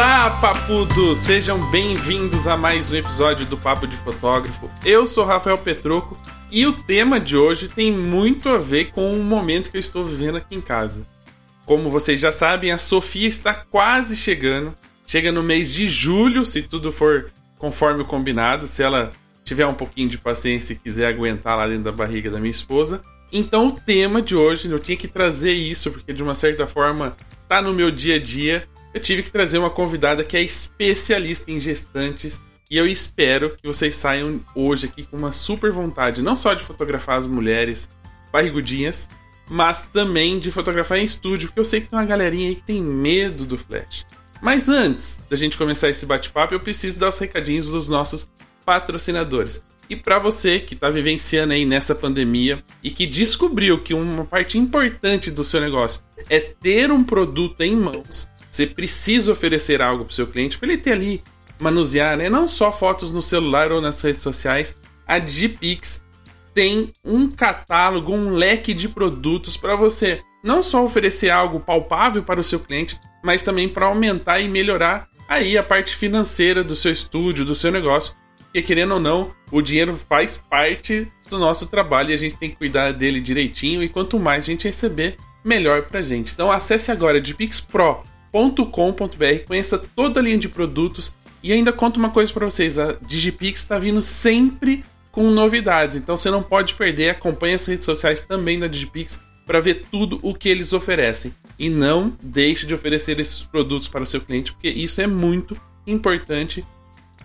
Olá, papudos! Sejam bem-vindos a mais um episódio do Papo de Fotógrafo. Eu sou Rafael Petroco e o tema de hoje tem muito a ver com o momento que eu estou vivendo aqui em casa. Como vocês já sabem, a Sofia está quase chegando. Chega no mês de julho, se tudo for conforme o combinado, se ela tiver um pouquinho de paciência e quiser aguentar lá dentro da barriga da minha esposa. Então, o tema de hoje, eu tinha que trazer isso, porque de uma certa forma tá no meu dia a dia eu tive que trazer uma convidada que é especialista em gestantes e eu espero que vocês saiam hoje aqui com uma super vontade, não só de fotografar as mulheres barrigudinhas, mas também de fotografar em estúdio, porque eu sei que tem uma galerinha aí que tem medo do flash. Mas antes da gente começar esse bate-papo, eu preciso dar os recadinhos dos nossos patrocinadores. E para você que está vivenciando aí nessa pandemia e que descobriu que uma parte importante do seu negócio é ter um produto em mãos, você precisa oferecer algo para o seu cliente para ele ter ali, manusear, né? Não só fotos no celular ou nas redes sociais. A Digipix tem um catálogo, um leque de produtos para você não só oferecer algo palpável para o seu cliente, mas também para aumentar e melhorar aí a parte financeira do seu estúdio, do seu negócio. Porque querendo ou não, o dinheiro faz parte do nosso trabalho e a gente tem que cuidar dele direitinho. E quanto mais a gente receber, melhor para a gente. Então acesse agora Digipix Pro digipix.com.br, conheça toda a linha de produtos e ainda conto uma coisa para vocês, a Digipix está vindo sempre com novidades, então você não pode perder, acompanhe as redes sociais também da Digipix para ver tudo o que eles oferecem. E não deixe de oferecer esses produtos para o seu cliente, porque isso é muito importante,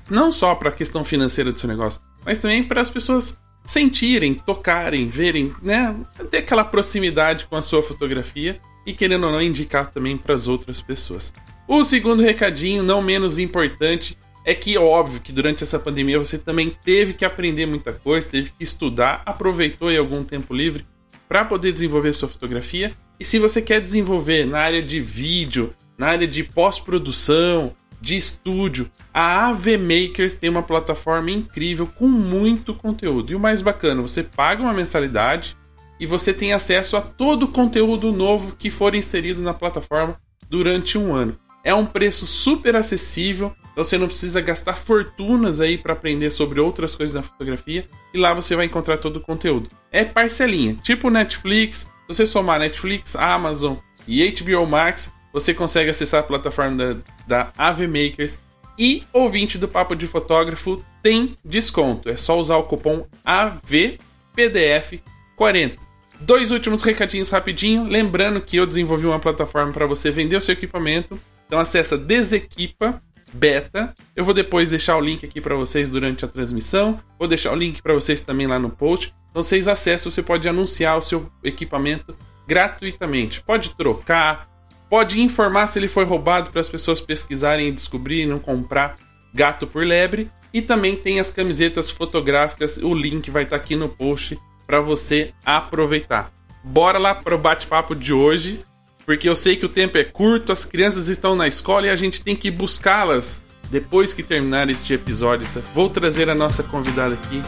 não só para a questão financeira do seu negócio, mas também para as pessoas sentirem, tocarem, verem, né, ter aquela proximidade com a sua fotografia e querendo ou não indicar também para as outras pessoas. O segundo recadinho, não menos importante, é que óbvio que durante essa pandemia você também teve que aprender muita coisa, teve que estudar, aproveitou em algum tempo livre para poder desenvolver sua fotografia. E se você quer desenvolver na área de vídeo, na área de pós-produção, de estúdio, a AV Makers tem uma plataforma incrível com muito conteúdo. E o mais bacana, você paga uma mensalidade e você tem acesso a todo o conteúdo novo que for inserido na plataforma durante um ano. É um preço super acessível, então você não precisa gastar fortunas aí para aprender sobre outras coisas da fotografia e lá você vai encontrar todo o conteúdo. É parcelinha, tipo Netflix. Se você somar Netflix, Amazon e HBO Max, você consegue acessar a plataforma da, da AV Makers e ouvinte do Papo de Fotógrafo tem desconto. É só usar o cupom AVPDF40. Dois últimos recadinhos rapidinho. Lembrando que eu desenvolvi uma plataforma para você vender o seu equipamento. Então acessa Desequipa Beta. Eu vou depois deixar o link aqui para vocês durante a transmissão. Vou deixar o link para vocês também lá no post. Então vocês acessam, você pode anunciar o seu equipamento gratuitamente. Pode trocar, pode informar se ele foi roubado para as pessoas pesquisarem e descobrir e não comprar gato por lebre. E também tem as camisetas fotográficas, o link vai estar tá aqui no post para você aproveitar. Bora lá para o bate-papo de hoje, porque eu sei que o tempo é curto, as crianças estão na escola e a gente tem que buscá-las depois que terminar este episódio. Vou trazer a nossa convidada aqui,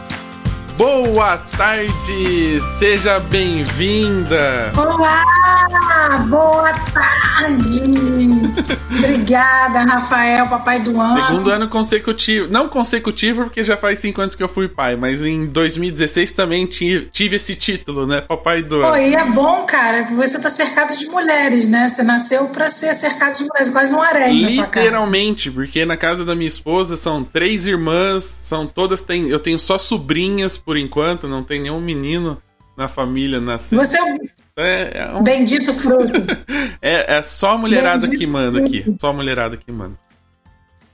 Boa tarde, seja bem-vinda. Olá, boa tarde. Obrigada, Rafael, papai do ano. Segundo ano consecutivo, não consecutivo porque já faz cinco anos que eu fui pai, mas em 2016 também tive, tive esse título, né, papai do ano. Pô, e é bom, cara, você tá cercado de mulheres, né? Você nasceu para ser cercado de mulheres, quase um harém. Literalmente, porque na casa da minha esposa são três irmãs, são todas têm, eu tenho só sobrinhas por enquanto, não tem nenhum menino na família nascendo. Você é um é, é um... bendito fruto. é, é só a mulherada bendito que manda fruto. aqui. Só a mulherada que manda.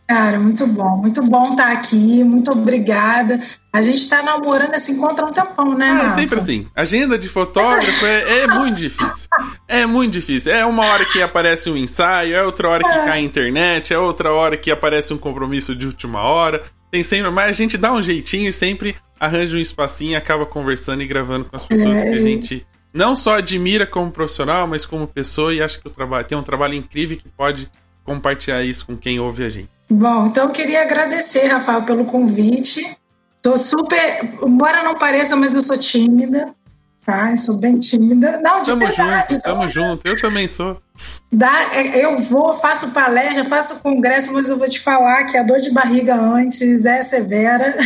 Cara, muito bom, muito bom estar aqui, muito obrigada. A gente está namorando esse encontro há um tempão, né? Ah, é sempre assim. Agenda de fotógrafo é, é, muito difícil. É muito difícil. É uma hora que aparece um ensaio, é outra hora que é. cai a internet, é outra hora que aparece um compromisso de última hora. Tem sempre, mas a gente dá um jeitinho e sempre arranja um espacinho e acaba conversando e gravando com as pessoas é. que a gente não só admira como profissional, mas como pessoa e acha que o trabalho tem um trabalho incrível que pode compartilhar isso com quem ouve a gente. Bom, então eu queria agradecer, Rafael, pelo convite. Tô super, embora não pareça, mas eu sou tímida. Tá? Eu sou bem tímida. Não, de tamo verdade. Junto, tamo junto, eu também sou. Dá, é, eu vou, faço palestra, faço congresso, mas eu vou te falar que a dor de barriga antes é severa.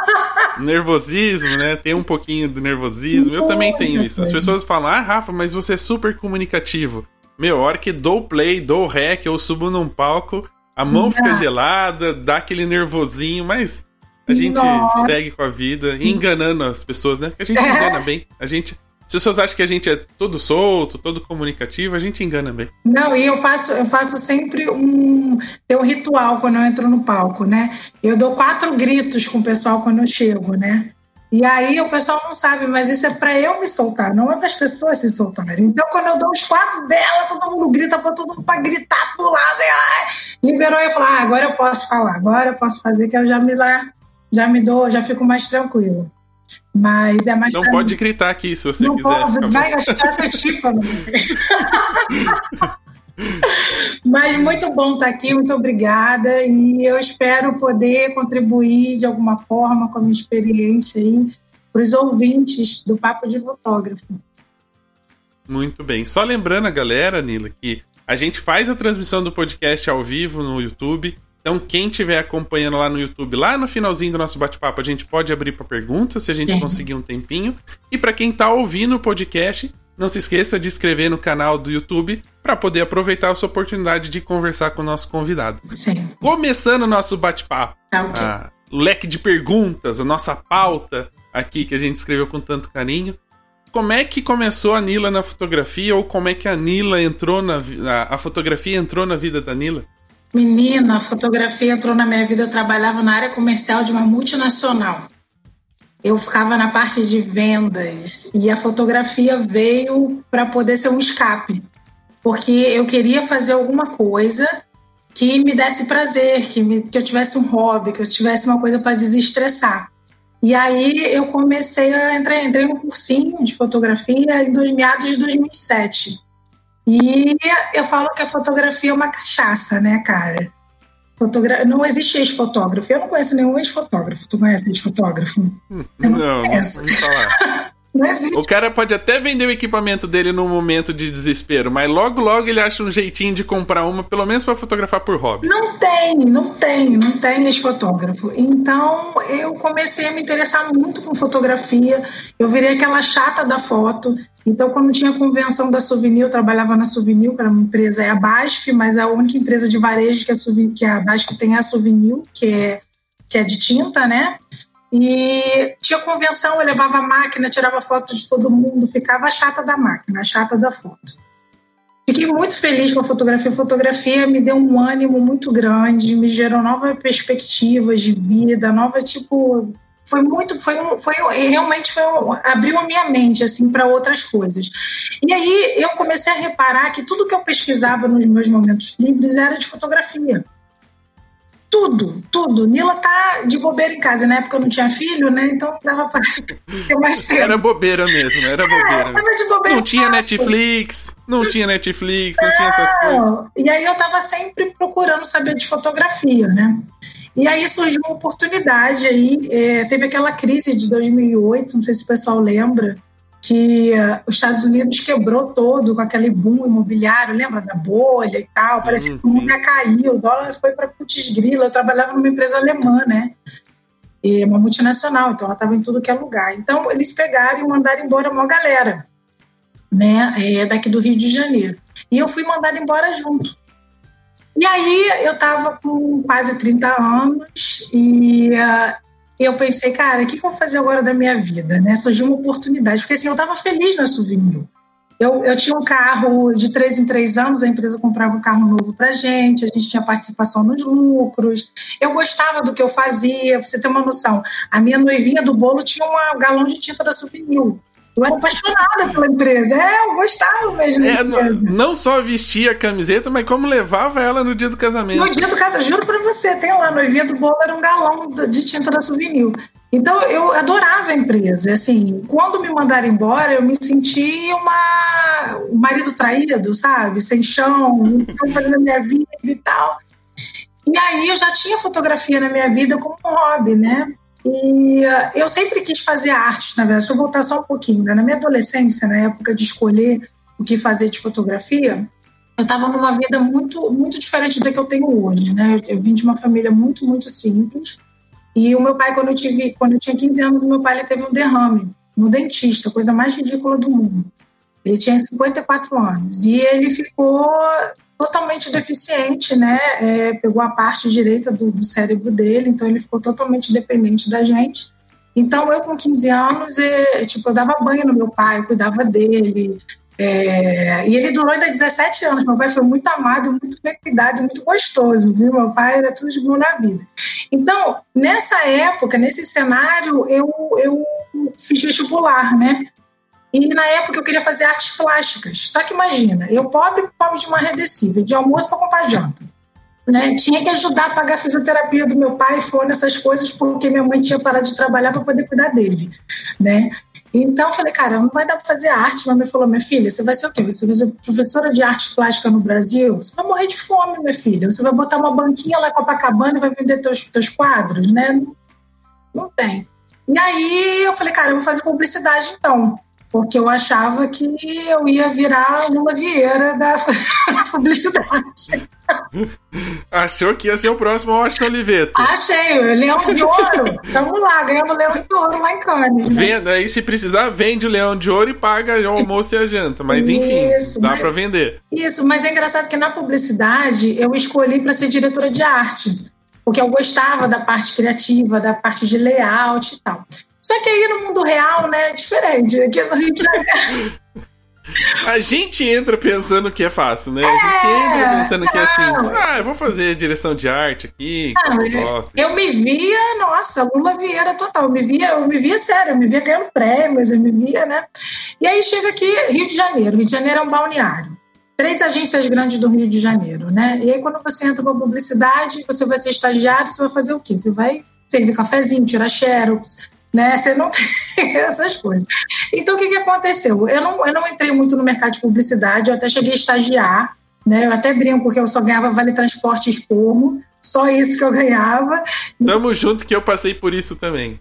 Nervosismo, né? Tem um pouquinho do nervosismo. Eu também tenho isso. As pessoas falam, ah, Rafa, mas você é super comunicativo. Meu, a hora que dou play, dou rec, eu subo num palco, a mão fica gelada, dá aquele nervosinho, mas a gente Nossa. segue com a vida, enganando as pessoas, né? Porque a gente engana bem. A gente. Se as pessoas acham que a gente é todo solto, todo comunicativo, a gente engana bem. Não, e eu faço, eu faço sempre um, um ritual quando eu entro no palco, né? Eu dou quatro gritos com o pessoal quando eu chego, né? E aí o pessoal não sabe, mas isso é para eu me soltar, não é para as pessoas se soltarem. Então, quando eu dou os quatro dela, todo mundo grita para todo mundo para gritar, pular, sei lá. Liberou eu falar, ah, agora eu posso falar, agora eu posso fazer, que eu já me lá já me dou, já fico mais tranquilo. Mas é mais. Não pode gritar aqui se você não quiser. Pode, vai gastar petícola. Mas muito bom estar aqui, muito obrigada. E eu espero poder contribuir de alguma forma com a minha experiência aí para os ouvintes do Papo de Fotógrafo. Muito bem. Só lembrando a galera, Nila, que a gente faz a transmissão do podcast ao vivo no YouTube. Então, quem estiver acompanhando lá no YouTube, lá no finalzinho do nosso bate-papo, a gente pode abrir para perguntas, se a gente conseguir um tempinho. E para quem está ouvindo o podcast, não se esqueça de inscrever no canal do YouTube para poder aproveitar essa oportunidade de conversar com o nosso convidado. Sim. Começando o nosso bate-papo, tá, a leque de perguntas, a nossa pauta aqui que a gente escreveu com tanto carinho. Como é que começou a Nila na fotografia ou como é que a Nila entrou na a, a fotografia entrou na vida da Nila? Menina, a fotografia entrou na minha vida. Eu trabalhava na área comercial de uma multinacional. Eu ficava na parte de vendas e a fotografia veio para poder ser um escape, porque eu queria fazer alguma coisa que me desse prazer, que, me, que eu tivesse um hobby, que eu tivesse uma coisa para desestressar. E aí eu comecei a entrar, entrei no cursinho de fotografia em meados de 2007. E eu falo que a fotografia é uma cachaça, né, cara? Fotogra... Não existe ex-fotógrafo. Eu não conheço nenhum ex-fotógrafo. Tu conhece ex-fotógrafo? Hum, não, não, não falar. O cara pode até vender o equipamento dele num momento de desespero, mas logo, logo ele acha um jeitinho de comprar uma, pelo menos para fotografar por hobby. Não tem, não tem, não tem esse fotógrafo. Então eu comecei a me interessar muito com fotografia. Eu virei aquela chata da foto. Então, quando tinha convenção da Souvenir, eu trabalhava na Souvenir, que era uma empresa, é a BASF, mas é a única empresa de varejo que a, Souvenir, que a BASF tem é a Souvenir, que é, que é de tinta, né? E tinha convenção, eu levava a máquina, tirava foto de todo mundo, ficava chata da máquina, chata da foto. Fiquei muito feliz com a fotografia. A fotografia me deu um ânimo muito grande, me gerou novas perspectivas de vida, nova tipo, foi muito, foi, foi realmente foi, abriu a minha mente assim para outras coisas. E aí eu comecei a reparar que tudo que eu pesquisava nos meus momentos livres era de fotografia. Tudo, tudo. Nila tá de bobeira em casa. Na época eu não tinha filho, né? Então dava pra ter mais tempo. Era bobeira mesmo, era bobeira. É, tava de bobeira não tinha Netflix, não tinha Netflix, não, não tinha essas coisas. E aí eu tava sempre procurando saber de fotografia, né? E aí surgiu uma oportunidade aí. É, teve aquela crise de 2008, não sei se o pessoal lembra, que uh, os Estados Unidos quebrou todo com aquele boom imobiliário, lembra da bolha e tal? Sim, Parecia que o mundo ia cair, o dólar foi para putz grila. Eu trabalhava numa empresa alemã, né? E uma multinacional, então ela estava em tudo que é lugar. Então eles pegaram e mandaram embora uma galera, né? É, daqui do Rio de Janeiro. E eu fui mandada embora junto. E aí eu estava com quase 30 anos e uh, eu pensei, cara, o que, que eu vou fazer agora da minha vida? Né? Surgiu uma oportunidade, porque assim, eu estava feliz na Souvenir. Eu, eu tinha um carro de três em três anos, a empresa comprava um carro novo para gente, a gente tinha participação nos lucros. Eu gostava do que eu fazia, pra você ter uma noção. A minha noivinha do bolo tinha um galão de tinta da Souvenir. Eu era apaixonada pela empresa. É, eu gostava mesmo. É, não, não, só vestia a camiseta, mas como levava ela no dia do casamento. No dia do casamento, juro pra você, tem lá, a noivinha do bolo era um galão de tinta da souvenir. Então eu adorava a empresa. Assim, quando me mandaram embora, eu me senti uma um marido traído, sabe? Sem chão, não fazendo a minha vida e tal. E aí eu já tinha fotografia na minha vida como um hobby, né? E uh, eu sempre quis fazer arte, na verdade. Eu voltar só um pouquinho. Né? Na minha adolescência, na época de escolher o que fazer de fotografia, eu estava numa vida muito, muito diferente da que eu tenho hoje. Né? Eu, eu vim de uma família muito, muito simples. E o meu pai, quando eu, tive, quando eu tinha 15 anos, o meu pai teve um derrame no dentista, coisa mais ridícula do mundo. Ele tinha 54 anos e ele ficou totalmente deficiente, né? É, pegou a parte direita do, do, cérebro dele, então ele ficou totalmente dependente da gente. Então eu com 15 anos, e, tipo, eu dava banho no meu pai, eu cuidava dele. É, e ele durou ainda 17 anos. Meu pai foi muito amado, muito bem cuidado, muito gostoso, viu? Meu pai era tudo de bom na vida. Então, nessa época, nesse cenário, eu, eu fiz vestibular, né? E na época eu queria fazer artes plásticas. Só que imagina, eu pobre, pobre de uma redecível, de almoço para comprar janta. Né? Tinha que ajudar a pagar a fisioterapia do meu pai, foi nessas coisas, porque minha mãe tinha parado de trabalhar para poder cuidar dele. Né? Então eu falei, cara, não vai dar para fazer arte. Minha mãe falou, minha filha, você vai ser o quê? Você vai ser professora de arte plástica no Brasil? Você vai morrer de fome, minha filha. Você vai botar uma banquinha lá em Copacabana e vai vender teus, teus quadros, né? Não, não tem. E aí eu falei, cara, eu vou fazer publicidade então porque eu achava que eu ia virar Lula Vieira da publicidade. Achou que ia ser o próximo Washington Oliveto. Achei, Leão de Ouro. Vamos lá, ganhamos Leão de Ouro lá em Cannes. Né? Venda, aí se precisar, vende o Leão de Ouro e paga o almoço e a janta. Mas enfim, isso, dá para vender. Isso, mas é engraçado que na publicidade eu escolhi para ser diretora de arte. Porque eu gostava da parte criativa, da parte de layout e tal. Só que aí no mundo real, né, é diferente. Aqui no Rio de Janeiro. A gente entra pensando que é fácil, né? A gente é, entra pensando não. que é assim, ah, eu vou fazer direção de arte aqui, não, eu gosto. Eu me via, nossa, Lula Vieira total. Eu me via, eu me via sério, eu me via ganhando prêmios, eu me via, né? E aí chega aqui Rio de Janeiro. Rio de Janeiro é um balneário. Três agências grandes do Rio de Janeiro, né? E aí quando você entra para publicidade, você vai ser estagiário, você vai fazer o quê? Você vai servir cafezinho, tirar xerox, né? Você não tem essas coisas. Então, o que, que aconteceu? Eu não, eu não entrei muito no mercado de publicidade, eu até cheguei a estagiar, né? Eu até brinco, porque eu só ganhava vale transporte esporro, só isso que eu ganhava. Tamo junto que eu passei por isso também.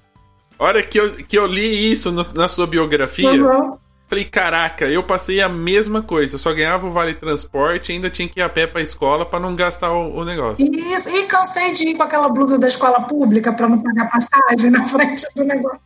hora que eu, que eu li isso no, na sua biografia, uhum. Falei, caraca, eu passei a mesma coisa. Eu só ganhava o vale transporte e ainda tinha que ir a pé pra escola para não gastar o, o, negócio. Isso, e cansei de ir com aquela blusa da escola pública para não pagar passagem na frente do negócio.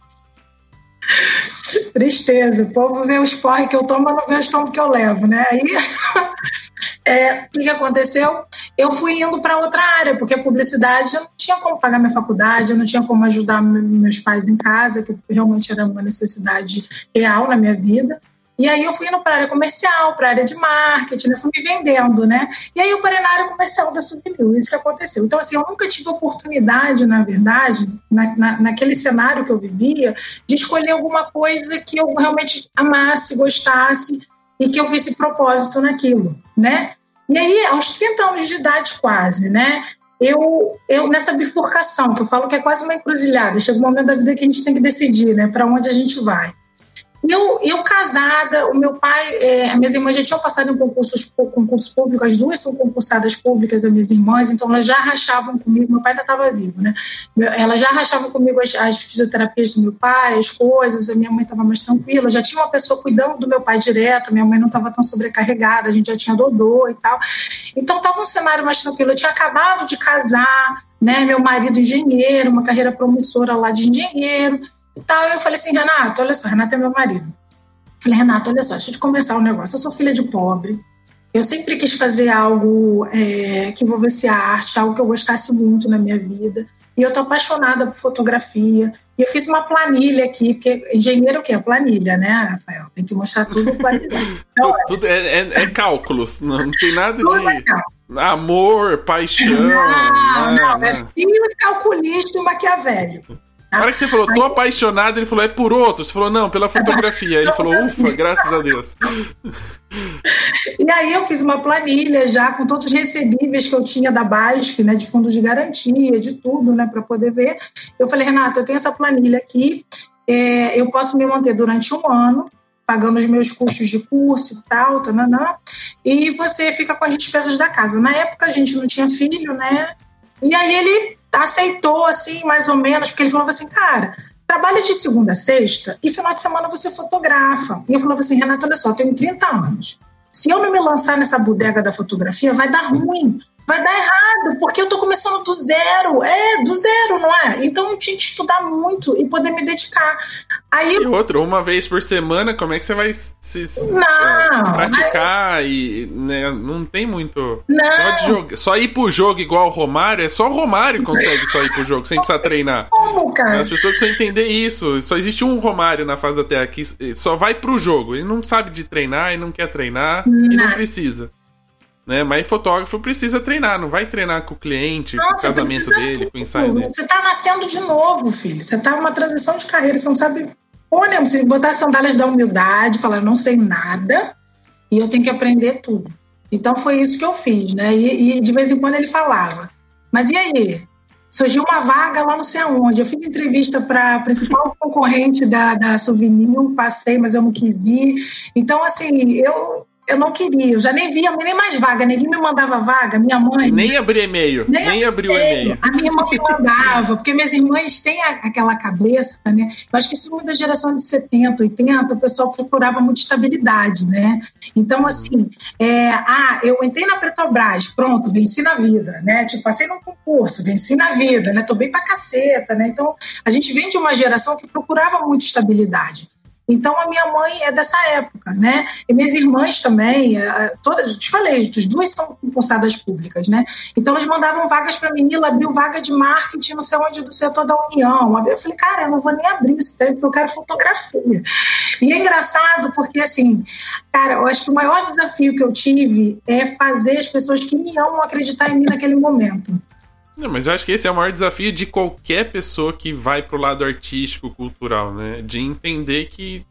Tristeza. O povo vê o esporre que eu tomo, mas não vê o estômago que eu levo, né? Aí É, o que aconteceu? Eu fui indo para outra área, porque a publicidade eu não tinha como pagar minha faculdade, eu não tinha como ajudar meus pais em casa, que realmente era uma necessidade real na minha vida. E aí eu fui indo para a área comercial, para a área de marketing, né? fui me vendendo, né? E aí eu parei na área comercial da Submil, isso que aconteceu. Então, assim, eu nunca tive oportunidade, na verdade, na, na, naquele cenário que eu vivia, de escolher alguma coisa que eu realmente amasse, gostasse e que eu visse propósito naquilo, né? E aí, aos 30 anos de idade quase, né? Eu, eu nessa bifurcação, que eu falo que é quase uma encruzilhada, chega um momento da vida que a gente tem que decidir, né, para onde a gente vai. Eu, eu casada, o meu pai, é, as minhas irmãs já tinham passado em concursos, concurso público, as duas são concursadas públicas, as minhas irmãs, então elas já rachavam comigo, meu pai ainda estava vivo, né? Elas já rachavam comigo as, as, fisioterapias do meu pai, as coisas, a minha mãe estava mais tranquila, já tinha uma pessoa cuidando do meu pai direto, minha mãe não estava tão sobrecarregada, a gente já tinha dodô e tal. Então estava um cenário mais tranquilo. Eu tinha acabado de casar, né? Meu marido engenheiro, uma carreira promissora lá de engenheiro e tal. E eu falei assim, Renato, olha só, Renato é meu marido. Falei, Renato, olha só, deixa eu te começar um negócio. Eu sou filha de pobre. Eu sempre quis fazer algo é, que envolvesse a arte, algo que eu gostasse muito na minha vida. E eu tô apaixonada por fotografia. E eu fiz uma planilha aqui, porque engenheiro o quê? Planilha, né, Rafael? Tem que mostrar tudo planilha. Então, tudo, é, é, é, cálculos, não, tem nada de é amor, paixão. Não, não, não, é filho calculista e maquiavélico. Na hora que você falou, tô apaixonado, ele falou, é por outro. Você falou, não, pela fotografia. Ele falou, ufa, graças a Deus. E aí eu fiz uma planilha já com todos os recebíveis que eu tinha da BASF, né, de fundo de garantia, de tudo, né, para poder ver. Eu falei, Renato, eu tenho essa planilha aqui, é, eu posso me manter durante um ano, pagando os meus custos de curso e tal, tananã, e você fica com as despesas da casa. Na época a gente não tinha filho, né? E aí ele aceitou, assim, mais ou menos, porque ele falava assim, cara, trabalha de segunda a sexta e final de semana você fotografa. E eu falava assim, Renata, olha só, eu tenho 30 anos. Se eu não me lançar nessa bodega da fotografia, vai dar ruim vai dar errado, porque eu tô começando do zero. É, do zero, não é? Então eu tinha que estudar muito e poder me dedicar. Aí, e outro, uma vez por semana, como é que você vai se não, é, praticar? Aí... E né, não tem muito. Não. Só, jogo, só ir pro jogo igual o Romário, é só o Romário consegue só ir pro jogo, sem precisar treinar. Como, cara? As pessoas precisam entender isso. Só existe um Romário na fase da Terra que só vai pro jogo. Ele não sabe de treinar e não quer treinar não. e não precisa. Né? Mas fotógrafo precisa treinar, não vai treinar com o cliente, com o casamento dele, tudo. com o ensaio dele. Você tá nascendo de novo, filho. Você tá numa transição de carreira, você não sabe. Olha, você botar as sandálias da humildade, falar, não sei nada e eu tenho que aprender tudo. Então foi isso que eu fiz, né? E, e de vez em quando ele falava, mas e aí? Surgiu uma vaga lá não sei aonde. Eu fiz entrevista para a principal concorrente da, da Souvenir, passei, mas eu não quis ir. Então, assim, eu, eu não queria, eu já nem via nem mais vaga, ninguém me mandava vaga, minha mãe. Nem abria e-mail, nem, nem abriu e-mail. A minha mãe me mandava, porque minhas irmãs têm a, aquela cabeça, né? Eu acho que isso é da geração de 70, 80, o pessoal procurava muita estabilidade, né? Então, assim, é, ah, eu entrei na Petrobras, pronto, venci na vida, né? Tipo, passei num concurso, venci na vida, né? Tô bem pra caceta, né? Então, a gente vem de uma geração que procurava muita estabilidade. Então, a minha mãe é dessa época, né? E minhas irmãs também, todas, te falei, as duas são concursadas públicas, né? Então, elas mandavam vagas para mim, ela abriu vaga de marketing, não sei onde, do setor da União. Eu falei, cara, eu não vou nem abrir tempo, porque eu quero fotografia. E é engraçado, porque, assim, cara, eu acho que o maior desafio que eu tive é fazer as pessoas que me amam acreditar em mim naquele momento. Não, mas eu acho que esse é o maior desafio de qualquer pessoa que vai pro lado artístico, cultural, né? De entender que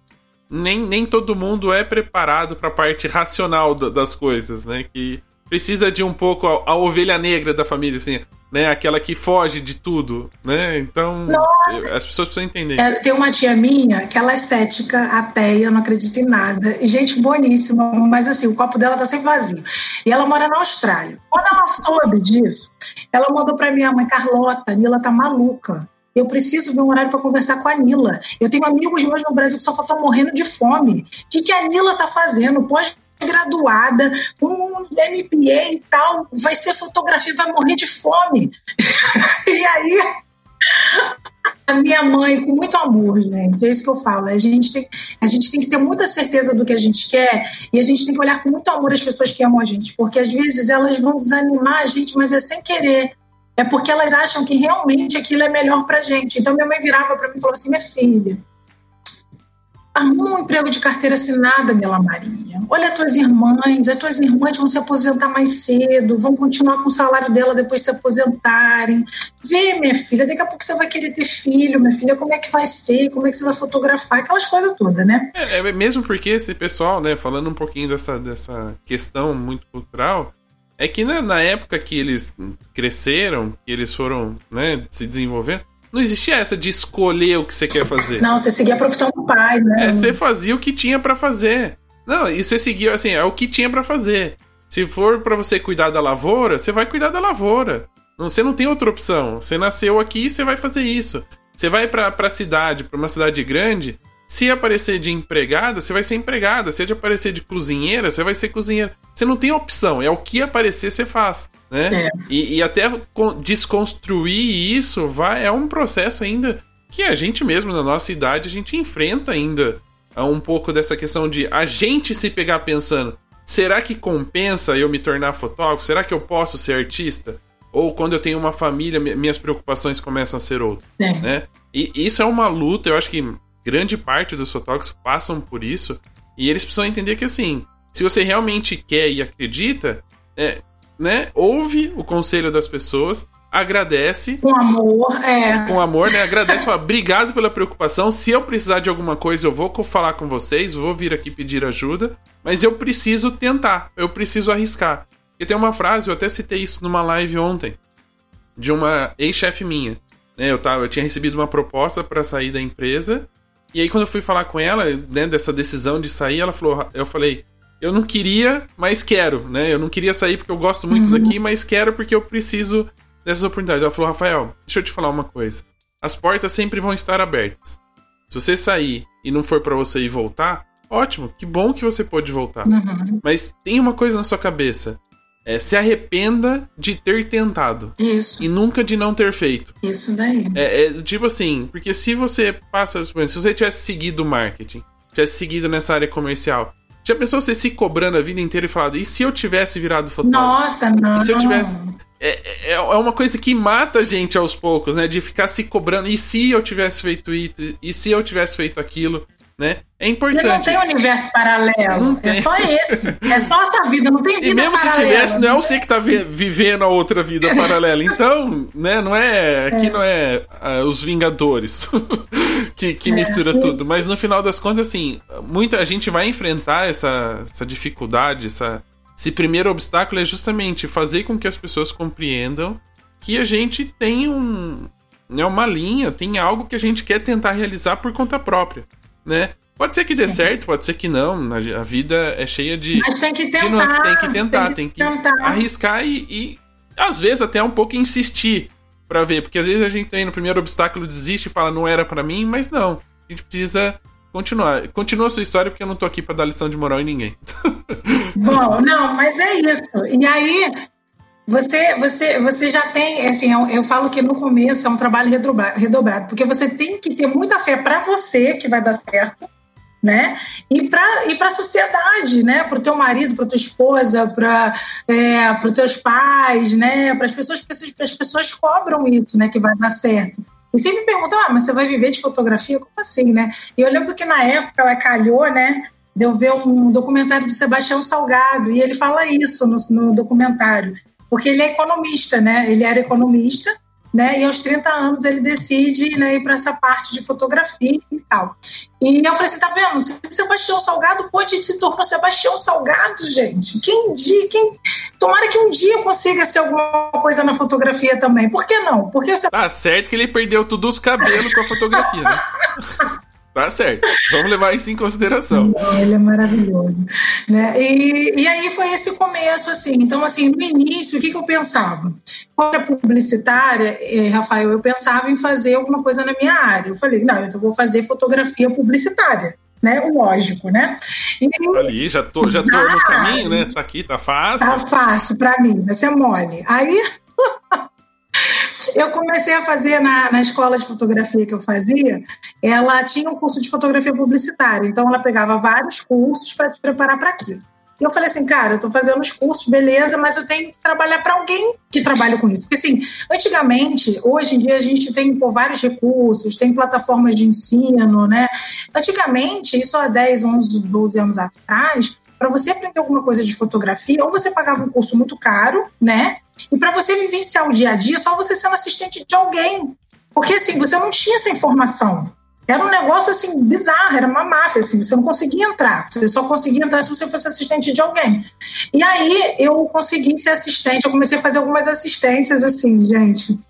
nem, nem todo mundo é preparado para a parte racional das coisas, né? Que precisa de um pouco a, a, ovelha negra da família, assim, né? Aquela que foge de tudo, né? Então, Nossa. as pessoas precisam entender. É, tem uma tia minha que ela é cética, ateia, não acredita em nada. E gente boníssima, mas assim, o copo dela tá sempre vazio. E ela mora na Austrália. Quando ela soube disso, ela mandou para minha mãe, Carlota, a Nila tá maluca. Eu preciso ver um horário para conversar com a Nila. Eu tenho amigos meus no Brasil que só estão morrendo de fome. O que, que a Nila tá fazendo? Pode graduada, um MBA e tal, vai ser fotografia, vai morrer de fome. e aí, a minha mãe, com muito amor, gente, é isso que eu falo. A gente, tem, a gente tem que ter muita certeza do que a gente quer e a gente tem que olhar com muito amor as pessoas que amam a gente, porque às vezes elas vão desanimar a gente, mas é sem querer. É porque elas acham que realmente aquilo é melhor pra gente. Então minha mãe virava para mim e falou assim: minha filha, arruma um emprego de carteira assinada, Bela Maria. Olha as tuas irmãs, as tuas irmãs vão se aposentar mais cedo, vão continuar com o salário dela depois de se aposentarem. Vê, minha filha, daqui a pouco você vai querer ter filho, minha filha, como é que vai ser, como é que você vai fotografar, aquelas coisas todas, né? É, é mesmo porque esse pessoal, né, falando um pouquinho dessa, dessa questão muito cultural, é que na, na época que eles cresceram, que eles foram, né, se desenvolvendo, não existia essa de escolher o que você quer fazer. Não, você seguia a profissão do pai, né? É, você fazia o que tinha para fazer. Não, e você seguia assim, é o que tinha para fazer. Se for para você cuidar da lavoura, você vai cuidar da lavoura. Você não tem outra opção. Você nasceu aqui, você vai fazer isso. Você vai pra, pra cidade, pra uma cidade grande, se aparecer de empregada, você vai ser empregada. Se de aparecer de cozinheira, você vai ser cozinheira. Você não tem opção, é o que aparecer, você faz. Né? É. E, e, até desconstruir isso vai, é um processo ainda que a gente mesmo, na nossa idade, a gente enfrenta ainda um pouco dessa questão de a gente se pegar pensando: será que compensa eu me tornar fotógrafo? Será que eu posso ser artista? Ou quando eu tenho uma família, minhas preocupações começam a ser outras. É. Né? E isso é uma luta, eu acho que grande parte dos fotógrafos passam por isso. E eles precisam entender que, assim, se você realmente quer e acredita, é, né, ouve o conselho das pessoas, agradece. Com amor, é. Com amor, né? Agradece, fala, obrigado pela preocupação. Se eu precisar de alguma coisa, eu vou falar com vocês, vou vir aqui pedir ajuda. Mas eu preciso tentar, eu preciso arriscar. E tem uma frase, eu até citei isso numa live ontem, de uma ex-chefe minha. Né, eu, tava, eu tinha recebido uma proposta para sair da empresa e aí, quando eu fui falar com ela, né, dessa decisão de sair, ela falou: eu falei, eu não queria, mas quero, né? Eu não queria sair porque eu gosto muito uhum. daqui, mas quero porque eu preciso dessas oportunidades. Ela falou, Rafael, deixa eu te falar uma coisa. As portas sempre vão estar abertas. Se você sair e não for para você ir voltar, ótimo, que bom que você pode voltar. Uhum. Mas tem uma coisa na sua cabeça. É, se arrependa de ter tentado. Isso. E nunca de não ter feito. Isso daí. É, é tipo assim, porque se você passa. Se você tivesse seguido o marketing, tivesse seguido nessa área comercial, já pensou você se cobrando a vida inteira e falado, e se eu tivesse virado fotógrafo? Nossa, não. E se eu tivesse. É, é, é uma coisa que mata a gente aos poucos, né? De ficar se cobrando. E se eu tivesse feito isso? E se eu tivesse feito aquilo? Né? É importante. Ele não tem universo paralelo. É só esse. É só essa vida, não tem vida E mesmo paralela, se tivesse, não é você que tá vivendo a outra vida paralela. Então, né, não é. Aqui é. não é uh, os Vingadores que, que é. mistura tudo. Mas no final das contas, assim, muita gente vai enfrentar essa, essa dificuldade, essa, esse primeiro obstáculo é justamente fazer com que as pessoas compreendam que a gente tem um. Né, uma linha, tem algo que a gente quer tentar realizar por conta própria né? Pode ser que dê Sim. certo, pode ser que não. A vida é cheia de. Mas tem que tentar. Tem que tentar, tem que, tem que tentar. arriscar e, e, às vezes, até um pouco insistir para ver. Porque às vezes a gente tem no primeiro obstáculo, desiste e fala, não era para mim, mas não. A gente precisa continuar. Continua a sua história, porque eu não tô aqui para dar lição de moral em ninguém. Bom, não, mas é isso. E aí, você, você, você já tem, assim, eu, eu, falo que no começo é um trabalho redobrado, porque você tem que ter muita fé para você que vai dar certo, né? E para e a sociedade, né? Para o teu marido, para tua esposa, para é, os teus pais, né? Para as pessoas, as pessoas cobram isso, né? Que vai dar certo. E sempre perguntam, ah, mas você vai viver de fotografia? Como assim, né? E eu lembro que na época ela calhou, né? De eu ver um documentário do Sebastião Salgado, e ele fala isso no, no documentário porque ele é economista, né? Ele era economista, né? E aos 30 anos ele decide né, ir para essa parte de fotografia e tal. E eu falei assim, tá vendo? Se Sebastião Salgado pode se tornar Sebastião Salgado, gente. Quem dia, quem... Tomara que um dia consiga ser alguma coisa na fotografia também. Por que não? Porque você... Tá certo que ele perdeu tudo os cabelos com a fotografia, né? Tá certo. Vamos levar isso em consideração. Ele é maravilhoso. Né? E, e aí foi esse começo, assim. Então, assim, no início, o que, que eu pensava? Quando era publicitária, eh, Rafael, eu pensava em fazer alguma coisa na minha área. Eu falei, não, então eu vou fazer fotografia publicitária. Né? Lógico, né? E, Ali, já tô, já tô no caminho, né? Tá aqui, tá fácil. Tá fácil para mim, vai ser mole. Aí eu comecei a fazer na, na escola de fotografia que eu fazia, ela tinha um curso de fotografia publicitária, então ela pegava vários cursos para te preparar para aquilo. E eu falei assim, cara, eu estou fazendo os cursos, beleza, mas eu tenho que trabalhar para alguém que trabalhe com isso. Porque, assim, antigamente, hoje em dia, a gente tem pô, vários recursos, tem plataformas de ensino, né? Antigamente, isso há 10, 11, 12 anos atrás, para você aprender alguma coisa de fotografia, ou você pagava um curso muito caro, né? E para você vivenciar o dia a dia, só você sendo assistente de alguém. Porque assim, você não tinha essa informação. Era um negócio assim bizarro, era uma máfia, assim, você não conseguia entrar. Você só conseguia entrar se você fosse assistente de alguém. E aí eu consegui ser assistente, eu comecei a fazer algumas assistências assim, gente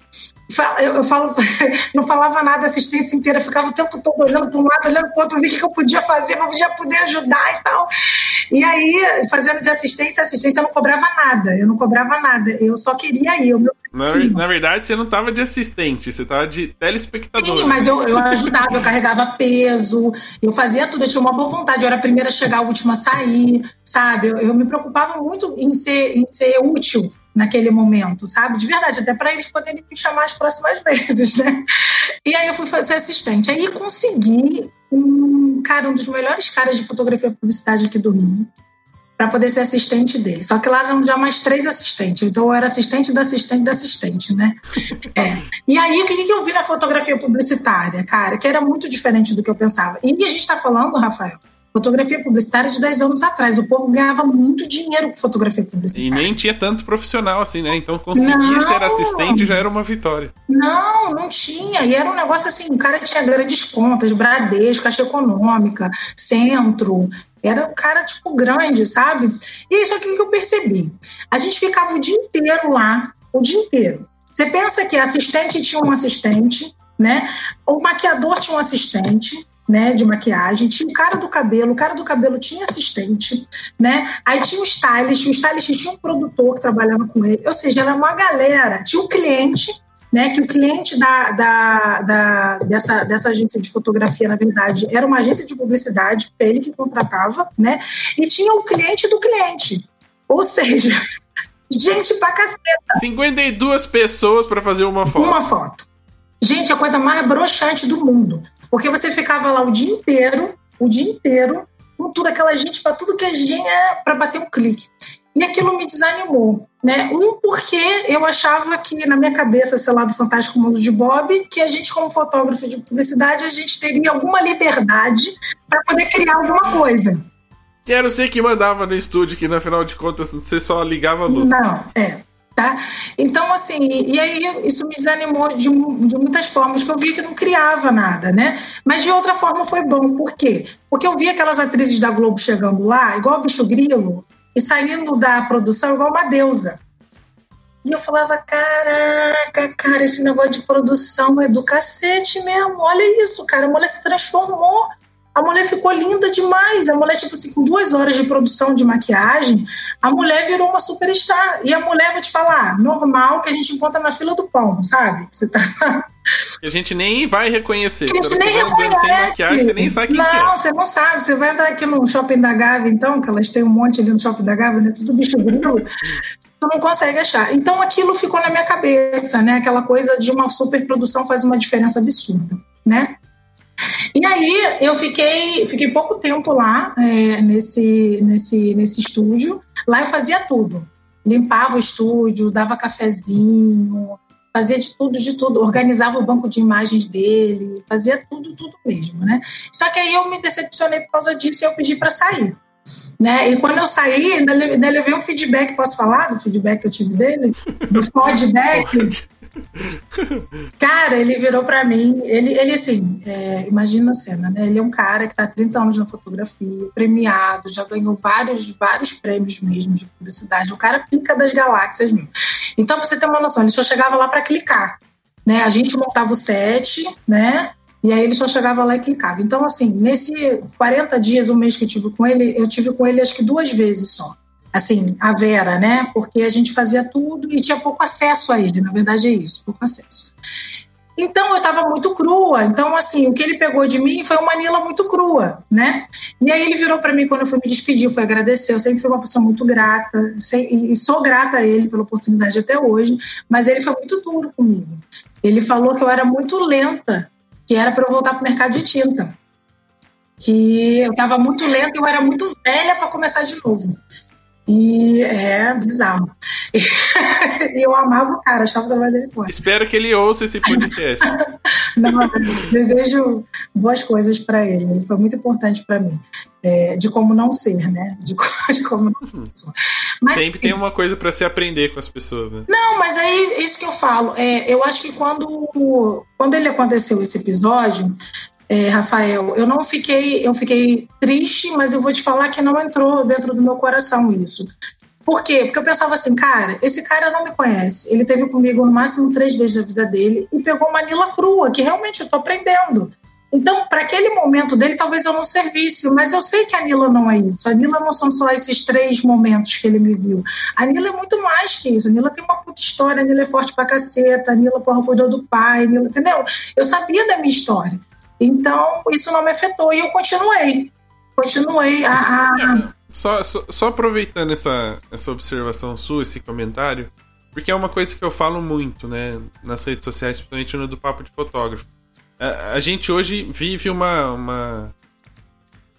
eu, falo, não falava nada a assistência inteira, ficava o tempo todo olhando para um lado, olhando para o outro, ver o que eu podia fazer, para podia poder ajudar e tal. E aí, fazendo de assistência, assistência eu não cobrava nada, eu não cobrava nada, eu só queria ir. Eu, na, na, verdade, você não estava de assistente, você estava de telespectador. Sim, mas eu, eu ajudava, eu carregava peso, eu fazia tudo, eu tinha uma boa vontade, eu era a primeira a chegar, a última a sair, sabe? Eu, eu me preocupava muito em ser, em ser útil naquele momento, sabe? De verdade, até para eles poderem me chamar as próximas vezes, né? E aí eu fui fazer assistente. Aí consegui um cara, um dos melhores caras de fotografia e publicidade aqui do Rio, para poder ser assistente dele. Só que lá eram já mais três assistentes. Então eu era assistente da assistente da assistente, né? É. E aí o que, que eu vi na fotografia publicitária, cara? Que era muito diferente do que eu pensava. E a gente está falando, Rafael, Fotografia publicitária de 10 anos atrás. O povo ganhava muito dinheiro com fotografia publicitária. E nem tinha tanto profissional assim, né? Então conseguir não, ser assistente já era uma vitória. Não, não tinha. E era um negócio assim: o cara tinha grandes contas, Bradesco, Caixa Econômica, Centro. Era um cara, tipo, grande, sabe? E é isso aqui que eu percebi. A gente ficava o dia inteiro lá, o dia inteiro. Você pensa que assistente tinha um assistente, né? O maquiador tinha um assistente, né, de maquiagem, tinha o cara do cabelo, o cara do cabelo tinha assistente, né? Aí tinha o stylist, o stylist tinha um produtor que trabalhava com ele, ou seja, era uma galera, tinha um cliente, né, que o cliente da, da, da, dessa, dessa agência de fotografia, na verdade, era uma agência de publicidade, ele que contratava, né, e tinha o cliente do cliente, ou seja, gente pra caceta. 52 pessoas para fazer uma foto. Uma foto. Gente, a coisa mais broxante do mundo. Porque você ficava lá o dia inteiro, o dia inteiro, com tudo aquela gente para tudo que a gente é para bater um clique. E aquilo me desanimou, né? Um porque eu achava que na minha cabeça, sei lá, do Fantástico Mundo de Bob, que a gente como fotógrafo de publicidade, a gente teria alguma liberdade para poder criar alguma coisa. Quero ser que mandava no estúdio, que no final de contas você só ligava a luz. Não, é. Tá? Então, assim, e aí isso me desanimou de, de muitas formas, que eu via que não criava nada, né? Mas de outra forma foi bom, por quê? Porque eu via aquelas atrizes da Globo chegando lá, igual bicho grilo, e saindo da produção igual uma deusa. E eu falava, caraca, cara, esse negócio de produção é do cacete mesmo. Olha isso, cara, a mulher se transformou. A mulher ficou linda demais. A mulher, tipo assim, com duas horas de produção de maquiagem, a mulher virou uma superstar. E a mulher, vou te falar, normal que a gente encontra na fila do pão, sabe? Você tá. Que a gente nem vai reconhecer. A gente nem reconhece. Sem maquiagem, você nem sabe quem não, é. Não, você não sabe. Você vai andar aqui no shopping da Gávea, então, que elas têm um monte ali no shopping da Gávea, né? Tudo bicho grilo. tu não consegue achar. Então aquilo ficou na minha cabeça, né? Aquela coisa de uma superprodução faz uma diferença absurda, né? E aí eu fiquei, fiquei pouco tempo lá é, nesse, nesse, nesse estúdio. Lá eu fazia tudo. Limpava o estúdio, dava cafezinho, fazia de tudo, de tudo, organizava o banco de imagens dele, fazia tudo, tudo mesmo, né? Só que aí eu me decepcionei por causa disso e eu pedi para sair. Né? E quando eu saí, ainda levei um feedback, posso falar do feedback que eu tive dele? Do feedback. Cara, ele virou para mim, ele, ele assim, é, imagina a cena, né? Ele é um cara que está há 30 anos na fotografia, premiado, já ganhou vários, vários prêmios mesmo de publicidade. O cara pica das galáxias mesmo. Então, pra você ter uma noção, ele só chegava lá para clicar. Né? A gente montava o set, né? E aí ele só chegava lá e clicava. Então, assim, nesse 40 dias, um mês que eu tive com ele, eu tive com ele acho que duas vezes só. Assim, a Vera, né? Porque a gente fazia tudo e tinha pouco acesso a ele. Na verdade é isso, pouco acesso. Então eu estava muito crua. Então, assim, o que ele pegou de mim foi uma Nila muito crua, né? E aí ele virou para mim quando eu fui me despedir, foi agradecer. Eu sempre fui uma pessoa muito grata, e sou grata a ele pela oportunidade até hoje, mas ele foi muito duro comigo. Ele falou que eu era muito lenta que era para eu voltar para o mercado de tinta. Que eu estava muito lenta, eu era muito velha para começar de novo. E é bizarro. E eu amava o cara, achava o trabalho dele forte. Espero que ele ouça esse podcast. não, desejo boas coisas para ele. Ele foi muito importante para mim. É, de como não ser, né? De, de como não uhum. ser. Mas, Sempre tem uma coisa para se aprender com as pessoas, né? Não, mas aí isso que eu falo. É, eu acho que quando, quando ele aconteceu esse episódio, é, Rafael, eu não fiquei, eu fiquei triste, mas eu vou te falar que não entrou dentro do meu coração isso. Por quê? Porque eu pensava assim, cara, esse cara não me conhece. Ele teve comigo no máximo três vezes na vida dele e pegou uma Nila crua, que realmente eu tô aprendendo. Então, para aquele momento dele, talvez eu não servisse, mas eu sei que a Nila não é isso. A Nila não são só esses três momentos que ele me viu. A Nila é muito mais que isso. A Nila tem uma puta história, a Nila é forte pra caceta, a Nila, porra, cuidou do pai, Nila, entendeu? Eu sabia da minha história. Então, isso não me afetou e eu continuei. Continuei a. a... Só, só, só, aproveitando essa, essa observação sua, esse comentário, porque é uma coisa que eu falo muito, né, nas redes sociais, principalmente no do Papo de Fotógrafo. A, a gente hoje vive uma, uma,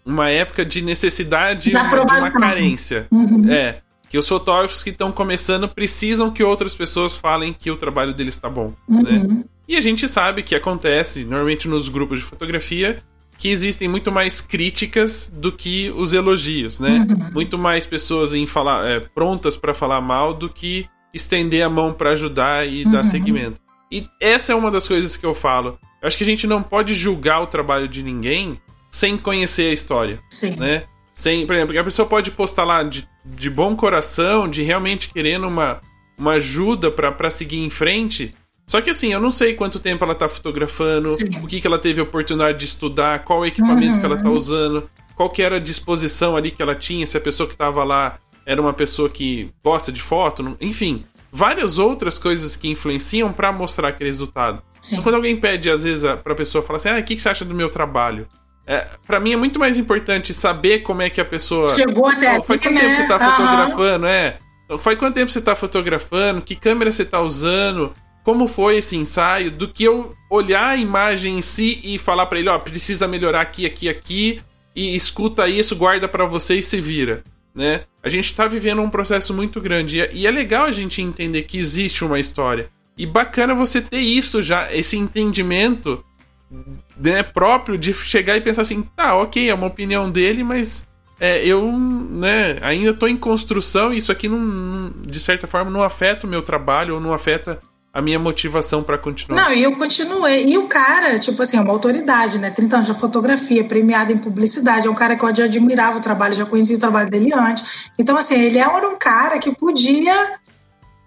uma época de necessidade de uma carência. Uhum. É. Que os fotógrafos que estão começando precisam que outras pessoas falem que o trabalho deles está bom. Uhum. Né? E a gente sabe que acontece, normalmente nos grupos de fotografia, que existem muito mais críticas do que os elogios, né? Uhum. Muito mais pessoas em falar, é, prontas para falar mal do que estender a mão para ajudar e uhum. dar seguimento. E essa é uma das coisas que eu falo. Eu acho que a gente não pode julgar o trabalho de ninguém sem conhecer a história, Sim. né? Sem, por exemplo, a pessoa pode postar lá de, de bom coração, de realmente querendo uma, uma ajuda para seguir em frente, Só que assim, eu não sei quanto tempo ela tá fotografando, Sim. o que, que ela teve a oportunidade de estudar, qual o equipamento uhum. que ela tá uhum. usando, qual que era a disposição ali que ela tinha, se a pessoa que tava lá era uma pessoa que gosta de foto, enfim. Várias outras coisas que influenciam para mostrar aquele resultado. Então, quando alguém pede, às vezes, pra pessoa falar assim: Ah, o que, que você acha do meu trabalho? É, para mim é muito mais importante saber como é que a pessoa. Chegou até oh, Faz quanto né? tempo você tá fotografando, é? Faz quanto tempo você tá fotografando? Que câmera você tá usando? Como foi esse ensaio? Do que eu olhar a imagem em si e falar para ele, ó, oh, precisa melhorar aqui, aqui, aqui, e escuta isso, guarda para você e se vira, né? A gente tá vivendo um processo muito grande e é legal a gente entender que existe uma história. E bacana você ter isso já, esse entendimento né, próprio de chegar e pensar assim, tá, ok, é uma opinião dele, mas é, eu né, ainda estou em construção e isso aqui, não, de certa forma, não afeta o meu trabalho ou não afeta a minha motivação para continuar. Não, e eu continuei. E o cara, tipo assim, é uma autoridade, né? 30 anos de fotografia, premiado em publicidade. É um cara que eu já admirava o trabalho, já conhecia o trabalho dele antes. Então, assim, ele era um cara que podia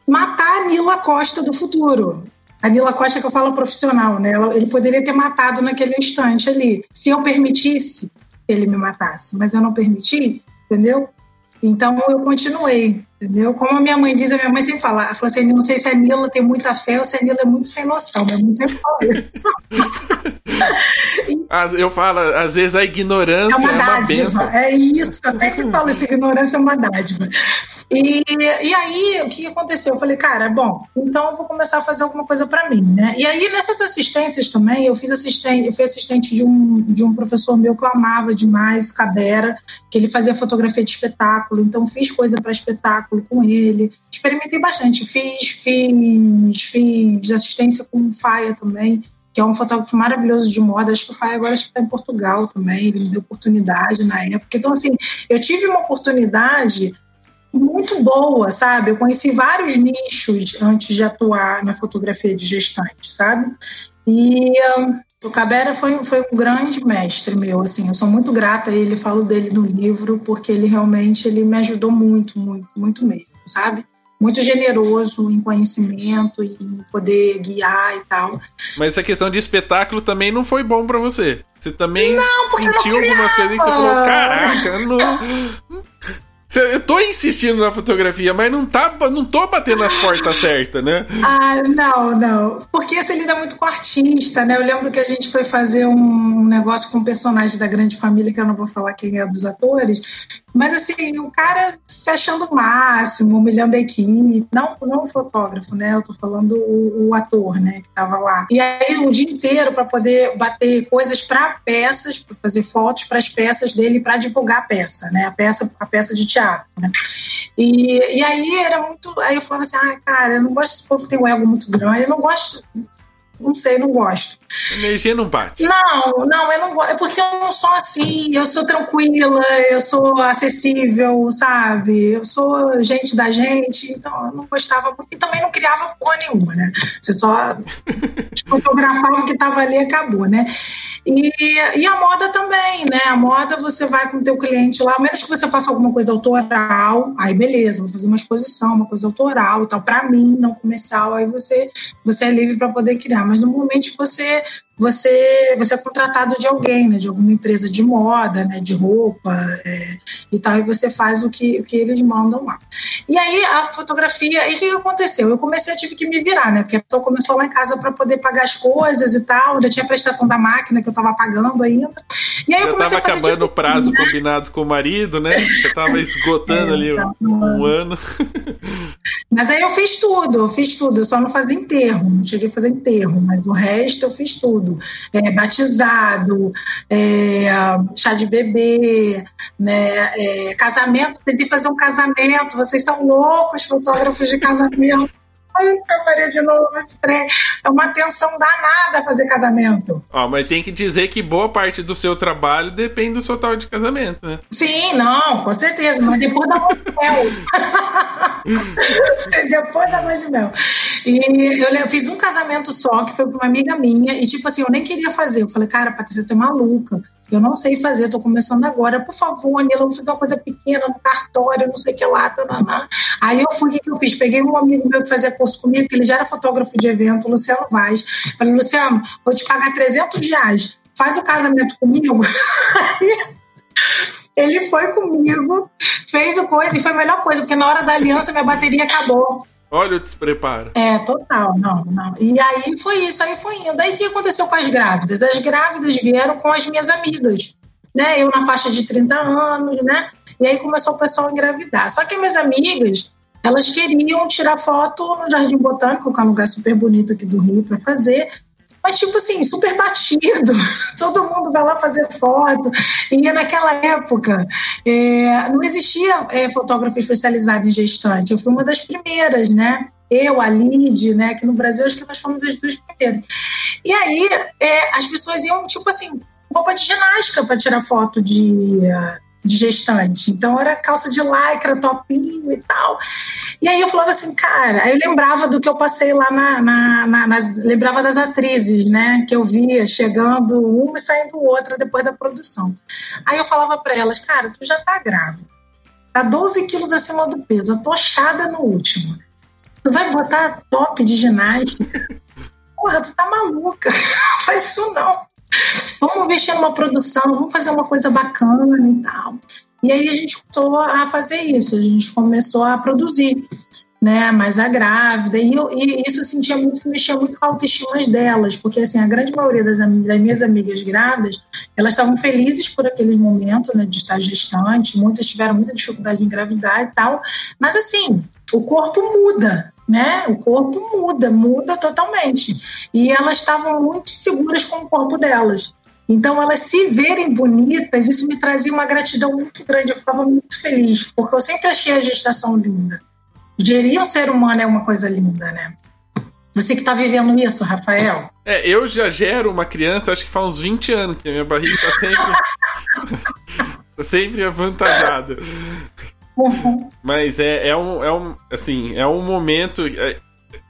matar a Nila Costa do futuro. A Nila Costa que eu falo profissional, né? Ele poderia ter matado naquele instante ali. Se eu permitisse, ele me matasse. Mas eu não permiti, entendeu? Então eu continuei, entendeu? Como a minha mãe diz, a minha mãe sempre fala, ela fala assim, não sei se a Nila tem muita fé ou se a Nila é muito sem noção. Minha mãe sempre fala isso. eu falo, às vezes a ignorância é uma, é uma dádiva. É isso, eu sempre falo isso, ignorância é uma dádiva. E, e aí, o que aconteceu? Eu falei, cara, bom, então eu vou começar a fazer alguma coisa para mim, né? E aí, nessas assistências também, eu fiz assistente, eu fui assistente de um, de um professor meu que eu amava demais, Cabera, que ele fazia fotografia de espetáculo, então fiz coisa para espetáculo com ele, experimentei bastante, fiz, fiz, fiz assistência com o Faia também, que é um fotógrafo maravilhoso de moda, acho que o Faia agora está em Portugal também, ele me deu oportunidade na época. Então, assim, eu tive uma oportunidade muito boa, sabe? Eu conheci vários nichos antes de atuar na fotografia de gestante, sabe? E o Cabera foi, foi um grande mestre meu, assim, eu sou muito grata a ele, falo dele no livro, porque ele realmente ele me ajudou muito, muito, muito mesmo, sabe? Muito generoso em conhecimento e em poder guiar e tal. Mas essa questão de espetáculo também não foi bom para você. Você também não, sentiu algumas coisas que você falou, caraca, não, eu tô insistindo na fotografia, mas não, tá, não tô batendo as portas certas, né? Ah, não, não. Porque você lida muito com artista, né? Eu lembro que a gente foi fazer um negócio com um personagem da grande família, que eu não vou falar quem é dos atores, mas assim, o cara se achando o máximo, humilhando a equipe. Não, não o fotógrafo, né? Eu tô falando o, o ator, né? Que tava lá. E aí o dia inteiro para poder bater coisas para peças, para fazer fotos para as peças dele, para divulgar a peça, né? A peça, a peça de teatro, né? E, e aí era muito. Aí eu falava assim, ah, cara, eu não gosto desse povo que tem um ego muito grande, eu não gosto não sei, não gosto. Energia não bate. Não, não, eu não gosto. É porque eu não sou assim. Eu sou tranquila, eu sou acessível, sabe? Eu sou gente da gente, então eu não gostava muito. E também não criava porra nenhuma, né? Você só fotografava o que estava ali e acabou, né? E, e a moda também, né? A moda você vai com o teu cliente lá, a menos que você faça alguma coisa autoral, aí beleza, vou fazer uma exposição, uma coisa autoral e tal, para mim, não comercial, aí você, você é livre para poder criar. Mas normalmente você você, você é contratado de alguém, né, de alguma empresa de moda, né, de roupa é, e tal, e você faz o que, o que eles mandam lá. E aí a fotografia, e o que aconteceu? Eu comecei, eu tive que me virar, né, porque a pessoa começou lá em casa para poder pagar as coisas e tal, ainda tinha a prestação da máquina que eu estava pagando ainda. E aí Já estava acabando de... o prazo né? combinado com o marido, né? Já estava esgotando é, ali um, um ano. Mas aí eu fiz tudo, eu fiz tudo, eu só não fazia enterro, não cheguei a fazer enterro, mas o resto eu fiz tudo tudo. É, batizado, é, chá de bebê, né, é, casamento. Tentei fazer um casamento. Vocês são loucos, fotógrafos de casamento. Eu faria de novo esse trem. É uma tensão danada fazer casamento. Ó, mas tem que dizer que boa parte do seu trabalho depende do seu tal de casamento, né? Sim, não, com certeza. Mas depois da lua de mel. depois da lua de mel. E eu, eu, fiz um casamento só, que foi com uma amiga minha. E tipo assim, eu nem queria fazer. Eu falei, cara, Patrícia, tu é maluca. Eu não sei fazer, estou começando agora. Por favor, Anila, vamos fazer uma coisa pequena no cartório, não sei o que lá. Tananá. Aí eu fui, o que, que eu fiz? Peguei um amigo meu que fazia curso comigo, que ele já era fotógrafo de evento, Luciano Vaz. Falei, Luciano, vou te pagar 300 reais. Faz o casamento comigo. ele foi comigo, fez o coisa, e foi a melhor coisa, porque na hora da aliança minha bateria acabou. Olha o despreparo. É, total, não, não. E aí foi isso, aí foi indo. Aí o que aconteceu com as grávidas? As grávidas vieram com as minhas amigas, né? Eu na faixa de 30 anos, né? E aí começou o pessoal a engravidar. Só que minhas amigas, elas queriam tirar foto no Jardim Botânico, que é um lugar super bonito aqui do Rio para fazer, mas tipo assim, super batido. Todo mundo vai lá fazer foto. E naquela época é, não existia é, fotógrafo especializado em gestante. Eu fui uma das primeiras, né? Eu, a Lid, né? Aqui no Brasil, acho que nós fomos as duas primeiras. E aí é, as pessoas iam, tipo assim, roupa de ginástica para tirar foto de, de gestante. Então era calça de lycra, topinho e tal. E aí eu falava assim, cara, aí eu lembrava do que eu passei lá na, na, na, na lembrava das atrizes, né, que eu via chegando uma e saindo outra depois da produção. Aí eu falava para elas, cara, tu já tá grávida, tá 12 quilos acima do peso, atochada no último. Tu vai botar top de ginástica? Porra, tu tá maluca, faz isso não vamos investir numa produção, vamos fazer uma coisa bacana e tal. E aí a gente começou a fazer isso, a gente começou a produzir, né, mais a grávida, e, eu, e isso eu sentia muito que mexia muito com a autoestima delas, porque assim, a grande maioria das, das minhas amigas grávidas, elas estavam felizes por aquele momento, né, de estar gestante, muitas tiveram muita dificuldade em engravidar e tal, mas assim, o corpo muda, né? O corpo muda, muda totalmente. E elas estavam muito seguras com o corpo delas. Então, elas se verem bonitas, isso me trazia uma gratidão muito grande. Eu ficava muito feliz, porque eu sempre achei a gestação linda. Gerir um ser humano é uma coisa linda, né? Você que está vivendo isso, Rafael? É, eu já gero uma criança, acho que faz uns 20 anos que a minha barriga está sempre. tá sempre avantajada. Uhum. Mas é, é, um, é um. Assim, é um momento. É,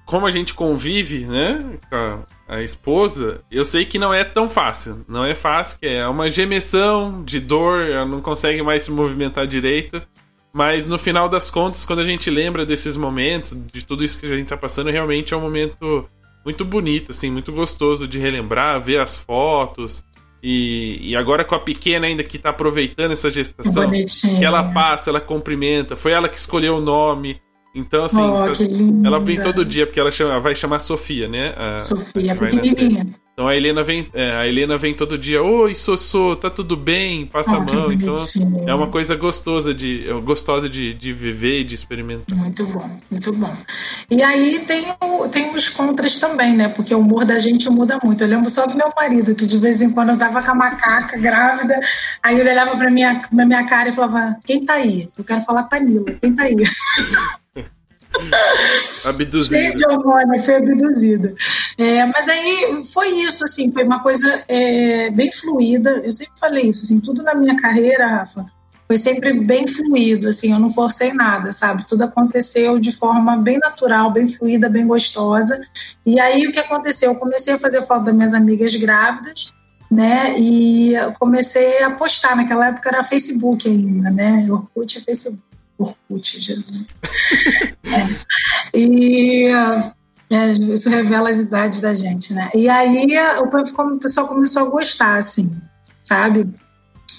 como a gente convive, né? Com a, a, esposa, eu sei que não é tão fácil. Não é fácil, é uma gemessão de dor, ela não consegue mais se movimentar direito. Mas no final das contas, quando a gente lembra desses momentos, de tudo isso que a gente tá passando, realmente é um momento muito bonito, assim, muito gostoso de relembrar, ver as fotos, e, e, agora com a pequena ainda que tá aproveitando essa gestação, que ela passa, ela cumprimenta, foi ela que escolheu o nome. Então, assim, oh, ela vem todo dia, porque ela, chama, vai chamar Sofia, né? A, Sofia, a pequenininha. Então a Helena vem, é, a Helena vem todo dia, oi Sossô, tá tudo bem? Passa oh, a mão. Então é uma coisa gostosa de, gostosa de, de viver e de experimentar. Muito bom, muito bom. E aí tem, o, tem os contras também, né? Porque o humor da gente muda muito. Eu lembro só do meu marido, que de vez em quando eu tava com a macaca grávida, aí ele olhava pra minha, pra minha cara e falava: Quem tá aí? Eu quero falar com a Nila, quem tá aí? abduzida. Cheio hormônio, foi abduzida. É, mas aí foi isso, assim, foi uma coisa é, bem fluida. Eu sempre falei isso, assim, tudo na minha carreira, Rafa, foi sempre bem fluido, assim, eu não forcei nada, sabe? Tudo aconteceu de forma bem natural, bem fluida, bem gostosa. E aí o que aconteceu? Eu comecei a fazer foto das minhas amigas grávidas, né? E comecei a postar. Naquela época era Facebook ainda, né? Orkut e Facebook. Orkut, Jesus. é. E é, isso revela as idades da gente, né? E aí o pessoal começou a gostar, assim, sabe?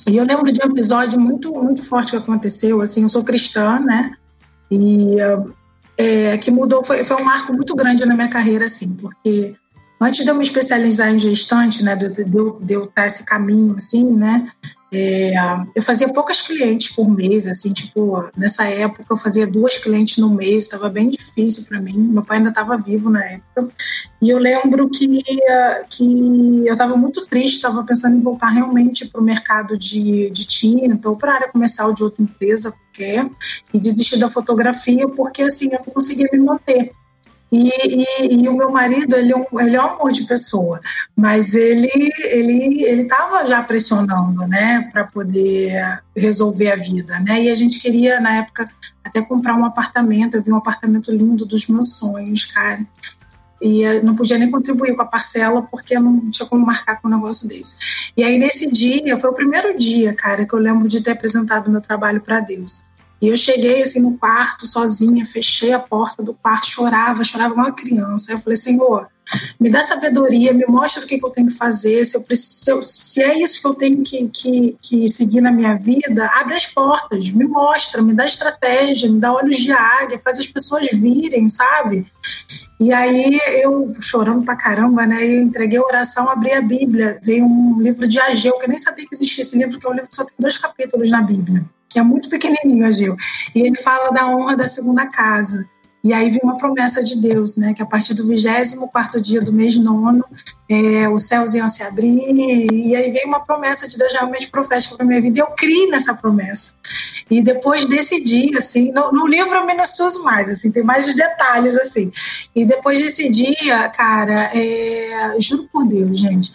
E eu lembro de um episódio muito, muito forte que aconteceu, assim, eu sou cristã, né? E é, que mudou, foi, foi um marco muito grande na minha carreira, assim, porque antes de eu me especializar em gestante, né, de, de, de eu estar esse caminho, assim, né, é, eu fazia poucas clientes por mês, assim, tipo, nessa época eu fazia duas clientes no mês, estava bem difícil para mim. Meu pai ainda estava vivo na época. E eu lembro que, que eu estava muito triste, estava pensando em voltar realmente para o mercado de, de tinta ou para a área comercial de outra empresa qualquer e desistir da fotografia porque, assim, eu não conseguia me manter. E, e, e, o meu marido, ele é, ele é um amor de pessoa, mas ele ele ele estava já pressionando, né, para poder resolver a vida, né? E a gente queria na época até comprar um apartamento. Eu vi um apartamento lindo dos meus sonhos, cara. e não podia nem contribuir com a parcela porque não tinha como marcar com um negócio desse. E aí nesse dia, foi o primeiro dia, cara, que eu lembro de ter apresentado meu trabalho para Deus. E eu cheguei assim no quarto sozinha, fechei a porta do quarto, chorava, chorava uma criança. Eu falei, Senhor, me dá sabedoria, me mostra o que, que eu tenho que fazer, se, eu preciso, se é isso que eu tenho que, que, que, seguir na minha vida, abre as portas, me mostra, me dá estratégia, me dá olhos de águia, faz as pessoas virem, sabe? E aí eu, chorando pra caramba, né, eu entreguei a oração, abri a Bíblia, veio um livro de Ageu, que eu nem sabia que existia esse livro, que é um livro que só tem dois capítulos na Bíblia, que é muito pequenininho, Ageu. E ele fala da honra da segunda casa. E aí vem uma promessa de Deus, né? Que a partir do 24 dia do mês nono, é, os céus iam se abrir. E aí vem uma promessa de Deus realmente profética para minha vida. E eu criei nessa promessa. E depois desse dia, assim, no, no livro eu minucioso mais, assim, tem mais os detalhes, assim. E depois desse dia, cara, é, juro por Deus, gente,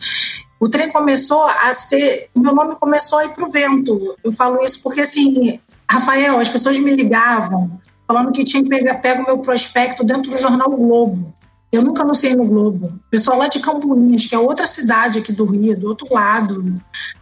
o trem começou a ser. Meu nome começou a ir pro vento. Eu falo isso porque, assim, Rafael, as pessoas me ligavam falando que tinha que pegar pega o meu prospecto dentro do jornal Globo. Eu nunca anunciei no Globo. O pessoal lá de Cambuinhas, que é outra cidade aqui do Rio, do outro lado,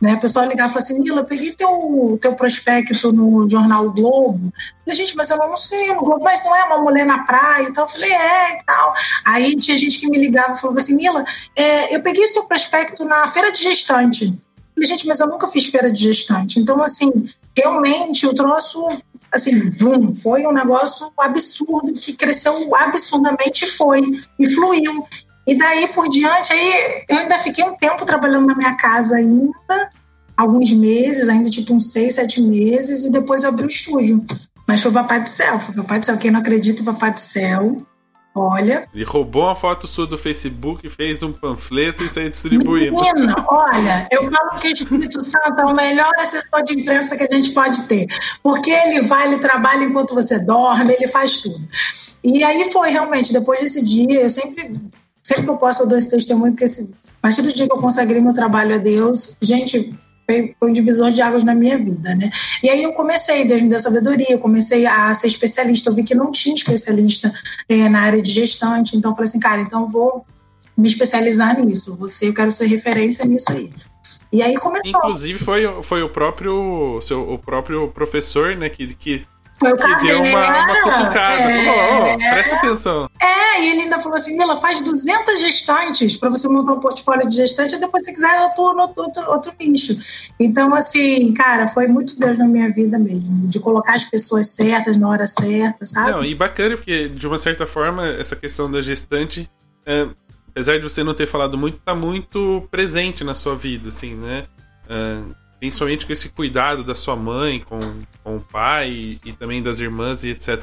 né? O pessoal ligava e falava assim, Mila, peguei teu, teu prospecto no jornal Globo. Eu falei, gente, mas eu não anunciei no Globo, mas não é uma mulher na praia e tal. Eu falei, é e tal. Aí tinha gente que me ligava e falava assim, Mila, é, eu peguei o seu prospecto na feira de gestante. Eu falei, gente, mas eu nunca fiz feira de gestante. Então, assim, realmente o troço assim, vum, foi um negócio absurdo que cresceu absurdamente foi, e fluiu. E daí por diante, aí eu ainda fiquei um tempo trabalhando na minha casa ainda, alguns meses, ainda tipo uns seis, sete meses, e depois eu abri o estúdio. Mas foi o Papai do Céu, foi o Papai do Céu. Quem não acredita, o Papai do Céu Olha. Ele roubou uma foto sua do Facebook, fez um panfleto e saiu distribuindo. Menina, olha, eu falo que o Espírito Santo é o melhor assessor de imprensa que a gente pode ter. Porque ele vai, ele trabalha enquanto você dorme, ele faz tudo. E aí foi realmente, depois desse dia, eu sempre, sempre que eu posso, eu dou esse testemunho, porque esse, a partir do dia que eu consagrei meu trabalho a Deus, gente, foi, foi um divisor de águas na minha vida, né? E aí eu comecei, Deus me deu sabedoria, eu comecei a ser especialista, eu vi que não tinha especialista é, na área de gestante, então eu falei assim, cara, então vou me especializar nisso, você, eu quero ser referência nisso aí. E aí começou. Inclusive foi, foi o próprio seu, o próprio professor, né, que, que foi o que deu uma, uma cutucada. É, falou, oh, presta atenção. É, e ele ainda falou assim, Mila, faz 200 gestantes para você montar um portfólio de gestante e depois, se quiser, eu atuo no outro, outro nicho. Então, assim, cara, foi muito Deus na minha vida mesmo, de colocar as pessoas certas na hora certa, sabe? Não, e bacana, porque, de uma certa forma, essa questão da gestante, é, apesar de você não ter falado muito, tá muito presente na sua vida, assim, né? É, Principalmente com esse cuidado da sua mãe, com, com o pai e, e também das irmãs e etc.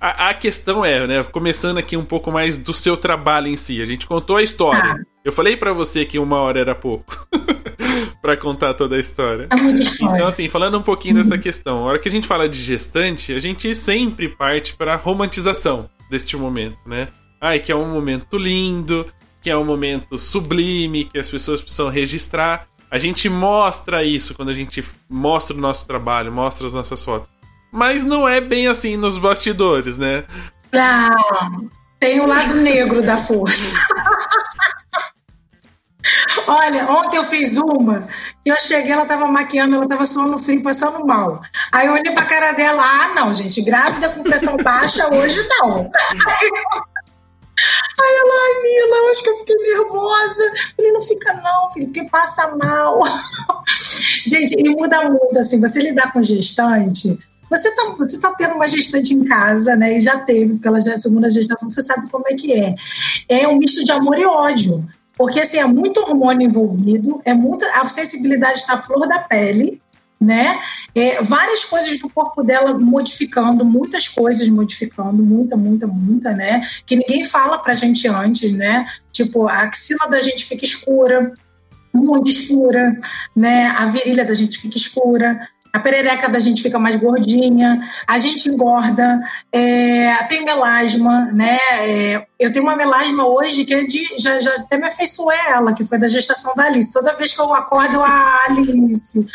A, a, questão é, né? Começando aqui um pouco mais do seu trabalho em si. A gente contou a história. Ah. Eu falei para você que uma hora era pouco para contar toda a história. É história. Então, assim, falando um pouquinho dessa questão, a hora que a gente fala de gestante, a gente sempre parte para romantização deste momento, né? Ai, que é um momento lindo, que é um momento sublime, que as pessoas precisam registrar. A gente mostra isso quando a gente mostra o nosso trabalho, mostra as nossas fotos. Mas não é bem assim nos bastidores, né? Não, tem o lado negro da força. Olha, ontem eu fiz uma que eu cheguei, ela tava maquiando, ela tava suando frio, passando mal. Aí eu olhei pra cara dela, ah, não, gente, grávida com pressão baixa, hoje não. Aí ela, ai, Mila, eu acho que eu fiquei nervosa. Ele não fica, não, filho, porque passa mal. Gente, e muda muito, assim, você lidar com gestante. Você tá, você tá tendo uma gestante em casa, né? E já teve, porque ela já é segunda gestação, você sabe como é que é. É um misto de amor e ódio. Porque, assim, é muito hormônio envolvido, é muita, a sensibilidade está flor da pele, né? É, várias coisas do corpo dela modificando, muitas coisas modificando, muita, muita, muita, né? Que ninguém fala pra gente antes, né? Tipo, a axila da gente fica escura, muito escura, né? A virilha da gente fica escura. A perereca da gente fica mais gordinha, a gente engorda, é, tem melasma, né? É, eu tenho uma melasma hoje que é de. Já, já até me afeiçoei ela, que foi da gestação da Alice. Toda vez que eu acordo, a Alice.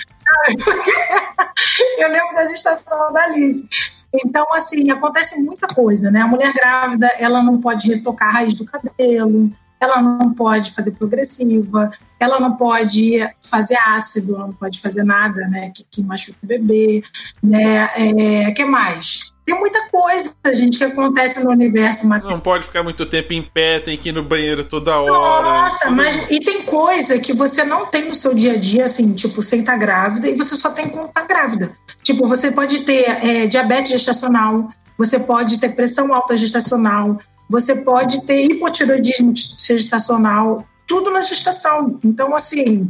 eu lembro da gestação da Alice. Então, assim, acontece muita coisa, né? A mulher grávida, ela não pode retocar a raiz do cabelo, ela não pode fazer progressiva, ela não pode fazer ácido, ela não pode fazer nada, né, que, que machuque o bebê, né, é, que mais? Tem muita coisa, gente, que acontece no universo material. Não pode ficar muito tempo em pé, tem que ir no banheiro toda hora. Nossa, mas e tem coisa que você não tem no seu dia a dia, assim, tipo, sem estar tá grávida, e você só tem quando estar tá grávida. Tipo, você pode ter é, diabetes gestacional, você pode ter pressão alta gestacional, você pode ter hipotiroidismo gestacional, tudo na gestação. Então, assim,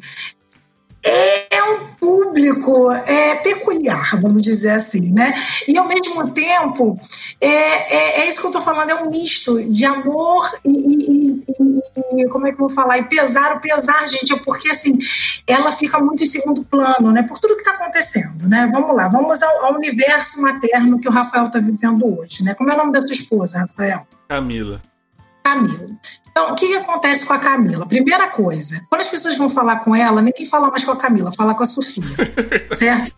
é um público é, peculiar, vamos dizer assim, né? E ao mesmo tempo, é, é, é isso que eu estou falando, é um misto de amor e, e, e, como é que eu vou falar? E pesar, o pesar, gente, é porque assim, ela fica muito em segundo plano, né? Por tudo que está acontecendo, né? Vamos lá, vamos ao, ao universo materno que o Rafael está vivendo hoje, né? Como é o nome da sua esposa, Rafael? Camila. Camila. Então, o que, que, acontece com a Camila? Primeira coisa, quando as pessoas vão falar com ela, nem quem fala mais com a Camila, fala com a Sofia. certo?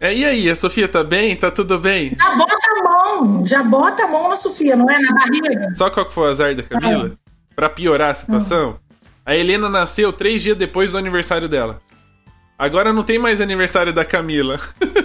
É, e aí, a Sofia tá bem? Tá tudo bem? Já bota a mão, já bota a mão na Sofia, não é? Na barriga. Só qual foi o azar da Camila? É. Pra piorar a situação, a Helena nasceu três dias depois do aniversário dela. Agora não tem mais aniversário da Camila.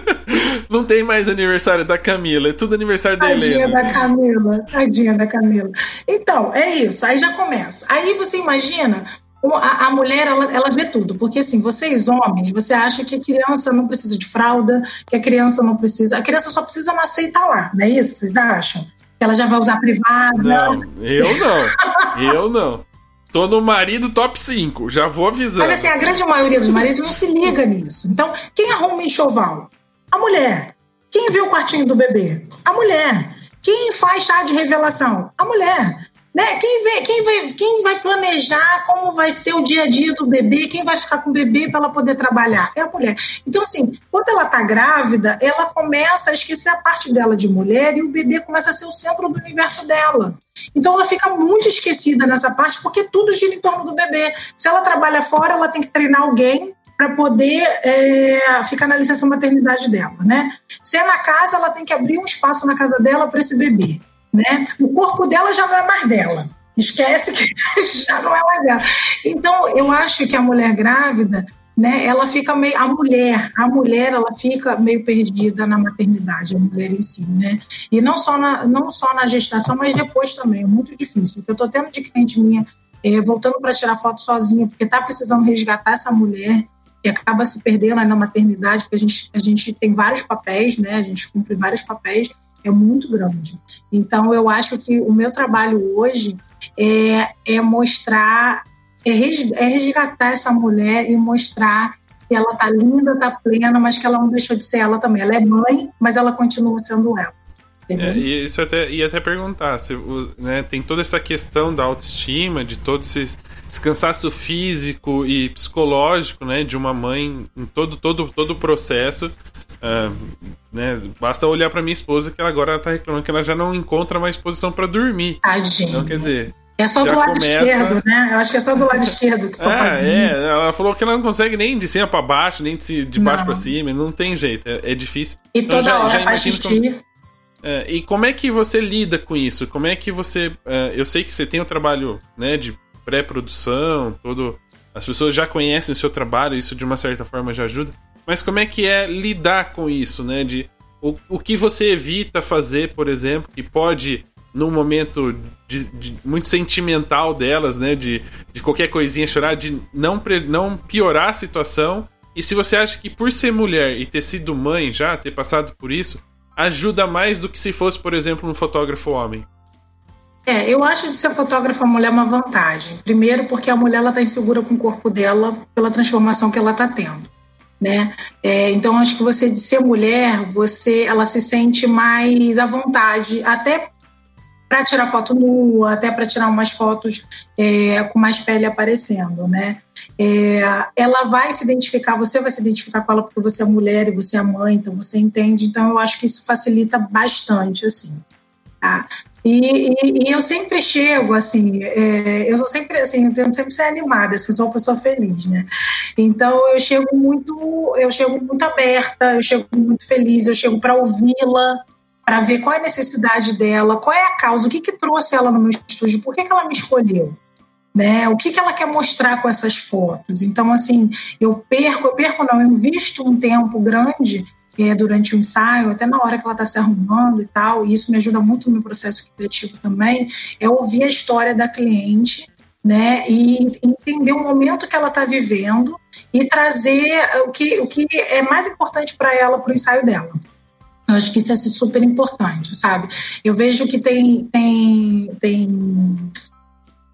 não tem mais aniversário da Camila. É tudo aniversário da Tadinha Helena. da Camila. Tadinha da Camila. Então, é isso. Aí já começa. Aí você imagina a, a, mulher ela, ela vê tudo, porque assim, vocês homens, você acha que a criança não precisa de fralda, que a criança não precisa, a criança só precisa nascer e tá lá, não é isso? Vocês acham? Que ela já vai usar privada? Não, eu não, eu não. Tô no marido top 5, já vou avisar. Mas assim, a grande maioria dos maridos não se liga nisso. Então, quem arruma enxoval? A mulher. Quem vê o quartinho do bebê? A mulher. Quem faz chá de revelação? A mulher. Né? Quem, vê, quem, vai, quem vai planejar como vai ser o dia a dia do bebê, quem vai ficar com o bebê para ela poder trabalhar? É a mulher. Então, assim, quando ela está grávida, ela começa a esquecer a parte dela de mulher e o bebê começa a ser o centro do universo dela. Então, ela fica muito esquecida nessa parte porque tudo gira em torno do bebê. Se ela trabalha fora, ela tem que treinar alguém para poder é, ficar na licença maternidade dela, né? Se é na casa, ela tem que abrir um espaço na casa dela para esse bebê né? O corpo dela já não é mais dela. Esquece que já não é mais dela. Então, eu acho que a mulher grávida, né, ela fica meio a mulher, a mulher ela fica meio perdida na maternidade, a mulher em si, né? E não só na não só na gestação, mas depois também, é muito difícil. O que eu tô tendo de cliente minha é, voltando para tirar foto sozinha, porque tá precisando resgatar essa mulher que acaba se perdendo na maternidade, porque a gente, a gente tem vários papéis, né? A gente cumpre vários papéis é muito grande. Então, eu acho que o meu trabalho hoje é, é mostrar, é, é resgatar essa mulher e mostrar que ela tá linda, tá plena, mas que ela não deixou de ser ela também. Ela é mãe, mas ela continua sendo ela. É, e isso até ia até perguntar, se né, tem toda essa questão da autoestima, de todo esse, esse, cansaço físico e psicológico, né, de uma mãe em todo todo todo o processo. Uh, né, basta olhar para minha esposa que ela agora tá reclamando que ela já não encontra mais posição para dormir. Tadinha. Então quer dizer, é só do lado começa... esquerdo, né? Eu acho que é só do lado esquerdo que só Ah, é. Ela falou que ela não consegue nem de cima para baixo, nem de, de baixo para cima. Não tem jeito. É, é difícil. E então, toda já, hora já faz xixi. Como... É, e como é que você lida com isso? Como é que você. É, eu sei que você tem o um trabalho né, de pré-produção, todo. As pessoas já conhecem o seu trabalho, isso de uma certa forma já ajuda. Mas como é que é lidar com isso, né? De o, o que você evita fazer, por exemplo, que pode, num momento de, de, muito sentimental delas, né? De, de qualquer coisinha chorar, de não, não piorar a situação. E se você acha que por ser mulher e ter sido mãe já, ter passado por isso, ajuda mais do que se fosse, por exemplo, um fotógrafo homem? É, eu acho que ser fotógrafa mulher uma vantagem. Primeiro, porque a mulher está insegura com o corpo dela pela transformação que ela está tendo, né? É, então, acho que você de ser mulher, você, ela se sente mais à vontade, até para tirar foto nua, até para tirar umas fotos é, com mais pele aparecendo, né? É, ela vai se identificar, você vai se identificar com ela porque você é mulher e você é mãe, então você entende. Então eu acho que isso facilita bastante, assim. Tá? E, e, e, eu sempre chego, assim, é, eu sou sempre assim, eu tento sempre ser animada, assim, eu sou uma pessoa feliz, né? Então eu chego muito, eu chego muito aberta, eu chego muito feliz, eu chego para ouvi-la, para ver qual é a necessidade dela, qual é a causa, o que que trouxe ela no meu estúdio, por que, que ela me escolheu. Né? O que, que ela quer mostrar com essas fotos? Então, assim, eu perco, eu perco não, eu invisto um tempo grande é, durante o ensaio, até na hora que ela está se arrumando e tal, e isso me ajuda muito no meu processo criativo também, é ouvir a história da cliente, né, e entender o momento que ela está vivendo e trazer o que, o que é mais importante para ela para o ensaio dela. Eu acho que isso é super importante, sabe? Eu vejo que tem, tem, tem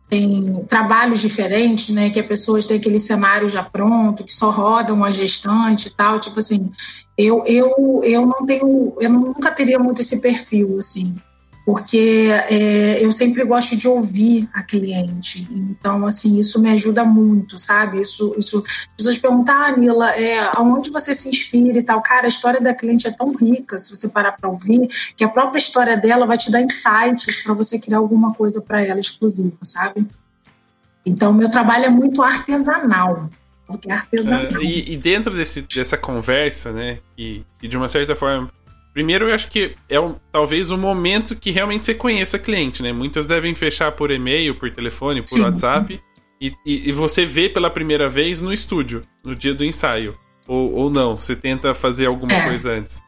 tem trabalhos diferentes, né? Que as pessoas têm aquele cenário já pronto, que só rodam a gestante e tal. Tipo assim, eu, eu, eu não tenho, eu nunca teria muito esse perfil, assim porque é, eu sempre gosto de ouvir a cliente. Então, assim, isso me ajuda muito, sabe? Isso, isso as pessoas perguntam, ah, Nila, é, aonde você se inspira e tal? Cara, a história da cliente é tão rica, se você parar para ouvir, que a própria história dela vai te dar insights para você criar alguma coisa para ela exclusiva, sabe? Então, meu trabalho é muito artesanal. Porque é artesanal. Uh, e, e, dentro desse, dessa conversa, né, que, que de uma certa forma Primeiro, eu acho que é o, talvez o momento que realmente você conheça cliente, né? Muitas devem fechar por e-mail, por telefone, por Sim. WhatsApp. E, e, e, você vê pela primeira vez no estúdio, no dia do ensaio. Ou, ou não, você tenta fazer alguma é. coisa antes.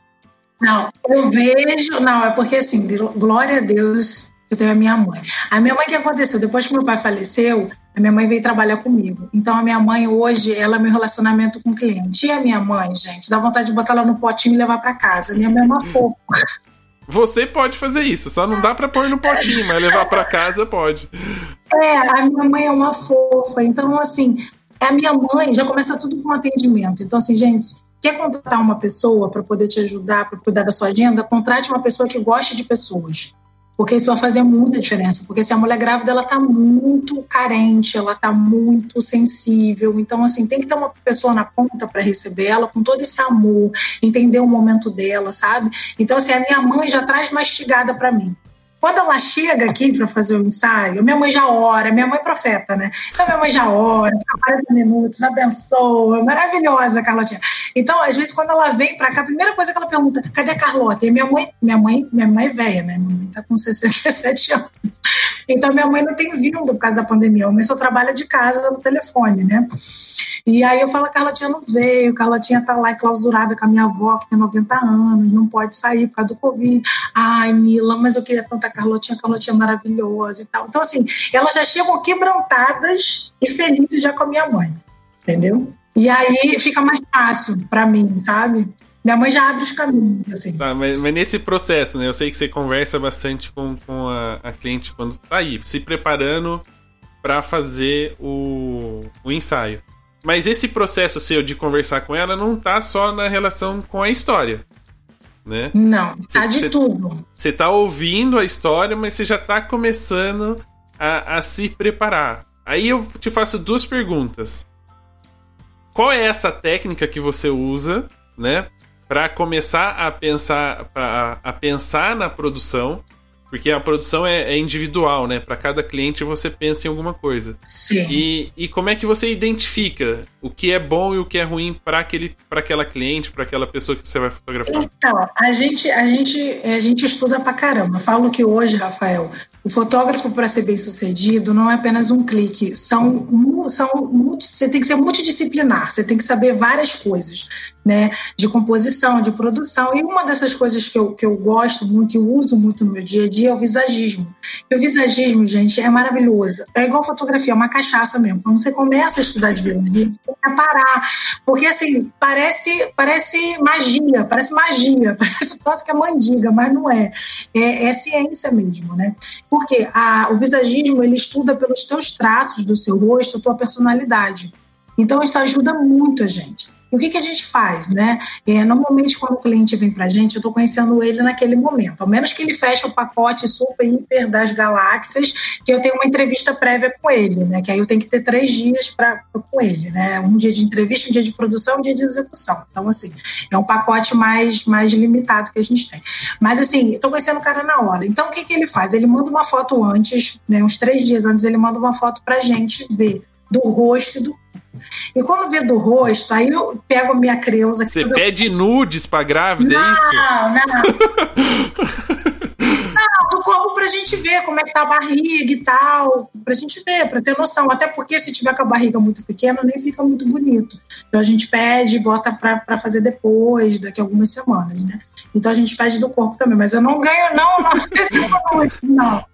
Não, eu vejo. Não, é porque assim, glória a Deus, eu tenho a minha mãe. A minha mãe, o que aconteceu? Depois que meu pai faleceu, a minha mãe veio trabalhar comigo. Então, a minha mãe hoje, ela é meu relacionamento com o cliente. E a minha mãe, gente, dá vontade de botar ela no potinho e levar para casa. Minha mãe é uma fofa. Você pode fazer isso, só não dá para pôr no potinho, mas levar para casa pode. É, a minha mãe é uma fofa. Então, assim, a minha mãe já começa tudo com atendimento. Então, assim, gente, quer contratar uma pessoa para poder te ajudar, para cuidar da sua agenda? Contrate uma pessoa que goste de pessoas porque isso vai fazer muita diferença. Porque se a mulher grávida ela está muito carente, ela está muito sensível, então assim tem que ter uma pessoa na ponta para receber ela com todo esse amor, entender o momento dela, sabe? Então assim a minha mãe já traz mastigada para mim. Quando ela chega aqui para fazer o ensaio, minha mãe já ora, minha mãe é profeta, né? Então minha mãe já ora, fica 40 minutos, abençoa, maravilhosa, Carlotinha. Então, às vezes, quando ela vem para cá, a primeira coisa que ela pergunta, cadê a Carlota? E minha mãe, minha mãe, minha mãe é velha, né? Minha mãe tá com 67 anos. Então, minha mãe não tem vindo por causa da pandemia. Minha mãe só trabalha de casa no telefone, né? E aí eu falo, a Carlotinha não veio, a Carlotinha tá lá enclausurada com a minha avó, que tem 90 anos, não pode sair por causa do Covid. Ai, Mila, mas eu queria tanta Carlotinha, a Carlotinha é maravilhosa e tal. Então, assim, elas já chegam quebrantadas e felizes já com a minha mãe, entendeu? E aí fica mais fácil para mim, sabe? Minha mãe já abre os caminhos, assim. Tá, mas, mas, nesse processo, né? Eu sei que você conversa bastante com, com a, a cliente quando tá aí, se preparando para fazer o, o ensaio. Mas esse processo seu de conversar com ela não tá só na relação com a história. Né? Não, tá cê, de cê, tudo. Você tá ouvindo a história, mas você já tá começando a, a se preparar. Aí eu te faço duas perguntas. Qual é essa técnica que você usa, né, para começar a pensar, a, a pensar na produção porque a produção é, é individual, né? Para cada cliente você pensa em alguma coisa. Sim. E, e como é que você identifica o que é bom e o que é ruim para aquele para aquela cliente, para aquela pessoa que você vai fotografar? Então, a gente a gente a gente estuda pra caramba. Eu falo que hoje, Rafael, o fotógrafo para ser bem sucedido não é apenas um clique, são são você tem que ser multidisciplinar, você tem que saber várias coisas, né? De composição, de produção. E uma dessas coisas que eu, que eu gosto muito e uso muito no meu dia a dia é o visagismo. E o visagismo, gente, é maravilhoso. É igual fotografia, é uma cachaça mesmo. Quando você começa a estudar de visagismo, você tem que parar. Porque, assim, parece, parece magia, parece magia, parece que é mandiga, mas não é. é. É, ciência mesmo, né? Porque a, o visagismo, ele estuda pelos teus traços do seu rosto, a tua personalidade. Então, isso ajuda muito a gente. O que, que a gente faz, né? É, normalmente, quando o cliente vem para a gente, eu estou conhecendo ele naquele momento. Ao menos que ele feche o pacote super, hiper das galáxias, que eu tenho uma entrevista prévia com ele, né? Que aí eu tenho que ter três dias pra, com ele, né? Um dia de entrevista, um dia de produção, um dia de execução. Então, assim, é um pacote mais, mais limitado que a gente tem. Mas, assim, estou conhecendo o cara na hora. Então, o que, que ele faz? Ele manda uma foto antes, né? Uns três dias antes, ele manda uma foto para a gente ver do rosto e do e quando vê do rosto, aí eu pego a minha Creuza. Você pede eu... nudes pra grávida, não, é isso? Não, não. não, do corpo pra gente ver como é que tá a barriga e tal. Pra gente ver, pra ter noção. Até porque se tiver com a barriga muito pequena, nem fica muito bonito. Então a gente pede, bota pra, pra fazer depois, daqui a algumas semanas, né? Então a gente pede do corpo também. Mas eu não ganho, não, não. não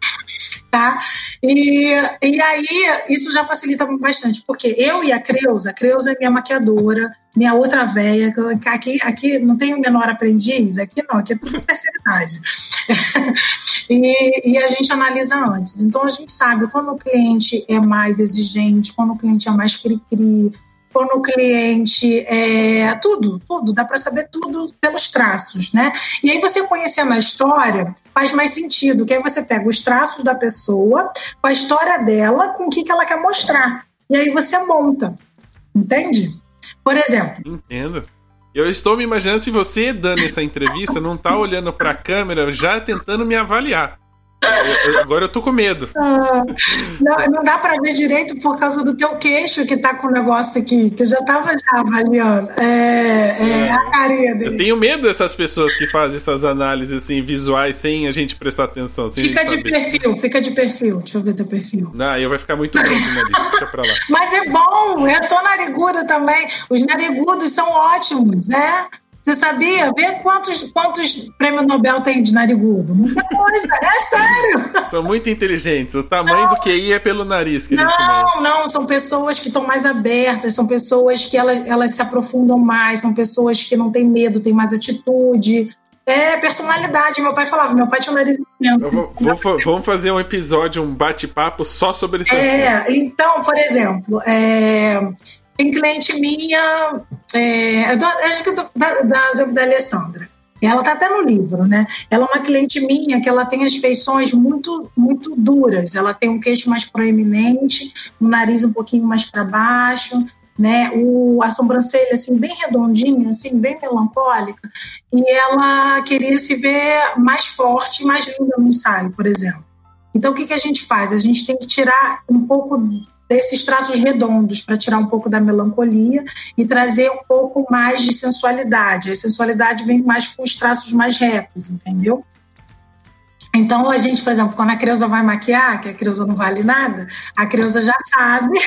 tá? E, e aí, isso já facilita bastante, porque eu e a Creuza, a Creuza é minha maquiadora, minha outra véia, aqui, aqui não tem o menor aprendiz, aqui não, aqui é tudo terceira idade. e, e a gente analisa antes. Então, a gente sabe quando o cliente é mais exigente, quando o cliente é mais cri-cri, for no cliente, é, tudo, tudo, dá para saber tudo pelos traços, né? E aí você conhecendo a história faz mais sentido, que aí você pega os traços da pessoa, com a história dela, com o que, que ela quer mostrar. E aí você monta, entende? Por exemplo. Entendo. Eu estou me imaginando se você dando essa entrevista não está olhando para a câmera já tentando me avaliar. Eu, agora eu tô com medo. Ah, não, não, dá para ver direito por causa do teu queixo que tá com o negócio aqui, que eu já tava já avaliando. É, é, é, a carinha dele. Eu tenho medo dessas pessoas que fazem essas análises assim, visuais sem a gente prestar atenção. fica de perfil, fica de perfil. Deixa eu ver teu perfil. Não, aí vai ficar muito grande nariz. Deixa pra lá. Mas é bom, eu sou nariguda também. Os narigudos são ótimos, né? Você sabia? Vê quantos, quantos prêmios Nobel tem de narigudo. Muita coisa, é sério. São muito inteligentes. O tamanho não, do QI é pelo nariz que não, a gente Não, não. São pessoas que estão mais abertas, são pessoas que elas, elas se aprofundam mais, são pessoas que não têm medo, têm mais atitude. É personalidade. Meu pai falava, meu pai tinha um nariz imenso. Vou, vou, vamos fazer um episódio, um bate-papo só sobre isso. É, então, por exemplo, é, tem cliente minha, é, acho que da, da, da Alessandra. Ela está até no livro, né? Ela é uma cliente minha que ela tem as feições muito, muito duras. Ela tem um queixo mais proeminente, um nariz um pouquinho mais para baixo, né? O, a sobrancelha assim bem redondinha, assim bem melancólica. E ela queria se ver mais forte, mais linda no ensaio, por exemplo. Então o que, que a gente faz? A gente tem que tirar um pouco desses traços redondos para tirar um pouco da melancolia e trazer um pouco mais de sensualidade. A sensualidade vem mais com os traços mais retos, entendeu? Então, a gente, por exemplo, quando a Creuza vai maquiar, que a Creuza não vale nada, a Creuza já sabe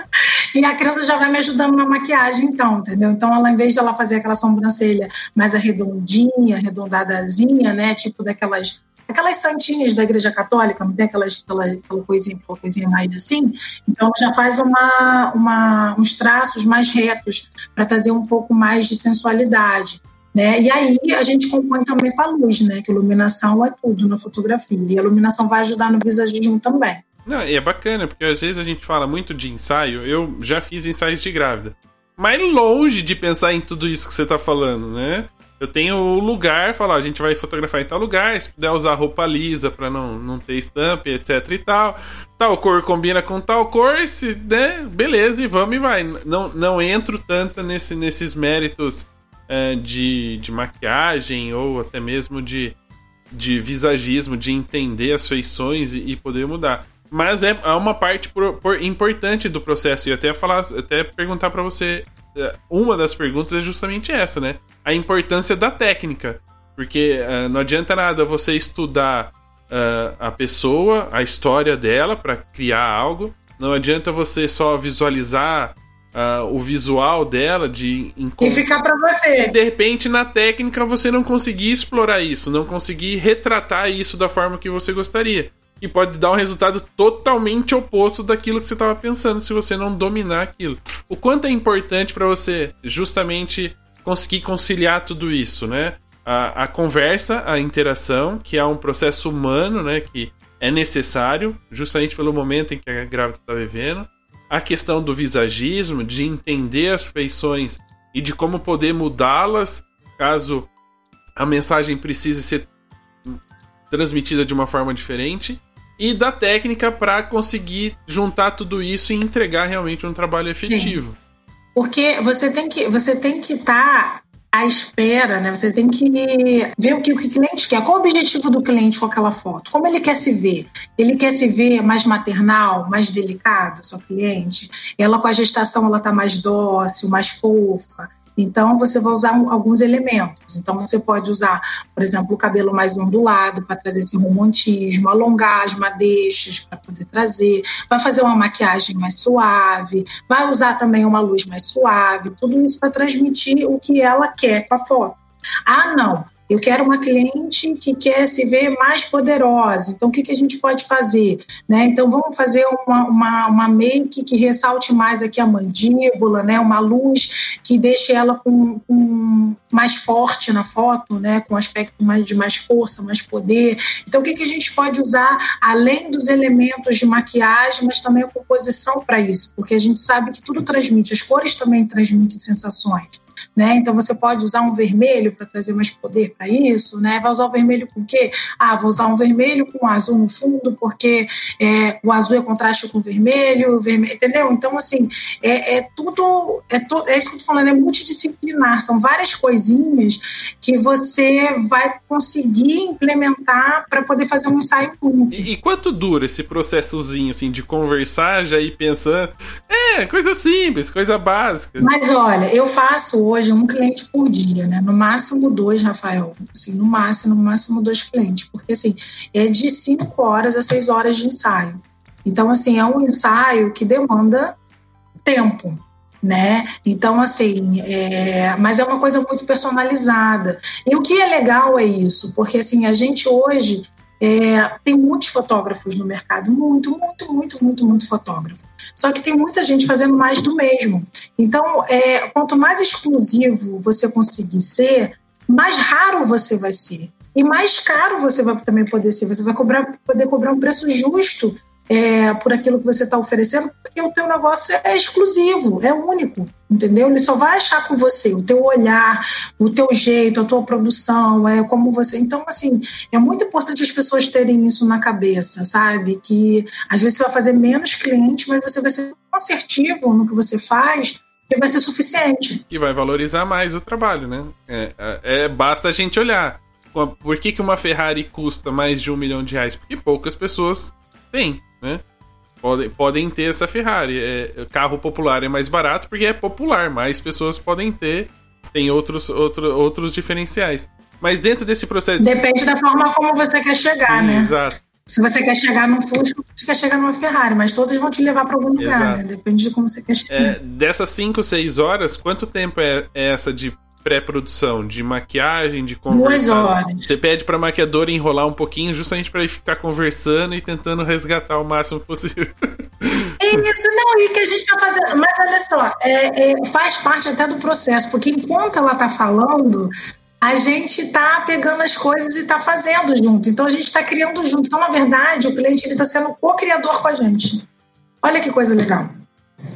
e a Creuza já vai me ajudando na maquiagem, então, entendeu? Então, ela, em vez de ela fazer aquela sobrancelha mais arredondinha, arredondadazinha, né, tipo daquelas aquelas santinhas da Igreja Católica, não tem aquelas, aquela, aquela, coisinha, aquela coisinha mais assim? Então já faz uma, uma, uns traços mais retos para trazer um pouco mais de sensualidade. Né? E aí a gente compõe também com a luz, né? Que iluminação é tudo na fotografia. E a iluminação vai ajudar no visagismo também. Não, e é bacana, porque às vezes a gente fala muito de ensaio. Eu já fiz ensaios de grávida. Mas longe de pensar em tudo isso que você está falando, né? Eu tenho o lugar, falar, a gente vai fotografar em tal lugar, se puder usar roupa lisa para não, não ter estampa, etc e tal. Tal cor combina com tal cor, se, né, beleza, e vamos e vai. Não, não entro tanto nesse, nesses méritos é, de, de maquiagem ou até mesmo de, de visagismo, de entender as feições e, e poder mudar. Mas é, é uma parte por, por importante do processo. E até falar, até perguntar para você é, uma das perguntas é justamente essa, né? A importância da técnica. Porque uh, não adianta nada você estudar uh, a pessoa, a história dela para criar algo. Não adianta você só visualizar uh, o visual dela de e ficar para você. E de repente na técnica você não conseguir explorar isso, não conseguir retratar isso da forma que você gostaria que pode dar um resultado totalmente oposto daquilo que você estava pensando se você não dominar aquilo. O quanto é importante para você justamente conseguir conciliar tudo isso, né? A, a, conversa, a interação, que é um processo humano, né? Que é necessário, justamente pelo momento em que a grávida está vivendo. A questão do visagismo, de entender as feições e de como poder mudá-las caso a mensagem precise ser transmitida de uma forma diferente e da técnica para conseguir juntar tudo isso e entregar realmente um trabalho efetivo. Sim. Porque você tem que você tem que estar tá à espera, né? Você tem que ver o que o cliente quer. Qual o objetivo do cliente com aquela foto? Como ele quer se ver? Ele quer se ver mais maternal, mais delicado, sua cliente? Ela com a gestação ela tá mais dócil, mais fofa. Então, você vai usar alguns elementos. Então, você pode usar, por exemplo, o cabelo mais ondulado para trazer esse romantismo, alongar as madeixas para trazer, vai fazer uma maquiagem mais suave, vai usar também uma luz mais suave, tudo isso para transmitir o que ela quer com a foto. Ah, não, eu quero uma cliente que quer se ver mais poderosa. Então, o que, que a gente pode fazer? Né? Então, vamos fazer uma, uma, uma make que ressalte mais aqui a mandíbula, né? uma luz que deixe ela com, com mais forte na foto, né? com aspecto mais, de mais força, mais poder. Então, o que, que a gente pode usar além dos elementos de maquiagem, mas também a composição para isso? Porque a gente sabe que tudo transmite, as cores também transmitem sensações né? Então você pode usar um vermelho para trazer mais poder para isso, né? Vai usar o vermelho com o quê? Ah, vou usar um vermelho com azul no fundo, porque é, o azul é contraste com o vermelho, o vermelho, entendeu? Então, assim, é, é tudo, é, to, é isso que eu tô falando, é multidisciplinar, são várias coisinhas que você vai conseguir implementar para poder fazer um ensaio único. E, e, quanto dura esse processozinho, assim, de conversar, já ir pensando, é, coisa simples, coisa básica. Mas olha, eu faço hoje um cliente por dia, né? No máximo dois, Rafael. Assim, no máximo, no máximo dois clientes. Porque, assim, é de cinco horas a seis horas de ensaio. Então, assim, é um ensaio que demanda tempo, né? Então, assim, é... mas é uma coisa muito personalizada. E o que é legal é isso, porque, assim, a gente hoje é, tem muitos fotógrafos no mercado, muito, muito, muito, muito, muito fotógrafo. Só que tem muita gente fazendo mais do mesmo. Então, é, quanto mais exclusivo você conseguir ser, mais raro você vai ser. E mais caro você vai também poder ser. Você vai cobrar, poder cobrar um preço justo é, por aquilo que você está oferecendo, porque o teu negócio é exclusivo, é único, entendeu? Ele só vai achar com você o teu olhar, o teu jeito, a tua produção, é como você. Então, assim, é muito importante as pessoas terem isso na cabeça, sabe? Que às vezes você vai fazer menos cliente, mas você vai ser assertivo no que você faz que vai ser suficiente. E vai valorizar mais o trabalho, né? É, é, é, basta a gente olhar. Por que, que uma Ferrari custa mais de um milhão de reais? Porque poucas pessoas têm né? Podem, podem ter essa Ferrari. É, carro popular é mais barato porque é popular, mais pessoas podem ter, tem outros, outro, outros diferenciais. Mas dentro desse processo. Depende da forma como você quer chegar, Sim, né? Exato. Se você quer chegar num Fusca, você quer chegar numa Ferrari, mas todos vão te levar para algum lugar, né? Depende de como você quer chegar. É, dessas 5, 6 horas, quanto tempo é, é essa de pré-produção, de maquiagem, de conversa. Você pede pra maquiadora enrolar um pouquinho, justamente para ele ficar conversando e tentando resgatar o máximo possível. É isso, não, e que a gente tá fazendo. Mas olha só, é, é, faz parte até do processo, porque enquanto ela tá falando, a gente tá pegando as coisas e tá fazendo junto. Então a gente tá criando junto. Então, na verdade, o cliente ele tá sendo co-criador com a gente. Olha que coisa legal.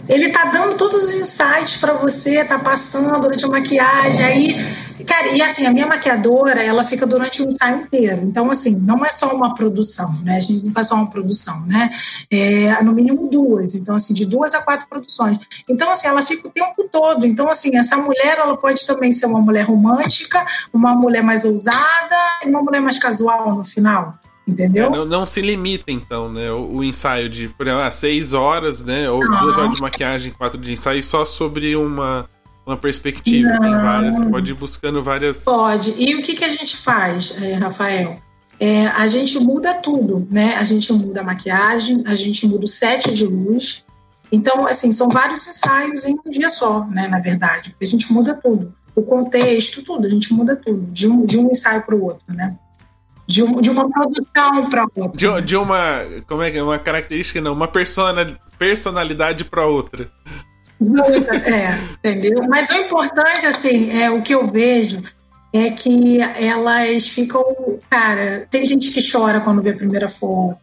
Ele tá dando todos os insights para você, tá passando durante a maquiagem. Aí, cara, e assim, a minha maquiadora, ela fica durante o ensaio inteiro. Então, assim, não é só uma produção, né? A gente não faz só uma produção, né? É, no mínimo duas. Então, assim, de duas a quatro produções. Então, assim, ela fica o tempo todo. Então, assim, essa mulher, ela pode também ser uma mulher romântica, uma mulher mais ousada e uma mulher mais casual no final. Entendeu? É, não, não, se limita, então, né? O, o, ensaio de, por exemplo, ah, seis horas, né? Ou não. duas horas de maquiagem, quatro de ensaio, só sobre uma, uma perspectiva. Não. Tem várias, você pode ir buscando várias. Pode. E o que, que a gente faz, é, Rafael? É, a gente muda tudo, né? A gente muda a maquiagem, a gente muda o set de luz. Então, assim, são vários ensaios em um dia só, né? Na verdade, a gente muda tudo. O contexto, tudo, a gente muda tudo, de um, de um ensaio para o outro, né? De, um, de uma produção para outra. De, de, uma. Como é que é? Uma característica, não, uma persona, personalidade para outra. É, entendeu? Mas o importante, assim, é o que eu vejo é que elas ficam. Cara, tem gente que chora quando vê a primeira foto,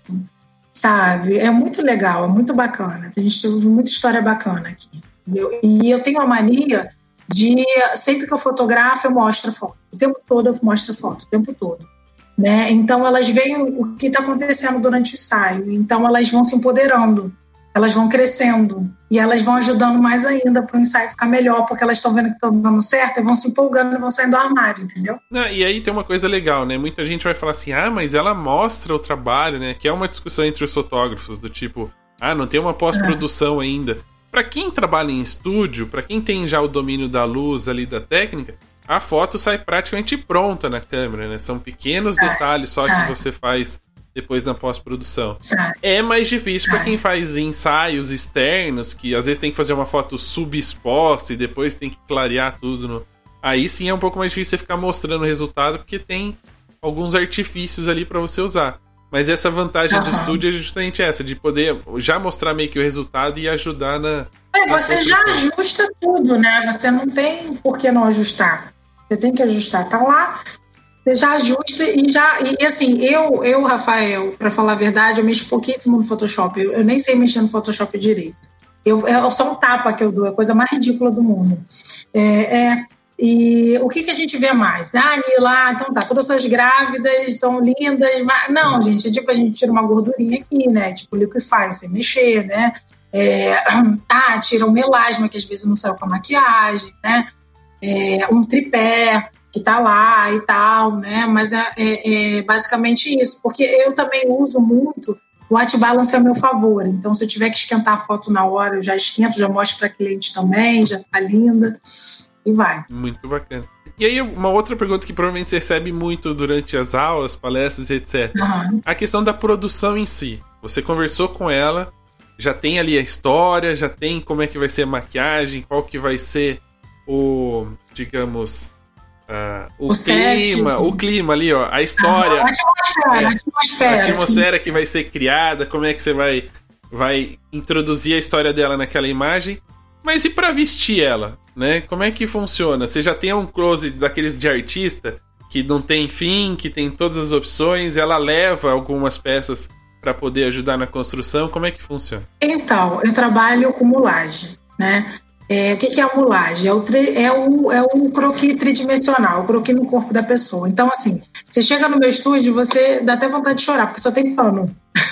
sabe? É muito legal, é muito bacana. Tem muita história bacana aqui. Entendeu? E eu tenho a mania de sempre que eu fotografo, eu mostro a foto. O tempo todo eu mostro a foto, o tempo todo. Né? Então elas veem o que está acontecendo durante o ensaio. Então elas vão se empoderando, elas vão crescendo e elas vão ajudando mais ainda para o ensaio ficar melhor, porque elas estão vendo que estão dando certo e vão se empolgando e vão saindo do armário, entendeu? E aí tem uma coisa legal, né? Muita gente vai falar assim, ah, mas ela mostra o trabalho, né? Que é uma discussão entre os fotógrafos do tipo, ah, não tem uma pós-produção é. ainda. Para quem trabalha em estúdio, para quem tem já o domínio da luz ali da técnica, a foto sai praticamente pronta na câmera, né? São pequenos sai, detalhes só sai. que você faz depois na pós-produção. É mais difícil para quem faz ensaios externos, que às vezes tem que fazer uma foto subexposta e depois tem que clarear tudo. No... Aí sim é um pouco mais difícil você ficar mostrando o resultado, porque tem alguns artifícios ali para você usar. Mas essa vantagem uhum. do estúdio é justamente essa, de poder já mostrar meio que o resultado e ajudar na. É, você já ajusta tudo, né? Você não tem por que não ajustar. Você tem que ajustar. Tá lá, você já ajusta e já. E assim, eu, eu Rafael, para falar a verdade, eu mexo pouquíssimo no Photoshop. Eu, eu nem sei mexer no Photoshop direito. Eu, é só um tapa que eu dou, é a coisa mais ridícula do mundo. É, é e o que, que a gente vê mais? Ah, lá, então tá, todas essas grávidas estão lindas. Mas... Não, gente, é tipo, a gente tira uma gordurinha aqui, né? Tipo, liquify, sem mexer, né? É, ah, tira um melasma, que às vezes não saiu com a maquiagem, né? É, um tripé que tá lá e tal, né? Mas é, é, é basicamente isso, porque eu também uso muito o white balance a meu favor. Então, se eu tiver que esquentar a foto na hora, eu já esquento, já mostro para cliente também, já fica linda e vai. Muito bacana. E aí, uma outra pergunta que provavelmente você recebe muito durante as aulas, palestras, etc. Uhum. A questão da produção em si. Você conversou com ela, já tem ali a história, já tem como é que vai ser a maquiagem, qual que vai ser o, digamos, uh, o, o, clima, set. o clima ali, ó, a história. a atmosfera, é, a atmosfera. A atmosfera que vai ser criada, como é que você vai, vai introduzir a história dela naquela imagem. Mas e para vestir ela, né? Como é que funciona? Você já tem um close daqueles de artista que não tem fim, que tem todas as opções, ela leva algumas peças para poder ajudar na construção. Como é que funciona? Então, eu trabalho com mulagem, né? É, o que, é a mulagem? É o, tri, é, o, é o croquis tridimensional, o croquis no corpo da pessoa. Então, assim, você chega no meu estúdio, você dá até vontade de chorar, porque só tem pano.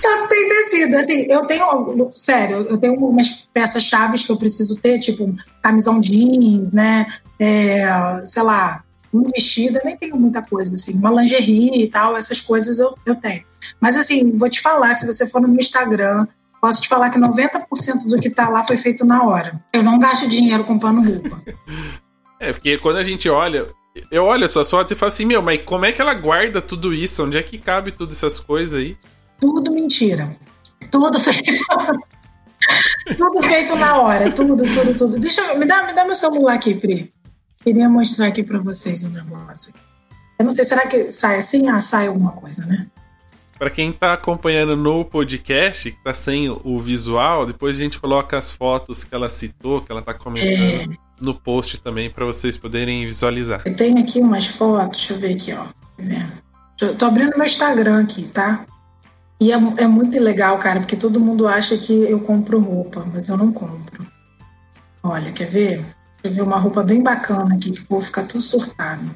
Só tem tecido. Assim, eu tenho, sério, eu tenho umas peças chaves que eu preciso ter, tipo camisão jeans, né? É, sei lá, um vestido, eu nem tenho muita coisa, assim, uma lingerie e tal, essas coisas eu, eu tenho. Mas assim, vou te falar, se você for no meu Instagram, posso te falar que 90% do que tá lá foi feito na hora. Eu não gasto dinheiro comprando roupa. É, porque quando a gente olha, eu olho essas fotos e falo assim, meu, mas como é que ela guarda tudo isso? Onde é que cabe todas essas coisas aí? Tudo mentira. Tudo feito. tudo feito na hora. Tudo, tudo, tudo. Deixa eu. Me dá, me dá meu celular aqui, Pri. Queria mostrar aqui para vocês o um negócio. Eu não sei, será que sai assim? Ah, sai alguma coisa, né? Para quem tá acompanhando no podcast, que tá sem o visual, depois a gente coloca as fotos que ela citou, que ela tá comentando é... no post também, para vocês poderem visualizar. Eu tenho aqui umas fotos, deixa eu ver aqui, ó. Eu tô abrindo meu Instagram aqui, tá? E é, é muito legal, cara, porque todo mundo acha que eu compro roupa, mas eu não compro. Olha, quer ver? Deixa eu ver uma roupa bem bacana aqui, que o povo fica tudo surtado.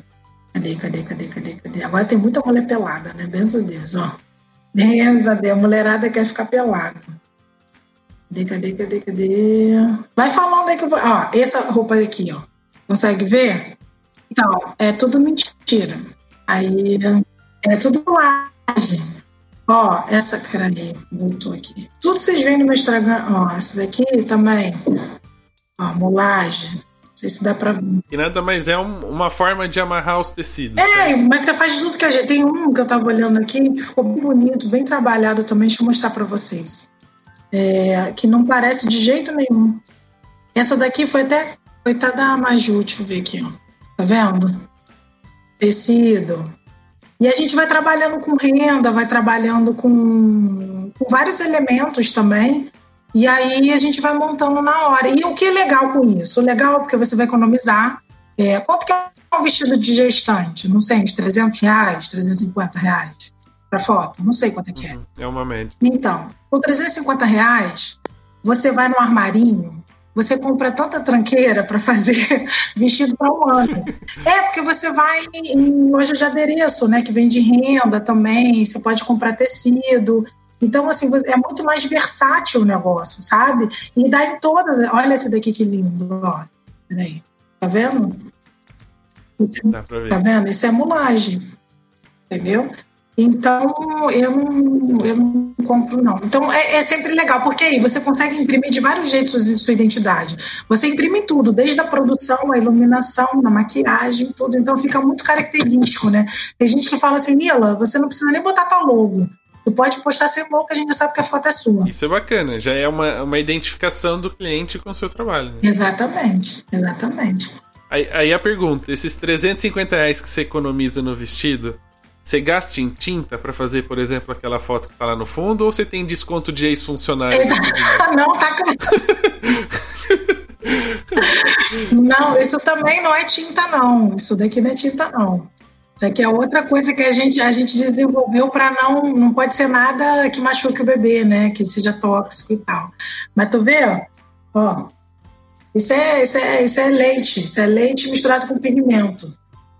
Cadê, cadê, cadê, cadê, cadê? Agora tem muita mulher pelada, né? Benza Deus, ó. Benza Deus, a mulherada quer ficar pelada. Cadê, cadê, cadê, cadê? Vai falando aí que eu vou. Ó, essa roupa aqui, ó. Consegue ver? Então, é tudo mentira. Aí é tudo laje. Ó, essa cara aí, voltou aqui. Tudo vocês veem no meu Instagram. Ó, essa daqui também. Ó, molagem. Não sei se dá pra ver. E nada mais é um, uma forma de amarrar os tecidos. É, certo? mas você faz tudo que a gente. Tem um que eu tava olhando aqui que ficou bem bonito, bem trabalhado também. Deixa eu mostrar pra vocês. É, que não parece de jeito nenhum. Essa daqui foi até. Foi até da Maju, deixa eu ver aqui, ó. Tá vendo? Tecido. E a gente vai trabalhando com renda, vai trabalhando com, com vários elementos também. E aí a gente vai montando na hora. E o que é legal com isso? Legal porque você vai economizar. É, quanto que é um vestido de gestante? Não sei, uns 300 reais, 350 reais para foto? Não sei quanto é que é. Uhum, é uma média. Então, com 350 reais, você vai no armarinho você compra tanta tranqueira para fazer vestido para um ano. É, porque você vai em loja de adereço, né? Que vende renda também, você pode comprar tecido. Então, assim, é muito mais versátil o negócio, sabe? E dá em todas. Olha esse daqui que lindo, ó. Peraí. Tá vendo? Dá pra ver. Tá vendo? Isso é mulagem. Entendeu? Então, eu não, eu não compro, não. Então, é, é, sempre legal, porque aí você consegue imprimir de vários jeitos sua, sua identidade. Você imprime tudo, desde a produção, a iluminação, a maquiagem, tudo. Então, fica muito característico, né? Tem gente que fala assim, Mila, você não precisa nem botar tua logo. Tu pode postar sem logo, que a gente já sabe que a foto é sua. Isso é bacana, já é uma, uma identificação do cliente com o seu trabalho. Né? Exatamente, exatamente. Aí, aí a pergunta, esses 350 reais que você economiza no vestido, você gasta em tinta para fazer, por exemplo, aquela foto que tá lá no fundo, ou você tem desconto de ex-funcionário? não, tá. não, isso também não é tinta, não. Isso daqui não é tinta, não. Isso aqui é outra coisa que a gente, a gente desenvolveu para não. Não pode ser nada que machuque o bebê, né? Que seja tóxico e tal. Mas tu vê, ó. Isso é, isso é, isso é leite. Isso é leite misturado com pigmento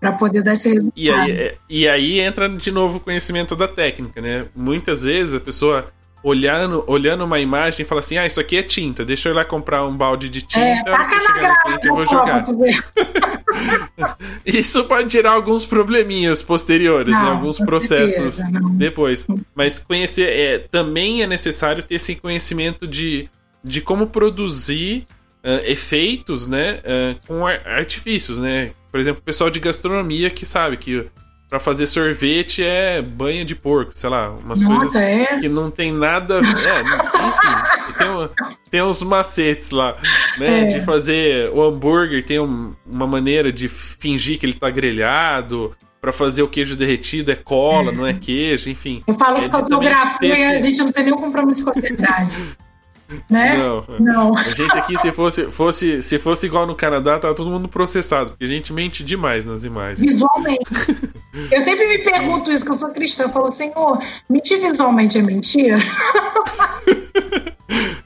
para poder dar esse resultado. E aí, é, e aí entra de novo o conhecimento da técnica, né? Muitas vezes a pessoa olhando, olhando uma imagem fala assim: ah, isso aqui é tinta, deixa eu ir lá comprar um balde de tinta. É, taca na grava, eu vou jogar. isso pode tirar alguns probleminhas posteriores, né? não, né? alguns processos certeza, depois. Mas conhecer, é, também é necessário ter esse conhecimento de, de como produzir uh, efeitos, né? Uh, com artifícios, né? Por exemplo, o pessoal de gastronomia que sabe que para fazer sorvete é banha de porco, sei lá, umas Nossa, coisas é? que não tem nada. É, enfim, tem, tem uns macetes lá, né? É. De fazer o hambúrguer, tem um, uma maneira de fingir que ele tá grelhado. Para fazer o queijo derretido é cola, é. não é queijo, enfim. Eu falo que fotografia, esse... a gente não tem nenhum compromisso com a verdade. Né? Não. não. A gente aqui, se fosse, fosse, se fosse igual no Canadá, tava todo mundo processado, porque a gente mente demais nas imagens. Visualmente. eu sempre me pergunto isso, que eu sou cristã. Eu falo, Senhor, mentir visualmente é mentira?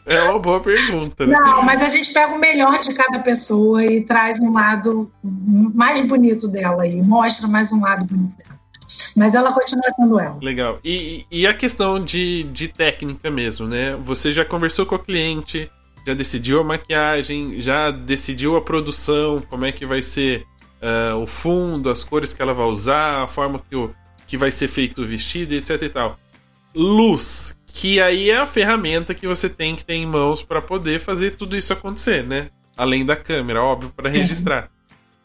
É uma boa pergunta. Né? Não, mas a gente pega o melhor de cada pessoa e traz um lado mais bonito dela e mostra mais um lado bonito dela. Mas ela continua sendo ela. Legal. E, e a questão de, de técnica mesmo, né? Você já conversou com a cliente, já decidiu a maquiagem, já decidiu a produção, como é que vai ser uh, o fundo, as cores que ela vai usar, a forma que, o, que vai ser feito o vestido, etc e tal. Luz, que aí é a ferramenta que você tem que ter em mãos para poder fazer tudo isso acontecer, né? Além da câmera, óbvio, para registrar.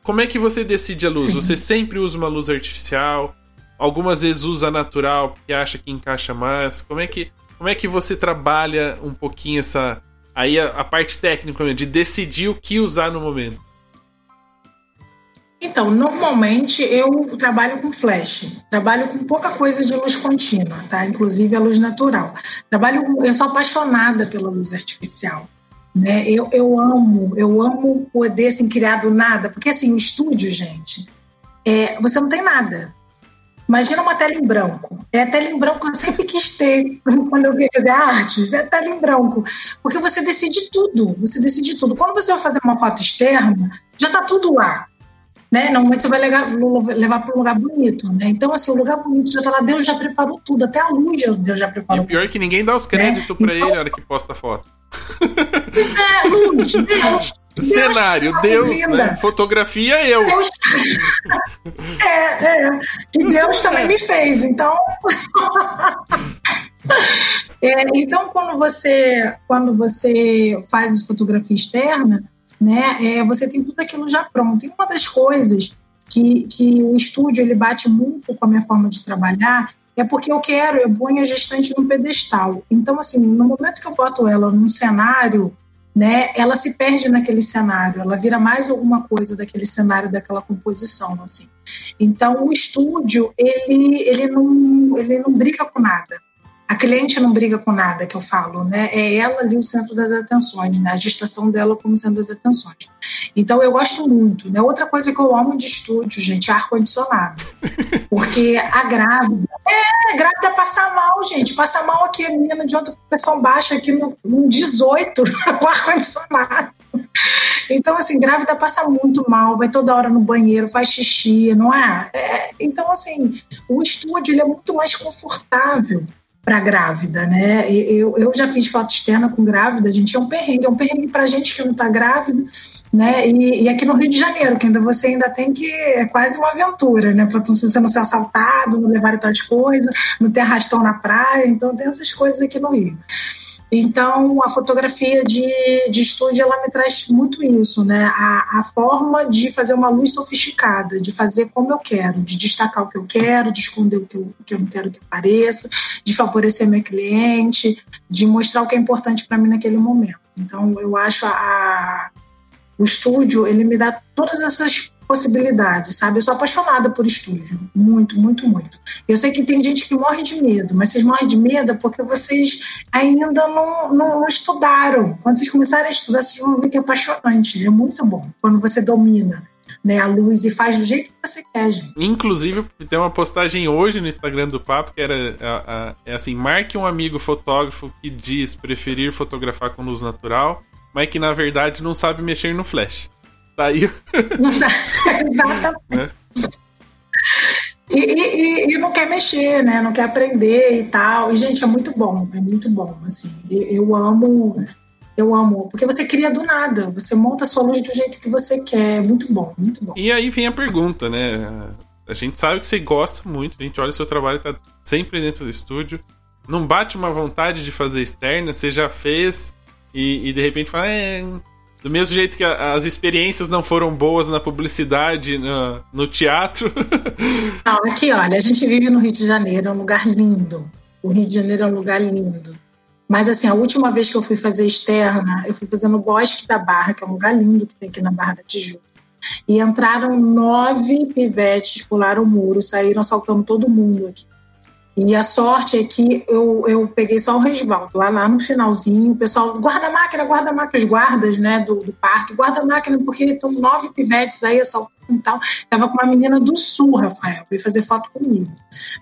Como é que você decide a luz? Sim. Você sempre usa uma luz artificial? Algumas vezes usa natural porque acha que encaixa mais. Como é que, como é que você trabalha um pouquinho essa. Aí a, a parte técnica de decidir o que usar no momento? Então, normalmente eu trabalho com flash, trabalho com pouca coisa de luz contínua, tá? Inclusive a luz natural. Trabalho, eu sou apaixonada pela luz artificial, né? Eu, eu amo, eu amo poder assim criar do nada, porque assim o estúdio, gente, é, você não tem nada. Imagina uma tela em branco. É a tela em branco que eu sempre quis ter quando eu queria fazer artes. É a tela em branco. Porque você decide tudo. Você decide tudo. Quando você vai fazer uma foto externa, já está tudo lá. Né? Normalmente você vai levar, levar para um lugar bonito. Né? Então, assim, o lugar bonito já está lá. Deus já preparou tudo. Até a luz Deus já preparou. E o pior é que ninguém dá os créditos né? para então, ele na hora que posta a foto. Isso é luz, Deus. Cenário, Deus, Deus né? Fotografia, eu. Deus... é, é. E Deus também me fez, então. é, então, quando você, quando você faz fotografia externa, né, é, você tem tudo aquilo já pronto. E uma das coisas que, que o estúdio ele bate muito com a minha forma de trabalhar é porque eu quero, eu ponho a gestante no pedestal. Então, assim, no momento que eu boto ela num cenário né, ela se perde naquele cenário, ela vira mais alguma coisa daquele cenário, daquela composição, assim. Então, o estúdio, ele, ele, não, ele não briga com nada. A cliente não briga com nada que eu falo, né? É ela ali o centro das atenções, né? A gestação dela como centro das atenções. Então eu gosto muito, né? Outra coisa que eu amo de estúdio, gente, é ar-condicionado. Porque a grávida. É, grávida passa mal, gente. Passa mal aqui, a menina de outra pressão baixa aqui no, no 18, o ar-condicionado. Então, assim, grávida passa muito mal, vai toda hora no banheiro, faz xixi, não é? é então, assim, o estúdio ele é muito mais confortável para grávida, né? Eu, eu já fiz foto externa com grávida, gente, é um perrengue, é um perrengue para gente que não está grávida, né? E, e, aqui no Rio de Janeiro, que ainda você ainda tem que é quase uma aventura, né? Para você não ser assaltado, não levar tal coisa, não ter arrastão na praia, então tem essas coisas aqui no Rio. Então, a fotografia de, de estúdio, ela me traz muito isso, né? A, a forma de fazer uma luz sofisticada, de fazer como eu quero, de destacar o que eu quero, de esconder o que eu, que eu não quero que apareça, de favorecer meu cliente, de mostrar o que é importante para mim naquele momento. Então, eu acho a, a, o estúdio, ele me dá todas essas possibilidades, sabe? Eu sou apaixonada por estúdio, muito, muito, muito. Eu sei que tem gente que morre de medo, mas vocês morrem de medo porque vocês ainda não, não estudaram. Quando vocês começarem a estudar, vocês vão ver que é apaixonante, é muito bom quando você domina. Né, a luz e faz do jeito que você quer, gente. Inclusive, tem uma postagem hoje no Instagram do Papo que era a, a, é assim: marque um amigo fotógrafo que diz preferir fotografar com luz natural, mas que na verdade não sabe mexer no flash. Tá aí. Exatamente. Né? E, e, e, não quer mexer, né? Não quer aprender e tal. E, gente, é muito bom, é muito bom. Assim, eu amo, eu amo. Porque você cria do nada, você monta a sua luz do jeito que você quer. É muito bom, muito bom. E aí vem a pergunta, né? A gente sabe que você gosta muito, a gente olha o seu trabalho, tá sempre dentro do estúdio. Não bate uma vontade de fazer externa, você já fez e, e de repente fala, é, do mesmo jeito que a, as experiências não foram boas na publicidade, no, no teatro. Não, aqui, olha, a gente vive no Rio de Janeiro, é um lugar lindo. O Rio de Janeiro é um lugar lindo. Mas, assim, a última vez que eu fui fazer externa, eu fui fazer no Bosque da Barra, que é um lugar lindo que tem aqui na Barra da Tijuca. E entraram nove pivetes, pularam o muro, saíram saltando todo mundo aqui. E a sorte é que eu, eu peguei só o resbaldo. Lá, lá no finalzinho, o pessoal, guarda a máquina, guarda a máquina, os guardas né, do, do parque, guarda a máquina, porque estão nove pivetes aí assaltando e tal. Tava com uma menina do sul, Rafael, veio fazer foto comigo.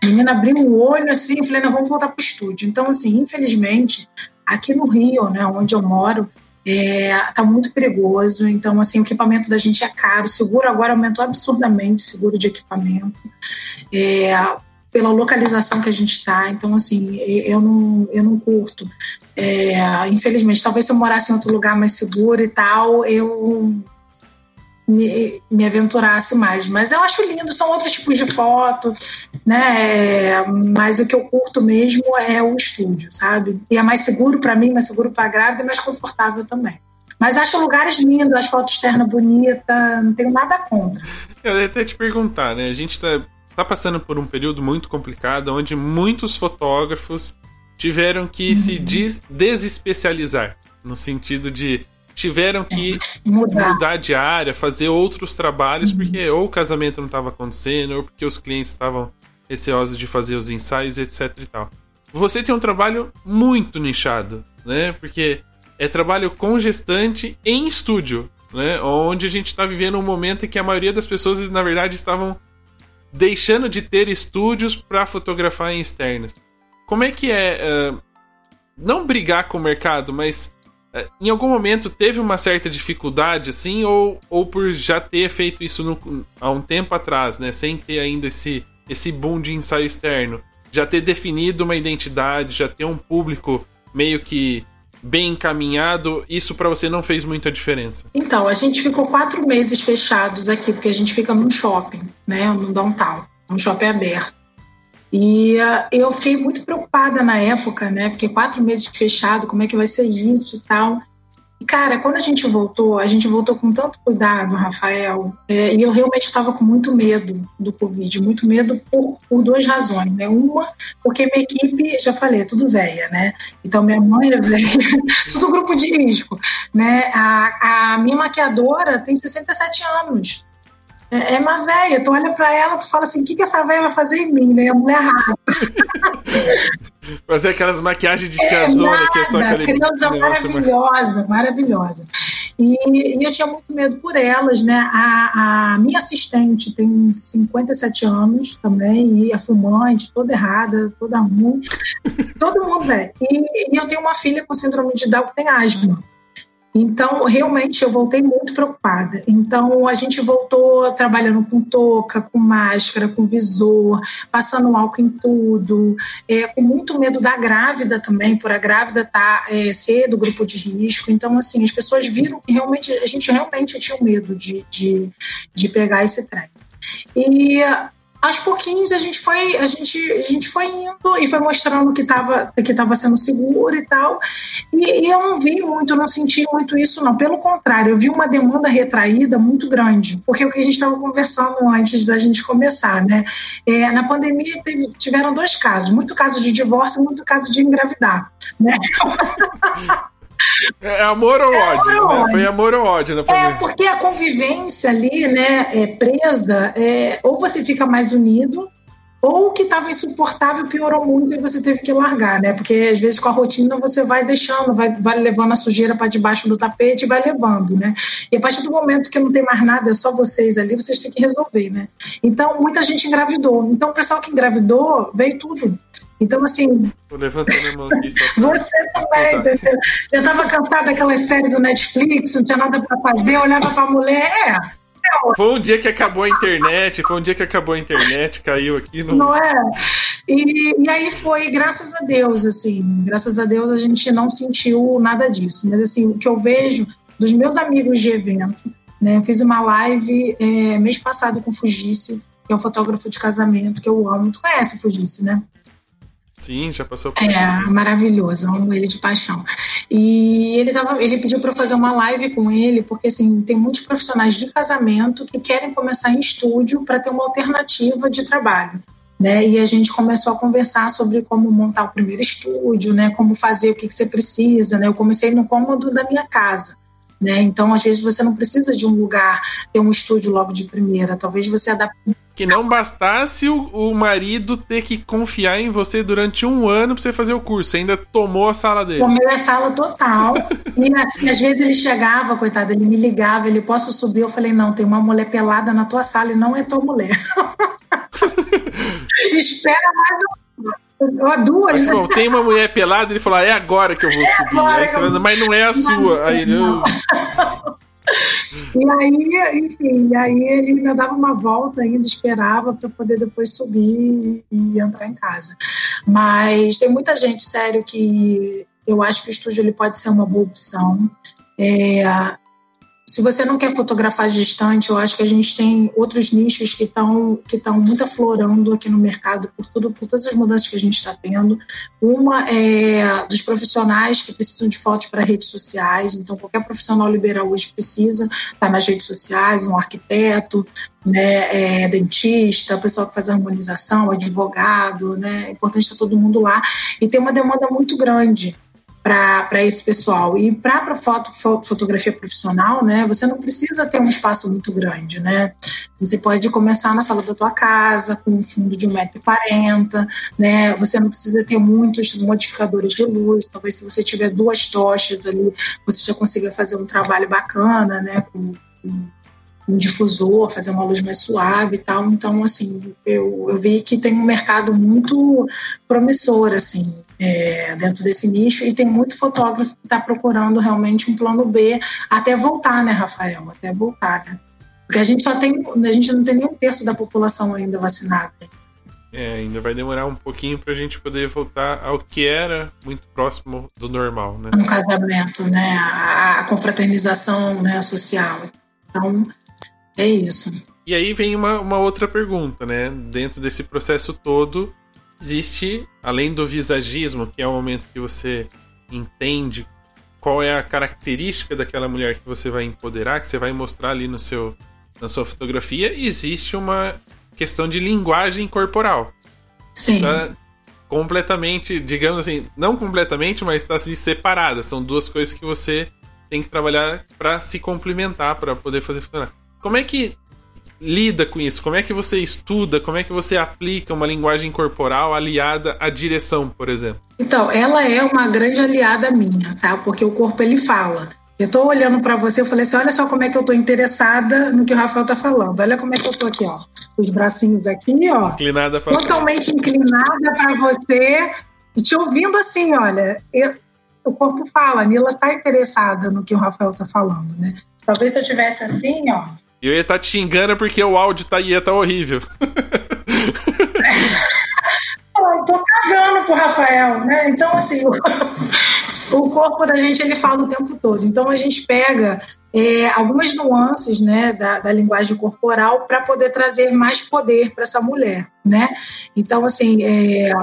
A menina abriu o olho assim, eu falei, não, vamos voltar para o estúdio. Então, assim, infelizmente, aqui no Rio, né, onde eu moro, é, tá muito perigoso, então assim, o equipamento da gente é caro, o seguro agora aumentou absurdamente, seguro de equipamento. É, pela localização que a gente está. Então, assim, eu não, eu não curto. É, infelizmente, talvez se eu morasse em outro lugar mais seguro e tal, eu me, me aventurasse mais. Mas eu acho lindo, são outros tipos de foto, né? Mas o que eu curto mesmo é o estúdio, sabe? E é mais seguro para mim, mais seguro para a grávida e mais confortável também. Mas acho lugares lindos, as fotos externas bonitas, não tenho nada contra. Eu ia até te perguntar, né? A gente tá está passando por um período muito complicado, onde muitos fotógrafos tiveram que uhum. se des desespecializar, no sentido de tiveram que mudar. mudar de área, fazer outros trabalhos, uhum. porque ou o casamento não estava acontecendo, ou porque os clientes estavam receosos de fazer os ensaios, etc e tal. Você tem um trabalho muito nichado, né? Porque é trabalho com gestante em estúdio, né? Onde a gente está vivendo um momento em que a maioria das pessoas, na verdade, estavam deixando de ter estúdios para fotografar em externas. Como é que é uh, não brigar com o mercado, mas uh, em algum momento teve uma certa dificuldade assim ou, ou por já ter feito isso no, há um tempo atrás, né, sem ter ainda esse esse boom de ensaio externo, já ter definido uma identidade, já ter um público meio que bem encaminhado, isso para você não fez muita diferença? Então, a gente ficou quatro meses fechados aqui, porque a gente fica num shopping, né, no downtown, um shopping aberto. E uh, eu fiquei muito preocupada na época, né, porque quatro meses fechado, como é que vai ser isso e tal. Cara, quando a gente voltou, a gente voltou com tanto cuidado, Rafael, é, e eu realmente estava com muito medo do Covid, muito medo por, por, duas razões, né? Uma, porque minha equipe, já falei, é tudo velha, né? Então minha mãe é velha, tudo grupo de risco, né? A, a minha maquiadora tem 67 anos, é, é uma velha. Tu olha pra ela, tu fala assim: o que, que essa velha vai fazer em mim, né? A mulher rara. Fazer aquelas maquiagens de tiazona, é, que é só aquele. Criança maravilhosa, maravilhosa. E, e, eu tinha muito medo por elas, né? A, a, minha assistente tem 57 anos também, e é fumante, toda errada, toda ruim. Todo mundo é. E, e eu tenho uma filha com síndrome de Down que tem asma. Então, realmente, eu voltei muito preocupada. Então, a gente voltou trabalhando com touca, com máscara, com visor, passando álcool em tudo, é, com muito medo da grávida também, por a grávida estar tá, é, ser do grupo de risco. Então, assim, as pessoas viram que realmente a gente realmente tinha medo de, de, de pegar esse trem. E aos pouquinhos a gente foi a gente, a gente foi indo e foi mostrando que estava que tava sendo seguro e tal. E, e, eu não vi muito não senti muito isso não. Pelo contrário eu vi uma demanda retraída muito grande porque o que a gente estava conversando antes da gente começar né? É, na pandemia teve, tiveram dois casos muito caso de divórcio e muito caso de engravidar né É, é amor ou é ódio, amor né? Ódio. Foi amor ou ódio família. É, porque a convivência ali, né, é presa, é, ou você fica mais unido, ou o que estava insuportável piorou muito e você teve que largar, né? Porque às vezes com a rotina você vai deixando, vai, vai levando a sujeira para debaixo do tapete e vai levando, né? E a partir do momento que não tem mais nada, é só vocês ali, vocês têm que resolver, né? Então muita gente engravidou. Então o pessoal que engravidou veio tudo. Então, assim. Tô levantando a mão aqui só pra... Você também, entendeu? Já estava cansado daquelas séries do Netflix, não tinha nada para fazer, olhava para a mulher, é. Foi um dia que acabou a internet, foi um dia que acabou a internet, caiu aqui. No... Não é? E, e aí foi, graças a Deus, assim, graças a Deus a gente não sentiu nada disso. Mas, assim, o que eu vejo dos meus amigos de evento, né? Eu fiz uma live é, mês passado com o Fugice, que é um fotógrafo de casamento que eu amo. Tu conhece o Fugice, né? Sim, já passou por É, maravilhoso, amo ele de paixão. E ele, tava, ele pediu para eu fazer uma live com ele, porque assim, tem muitos profissionais de casamento que querem começar em estúdio para ter uma alternativa de trabalho. Né? E a gente começou a conversar sobre como montar o primeiro estúdio, né? Como fazer, o que, que você precisa, né? Eu comecei no cômodo da minha casa. Né? Então, às vezes, você não precisa de um lugar, ter um estúdio logo de primeira. Talvez você adapte. Que não bastasse o, o marido ter que confiar em você durante um ano para você fazer o curso. ainda tomou a sala dele. Tomou a sala total. e assim, às vezes ele chegava, coitado, ele me ligava, ele posso subir. Eu falei, não, tem uma mulher pelada na tua sala e não é tua mulher. Espera mais um duas. Mas, bom, tem uma mulher pelada, ele falou, ah, é agora que eu vou é subir. Você fala, mas não é a sua. Aí ele. E aí, enfim, e aí ele ainda dava uma volta ainda, esperava para poder depois subir e entrar em casa. Mas tem muita gente, sério, que eu acho que o estúdio ele pode ser uma boa opção. É, se você não quer fotografar distante, eu acho que a gente tem outros nichos que estão que estão muito aflorando aqui no mercado por tudo por todas as mudanças que a gente está tendo. Uma é dos profissionais que precisam de fotos para redes sociais. Então qualquer profissional liberal hoje precisa estar tá nas redes sociais, um arquiteto, né, é, dentista, pessoal que faz harmonização, advogado, né? É importante estar todo mundo lá e tem uma demanda muito grande para esse pessoal. E para foto, fotografia profissional, né, você não precisa ter um espaço muito grande, né? Você pode começar na sala da tua casa, com um fundo de 1,40m, né? Você não precisa ter muitos modificadores de luz. Talvez se você tiver duas tochas ali, você já consiga fazer um trabalho bacana, né? Com, com um difusor, fazer uma luz mais suave e tal. Então, assim, eu, eu vi que tem um mercado muito promissor, assim, é, dentro desse nicho e tem muito fotógrafo que está procurando realmente um plano B até voltar, né, Rafael? Até voltar, né? Porque a gente só tem, a gente não tem nem um terço da população ainda vacinada. É, ainda vai demorar um pouquinho para a gente poder voltar ao que era muito próximo do normal, né? Um casamento, né? A, a confraternização né, social. Então, é isso. E aí vem uma, uma outra pergunta, né? Dentro desse processo todo, existe, além do visagismo, que é o momento que você entende qual é a característica daquela mulher que você vai empoderar, que você vai mostrar ali no seu, na sua fotografia, existe uma questão de linguagem corporal. Sim. Tá completamente, digamos assim, não completamente, mas está assim, separada. São duas coisas que você tem que trabalhar para se complementar, para poder fazer funcionar. Como é que lida com isso? Como é que você estuda? Como é que você aplica uma linguagem corporal aliada à direção, por exemplo? Então, ela é uma grande aliada minha, tá? Porque o corpo ele fala. Eu tô olhando para você, eu falei assim: olha só como é que eu tô interessada no que o Rafael tá falando. Olha como é que eu tô aqui, ó. Os bracinhos aqui, ó. Inclinada pra Totalmente inclinada para você. E te ouvindo assim, olha. Eu, o corpo fala, a Nila está interessada no que o Rafael está falando, né? Talvez se eu tivesse assim, ó. Eu ia estar tá te xingando porque o áudio tá, ia estar tá horrível. eu tô cagando pro Rafael, né? Então, assim, o, o corpo da gente ele fala o tempo todo. Então a gente pega é, algumas nuances né, da, da linguagem corporal para poder trazer mais poder para essa mulher, né? Então, assim, é,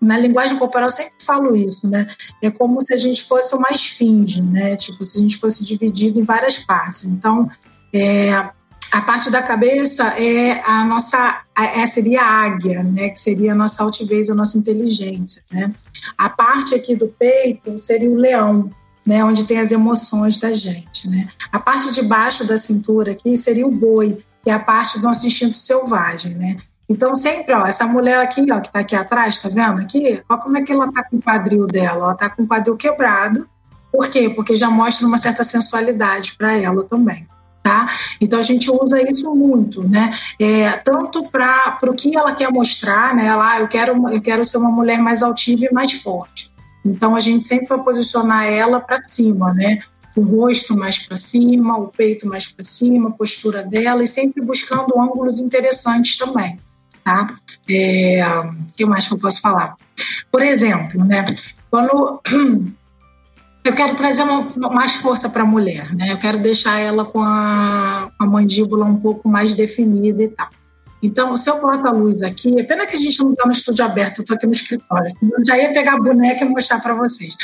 na linguagem corporal eu sempre falo isso, né? É como se a gente fosse uma esfinge, né? Tipo, se a gente fosse dividido em várias partes. Então, é, a parte da cabeça é a nossa, é, seria a águia, né? Que seria a nossa altivez, a nossa inteligência, né? A parte aqui do peito seria o leão, né? Onde tem as emoções da gente, né? A parte de baixo da cintura aqui seria o boi, que é a parte do nosso instinto selvagem, né? Então, sempre, ó, essa mulher aqui, ó, que tá aqui atrás, tá vendo aqui? Olha como é que ela tá com o quadril dela. Ela tá com o quadril quebrado. Por quê? Porque já mostra uma certa sensualidade para ela também. Tá? Então a gente usa isso muito, né? É, tanto para o que ela quer mostrar, né? Ela, ah, eu quero, eu quero ser uma mulher mais altiva e mais forte. Então a gente sempre vai posicionar ela para cima, né? O rosto mais para cima, o peito mais para cima, a postura dela e sempre buscando ângulos interessantes também tá? É, o que mais que eu posso falar? Por exemplo, né? Quando eu quero trazer uma, mais força para a mulher, né? Eu quero deixar ela com a, a mandíbula um pouco mais definida e tal. Então, se eu boto a luz aqui, é pena que a gente não está no estúdio aberto, eu estou aqui no escritório, eu já ia pegar a boneca e mostrar para vocês.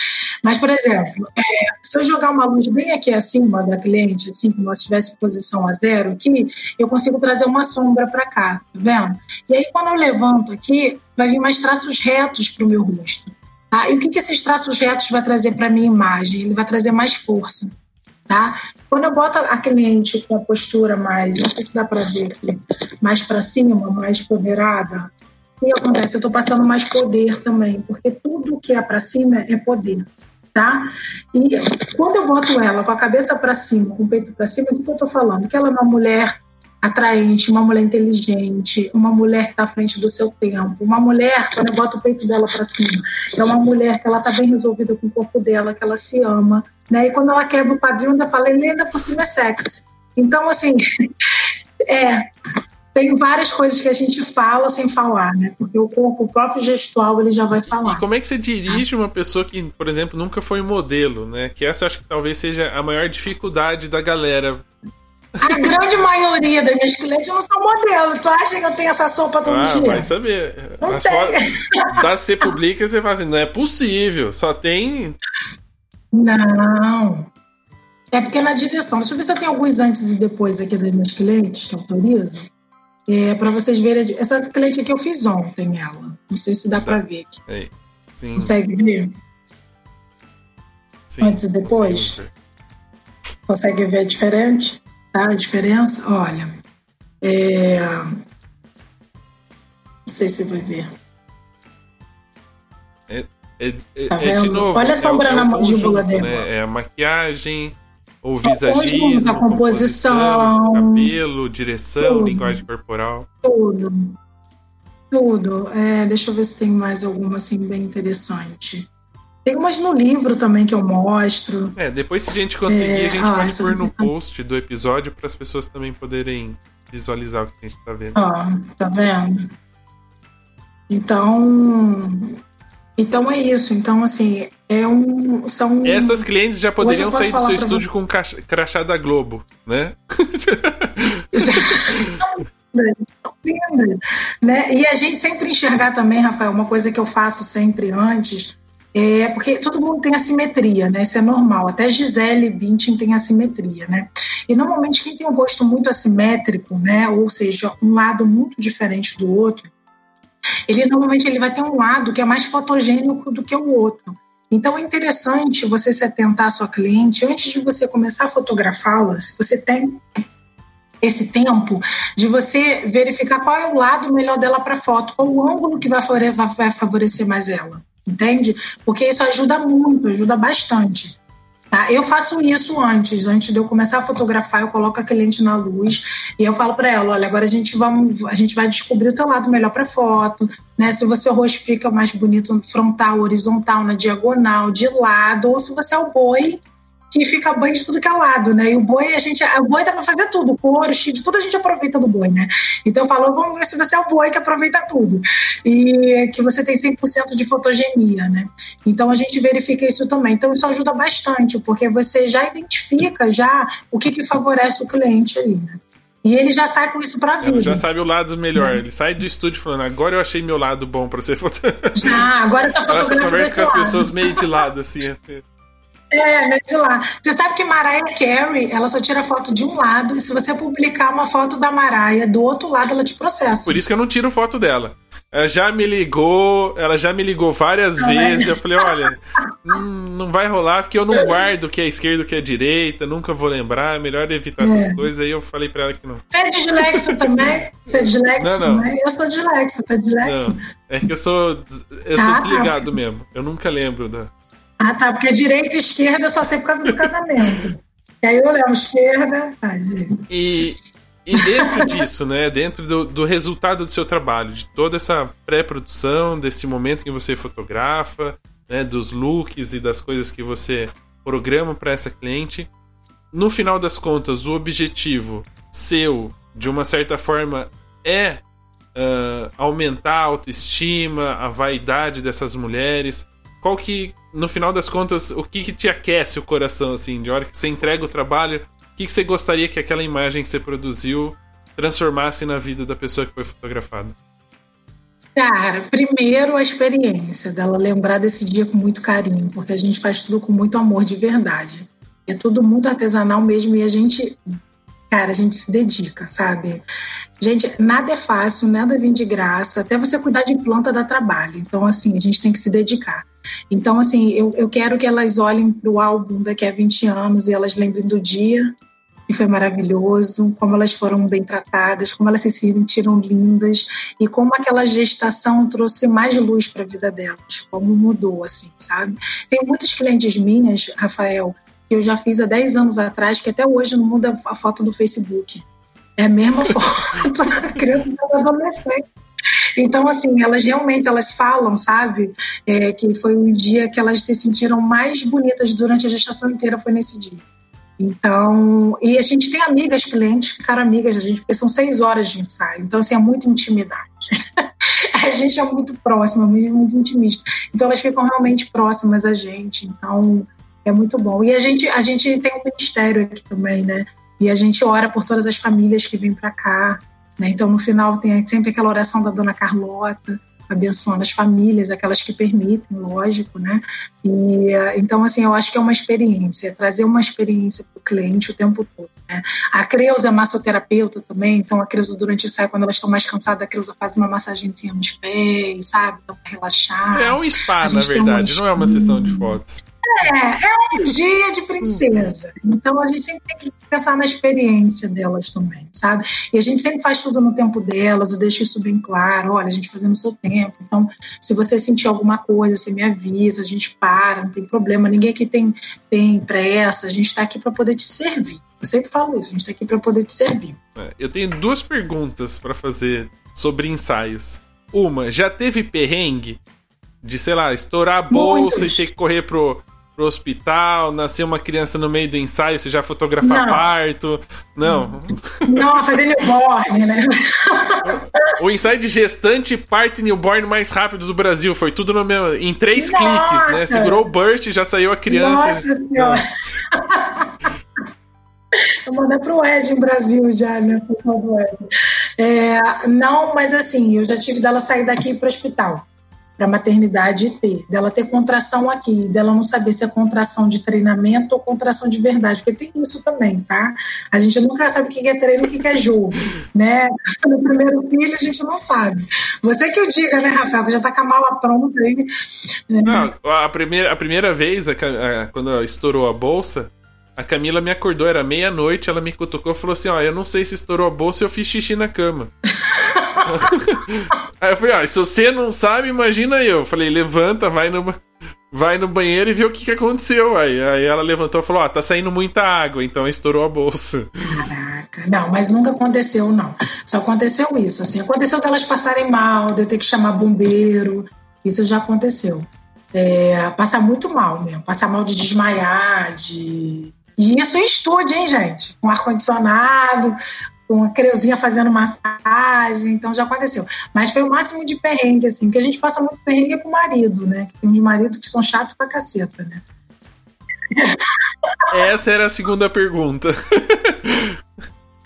Mas, por exemplo, é, se eu jogar uma luz bem aqui acima da cliente, assim, como se tivesse posição a zero aqui, eu consigo trazer uma sombra para cá, tá vendo? E aí, quando eu levanto aqui, vai vir mais traços retos para o meu rosto. Tá? E o que, que esses traços retos vai trazer para a minha imagem? Ele vai trazer mais força. Tá? Quando eu boto a cliente com a postura mais, não sei se dá para ver aqui, mais para cima, mais poderada, o que acontece? Eu estou passando mais poder também, porque tudo que é para cima é poder. Tá? E quando eu boto ela com a cabeça para cima, com o peito para cima, o que eu estou falando? Que ela é uma mulher atraente, uma mulher inteligente, uma mulher que está à frente do seu tempo, uma mulher, quando eu boto o peito dela para cima, é uma mulher que ela está bem resolvida com o corpo dela, que ela se ama, né? E quando ela quebra o padrinho, ainda fala, ele ainda por cima é sexy. Então, assim, é, tem várias coisas que a gente fala sem falar, né? Porque o corpo, o próprio gestual, ele já vai falar. E como é que você dirige uma pessoa que, por exemplo, nunca foi modelo, né? Que essa acho que talvez seja a maior dificuldade da galera a grande maioria das minhas clientes não são modelos. Tu acha que eu tenho essa sopa todo ah, dia? Vai saber. Não tem. Da ser publica, você fala assim, não é possível. Só tem. Não. É porque na direção. Deixa eu ver se eu tenho alguns antes e depois aqui das minhas clientes que autorizam. É, para vocês verem. Essa cliente aqui eu fiz ontem, ela. Não sei se dá tá. para ver aqui. Aí. Sim. Consegue ver? Sim, antes e depois? Consegue ver diferente? Tá? A diferença, olha. É... Não sei se vai ver. É, é, é, tá é de novo. Olha a sombra é, na mandíbula dela. Né? É a maquiagem, o visagismo, a composição, cabelo, direção, tudo, linguagem corporal. Tudo. Tudo. É, deixa eu ver se tem mais alguma assim bem interessante. Tem umas no livro também que eu mostro. É, depois se a gente conseguir, é... a gente ah, pode pôr no post do episódio para as pessoas também poderem visualizar o que a gente tá vendo. Ó, tá vendo? Então, então é isso. Então, assim, é um. São. Essas clientes já poderiam sair do seu estúdio com crachá da Globo, né? né? E a gente sempre enxergar também, Rafael, uma coisa que eu faço sempre antes é, porque todo mundo tem assimetria, né? Isso é normal. Até Gisele Bündchen tem assimetria, né? E normalmente quem tem um rosto muito assimétrico, né? Ou seja, um lado muito diferente do outro, ele normalmente ele vai ter um lado que é mais fotogênico do que o outro. Então é interessante você se atentar à sua cliente antes de você começar a fotografá-la, se você tem esse tempo de você verificar qual é o lado melhor dela para foto, qual o ângulo que vai favorecer mais ela entende? Porque isso ajuda muito, ajuda bastante. Tá? Eu faço isso antes, antes de eu começar a fotografar, eu coloco a cliente na luz E eu falo para ela, olha, agora a gente, vamos, a gente vai descobrir o teu lado melhor para foto, né? Se você rosto fica mais bonito frontal, horizontal, na diagonal, de lado, ou se você é o boi que fica bem de tudo que é lado, né? E o boi, a gente, o boi dá para fazer tudo, couro, chifre, tudo a gente aproveita do boi, né? Então eu falo, vamos ver se você é o boi que aproveita tudo. E que você tem 100% de fotogenia, né? Então a gente verifica isso também. Então isso ajuda bastante, porque você já identifica já o que, que favorece o cliente ali, né? E ele já sai com isso pra vida. Ele já sabe o lado melhor. Ele sai do estúdio falando, agora eu achei meu lado bom pra ser fotografado. Já, agora tá fotografando. Essa conversa com as pessoas meio de lado, assim. assim. É, mete lá. Você sabe que Mariah Carey, ela só tira foto de um lado, e se você publicar uma foto da Mariah do outro lado, ela te processa. Por isso que eu não tiro foto dela. Ela já me ligou, ela já me ligou várias não vezes. É? Eu falei, olha, hum, não vai rolar porque eu não guardo o que é esquerda, o que é direita, nunca vou lembrar, é melhor evitar é. essas coisas. Aí eu falei pra ela que não. Você é dislexo também? Você é dislexo não, não. também? Eu sou dislexo, tá dislexo? Não, é que eu sou, eu sou ah, tá. desligado tá. mesmo. Eu nunca lembro da. Ah, tá, porque direita e esquerda só sei por causa do casamento. e aí eu lembro esquerda. Ai, e, e dentro disso, né, dentro do, do resultado do seu trabalho, de toda essa pré-produção, desse momento que você fotografa, né, dos looks e das coisas que você programa para essa cliente, no final das contas, o objetivo seu, de uma certa forma, é uh, aumentar a autoestima, a vaidade dessas mulheres. Qual que no final das contas, o que, que te aquece o coração, assim, de hora que você entrega o trabalho, o que, que você gostaria que aquela imagem que você produziu transformasse na vida da pessoa que foi fotografada? Cara, primeiro a experiência dela lembrar desse dia com muito carinho, porque a gente faz tudo com muito amor de verdade. É tudo muito artesanal mesmo e a gente, cara, a gente se dedica, sabe? Gente, nada é fácil, nada vem de graça, até você cuidar de planta dá trabalho. Então, assim, a gente tem que se dedicar. Então, assim, eu, eu quero que elas olhem para o álbum daqui a 20 anos e elas lembrem do dia que foi maravilhoso, como elas foram bem tratadas, como elas se sentiram lindas e como aquela gestação trouxe mais luz para a vida delas, como mudou, assim, sabe? Tem muitas clientes minhas, Rafael, que eu já fiz há 10 anos atrás, que até hoje não muda a foto do Facebook. É a mesma foto, criança adolescente. Então, assim, elas realmente elas falam, sabe, é, que foi um dia que elas se sentiram mais bonitas durante a gestação inteira, foi nesse dia. Então, e a gente tem amigas, clientes ficaram amigas da gente, porque são seis horas de ensaio. Então, assim, é muita intimidade. a gente é muito próxima, muito, muito intimista. Então, elas ficam realmente próximas a gente. Então, é muito bom. E a gente, a gente tem um ministério aqui também, né? E a gente ora por todas as famílias que vêm para cá. Né? Então, no final, tem sempre aquela oração da dona Carlota, abençoando as famílias, aquelas que permitem, lógico, né? E, então, assim, eu acho que é uma experiência, trazer uma experiência para o cliente o tempo todo. Né? A Creuza é massoterapeuta também, então a Creuza, durante o ensaio, quando elas estão mais cansadas, a Creuza faz uma massagenzinha nos pés, sabe? Então, para relaxar. É um spa, na verdade, não é uma sessão de fotos. É, é um dia de princesa. Então a gente sempre tem que pensar na experiência delas também, sabe? E a gente sempre faz tudo no tempo delas, eu deixo isso bem claro. Olha, a gente fazendo o seu tempo. Então, se você sentir alguma coisa, você me avisa, a gente para, não tem problema. Ninguém aqui tem, tem pressa, a gente está aqui para poder te servir. Eu sempre falo isso, a gente está aqui para poder te servir. É, eu tenho duas perguntas para fazer sobre ensaios. Uma, já teve perrengue de, sei lá, estourar a bolsa Muitos. e ter que correr pro, pro hospital, nascer uma criança no meio do ensaio, você já fotografar não. parto. Não. Não, fazer newborn, né? O ensaio de gestante, parto e newborn mais rápido do Brasil. Foi tudo no meu, em três Nossa. cliques, né? Segurou o burst e já saiu a criança. Nossa senhora. Vou mandar pro Ed em Brasil já, né? Por favor. É, não, mas assim, eu já tive dela sair daqui para o hospital para a maternidade ter, dela ter contração aqui, dela não saber se é contração de treinamento ou contração de verdade, porque tem isso também, tá? A gente nunca sabe o que é treino e o que é jogo, né? No primeiro filho a gente não sabe. Você que o diga, né, Rafael, que já tá com a mala pronta aí. Né? Não, a primeira, a primeira vez, a, a, quando estourou a bolsa, a Camila me acordou, era meia-noite, ela me cutucou e falou assim: Ó, eu não sei se estourou a bolsa, eu fiz xixi na cama. Aí eu falei, ah, se você não sabe, imagina eu. Falei, levanta, vai no, vai no banheiro e vê o que, que aconteceu. Aí, aí ela levantou e falou, ó, ah, tá saindo muita água, então estourou a bolsa. Caraca, não, mas nunca aconteceu, não. Só aconteceu isso, assim. Aconteceu delas passarem mal, de eu ter que chamar bombeiro. Isso já aconteceu. É, passar muito mal mesmo. Passar mal de desmaiar, de. E isso em estúdio, hein, gente? Com ar-condicionado, com a creuzinha fazendo massagem, então já aconteceu. Mas foi o máximo de perrengue, assim, porque a gente passa muito perrengue com o marido, né? Tem uns maridos que são chatos pra caceta, né? Essa era a segunda pergunta.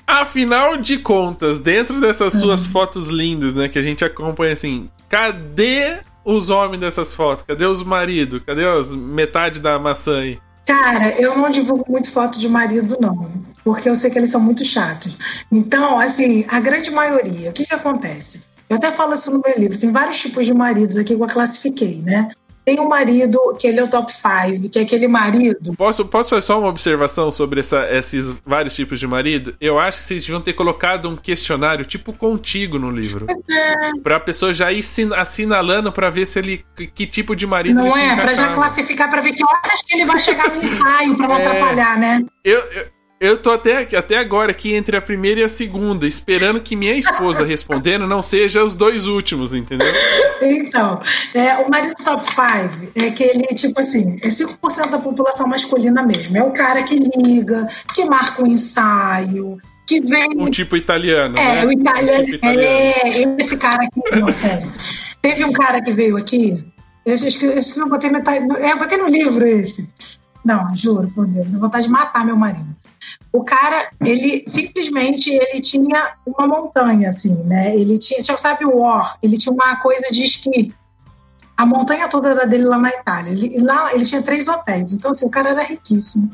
Afinal de contas, dentro dessas suas uhum. fotos lindas, né, que a gente acompanha assim, cadê os homens dessas fotos? Cadê os maridos? Cadê as metade da maçã aí? Cara, eu não divulgo muito foto de marido, não. Porque eu sei que eles são muito chatos. Então, assim, a grande maioria, o que, que acontece? Eu até falo isso no meu livro. Tem vários tipos de maridos aqui que eu classifiquei, né? Tem um marido que ele é o top 5, que é aquele marido. Posso, posso fazer só uma observação sobre essa, esses vários tipos de marido? Eu acho que vocês deviam ter colocado um questionário tipo contigo no livro. É. Pra pessoa já ir assinalando pra ver se ele. que tipo de marido Não é, pra já classificar pra ver que horas que ele vai chegar no ensaio pra não é. atrapalhar, né? Eu, eu, eu tô até, até agora aqui entre a primeira e a segunda, esperando que minha esposa respondendo não seja os dois últimos, entendeu? Então, é, o marido top 5 é aquele, tipo assim, é 5% da população masculina mesmo. É o cara que liga, que marca um ensaio, que vem. Um tipo italiano. É, né? o italiano. tipo italiano. É, esse cara aqui, não, sério. Teve um cara que veio aqui, eu, eu, eu, eu, botei, no, eu botei no livro esse. Não, juro por Deus, dá vontade de matar meu marido. O cara, ele simplesmente ele tinha uma montanha, assim, né? Ele tinha, tinha sabe o War? Ele tinha uma coisa de esqui. A montanha toda era dele lá na Itália. Ele, lá ele tinha três hotéis. Então, assim, o cara era riquíssimo.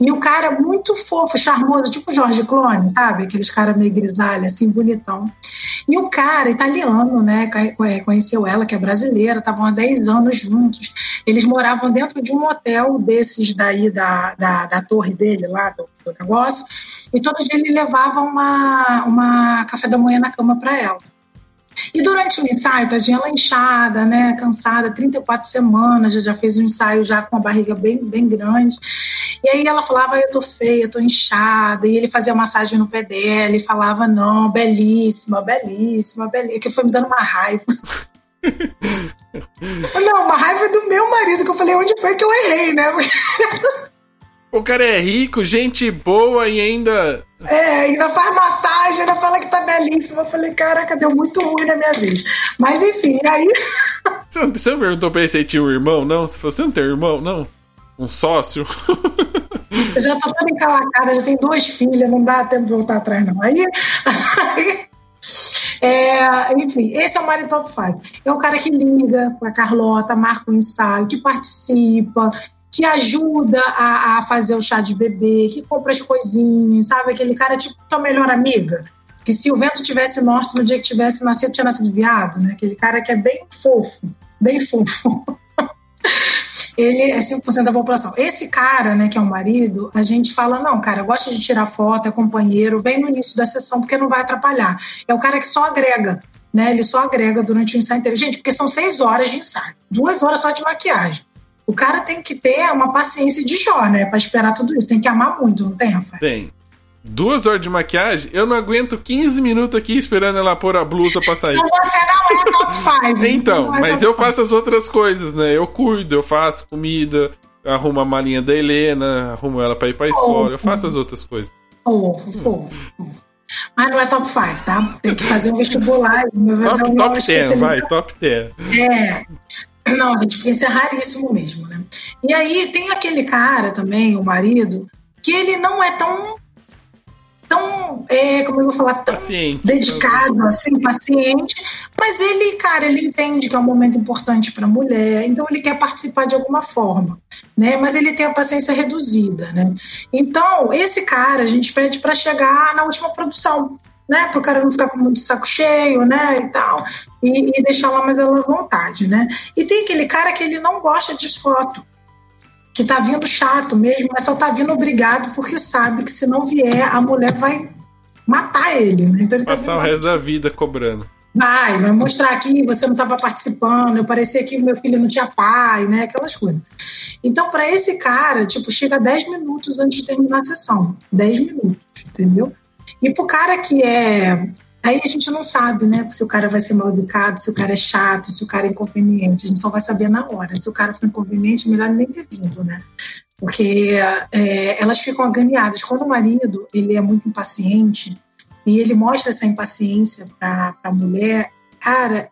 E o cara muito fofo, charmoso, tipo Jorge Clone, sabe? Aqueles caras meio grisalha, assim, bonitão. E o cara, italiano, né? É, conheceu ela, que é brasileira, estavam há 10 anos juntos. Eles moravam dentro de um hotel desses daí, da, da, da torre dele lá, do, do negócio. E todo dia ele levava uma, uma café da manhã na cama para ela. E durante o ensaio, tadinha, ela inchada, né, cansada, 34 semanas, já, já fez um ensaio já com a barriga bem, bem grande. E aí ela falava, eu tô feia, tô inchada. E ele fazia massagem no pé dela e falava, não, belíssima, belíssima, belíssima. Que foi me dando uma raiva. não, uma raiva do meu marido, que eu falei, onde foi que eu errei, né? O cara é rico, gente boa e ainda. É, ainda faz massagem, ainda fala que tá belíssima. Eu falei, caraca, deu muito ruim na minha vida. Mas enfim, aí. Você não, você não perguntou pra ele se tinha um irmão, não? Se você não tem irmão, não? Um sócio? Eu já tô toda encalacada, já tenho duas filhas, não dá tempo de voltar atrás, não. Aí. aí é, enfim, esse é o Mari Top 5. É o cara que liga com a Carlota, marca um ensaio, que participa, que ajuda a, a, fazer o chá de bebê, que compra as coisinhas, sabe? Aquele cara tipo tua melhor amiga. Que se o vento tivesse norte no dia que tivesse nascido, tinha nascido viado, né? Aquele cara que é bem fofo, bem fofo. ele é 5% da população. Esse cara, né, que é o marido, a gente fala, não, cara, gosta de tirar foto, é companheiro, vem no início da sessão porque não vai atrapalhar. É o cara que só agrega, né? Ele só agrega durante o ensaio inteiro. Gente, porque são seis horas de ensaio, duas horas só de maquiagem. O cara tem que ter uma paciência de Jó, né? Pra esperar tudo isso. Tem que amar muito, não tem, Rafael? Tem. Duas horas de maquiagem, eu não aguento 15 minutos aqui esperando ela pôr a blusa pra sair. Então você não é top 5. então, é mas eu faço as outras coisas, né? Eu cuido, eu faço comida, arrumo a malinha da Helena, arrumo ela pra ir pra escola, eu faço as outras coisas. Fofo, fofo. Mas não é top 5, tá? Tem que fazer um vestibular. Top, top 10, vai, top 10. É. Não, gente, porque isso é raríssimo mesmo, né? E aí tem aquele cara também, o marido, que ele não é tão tão, é, como eu vou falar, tão paciente. dedicado, assim, paciente, mas ele, cara, ele entende que é um momento importante para a mulher, então ele quer participar de alguma forma, né? Mas ele tem a paciência reduzida, né? Então, esse cara a gente pede para chegar na última produção, né? Para o cara não ficar com muito saco cheio, né? E tal. E, e deixar lá mais à vontade, né? E tem aquele cara que ele não gosta de foto. Que tá vindo chato mesmo, mas só tá vindo obrigado porque sabe que se não vier, a mulher vai matar ele. Né? Então ele tá Passar tá o resto da vida cobrando. Vai, vai mostrar aqui, você não estava participando, eu parecia que o meu filho não tinha pai, né? Aquelas coisas. Então, para esse cara, tipo, chega 10 minutos antes de terminar a sessão. 10 minutos, entendeu? E pro cara que é. Aí a gente não sabe, né? Se o cara vai ser mal educado, se o cara é chato, se o cara é inconveniente. A gente só vai saber na hora. Se o cara for inconveniente, melhor nem ter vindo, né? Porque é, elas ficam agoniadas. Quando o marido ele é muito impaciente e ele mostra essa impaciência para a mulher, cara,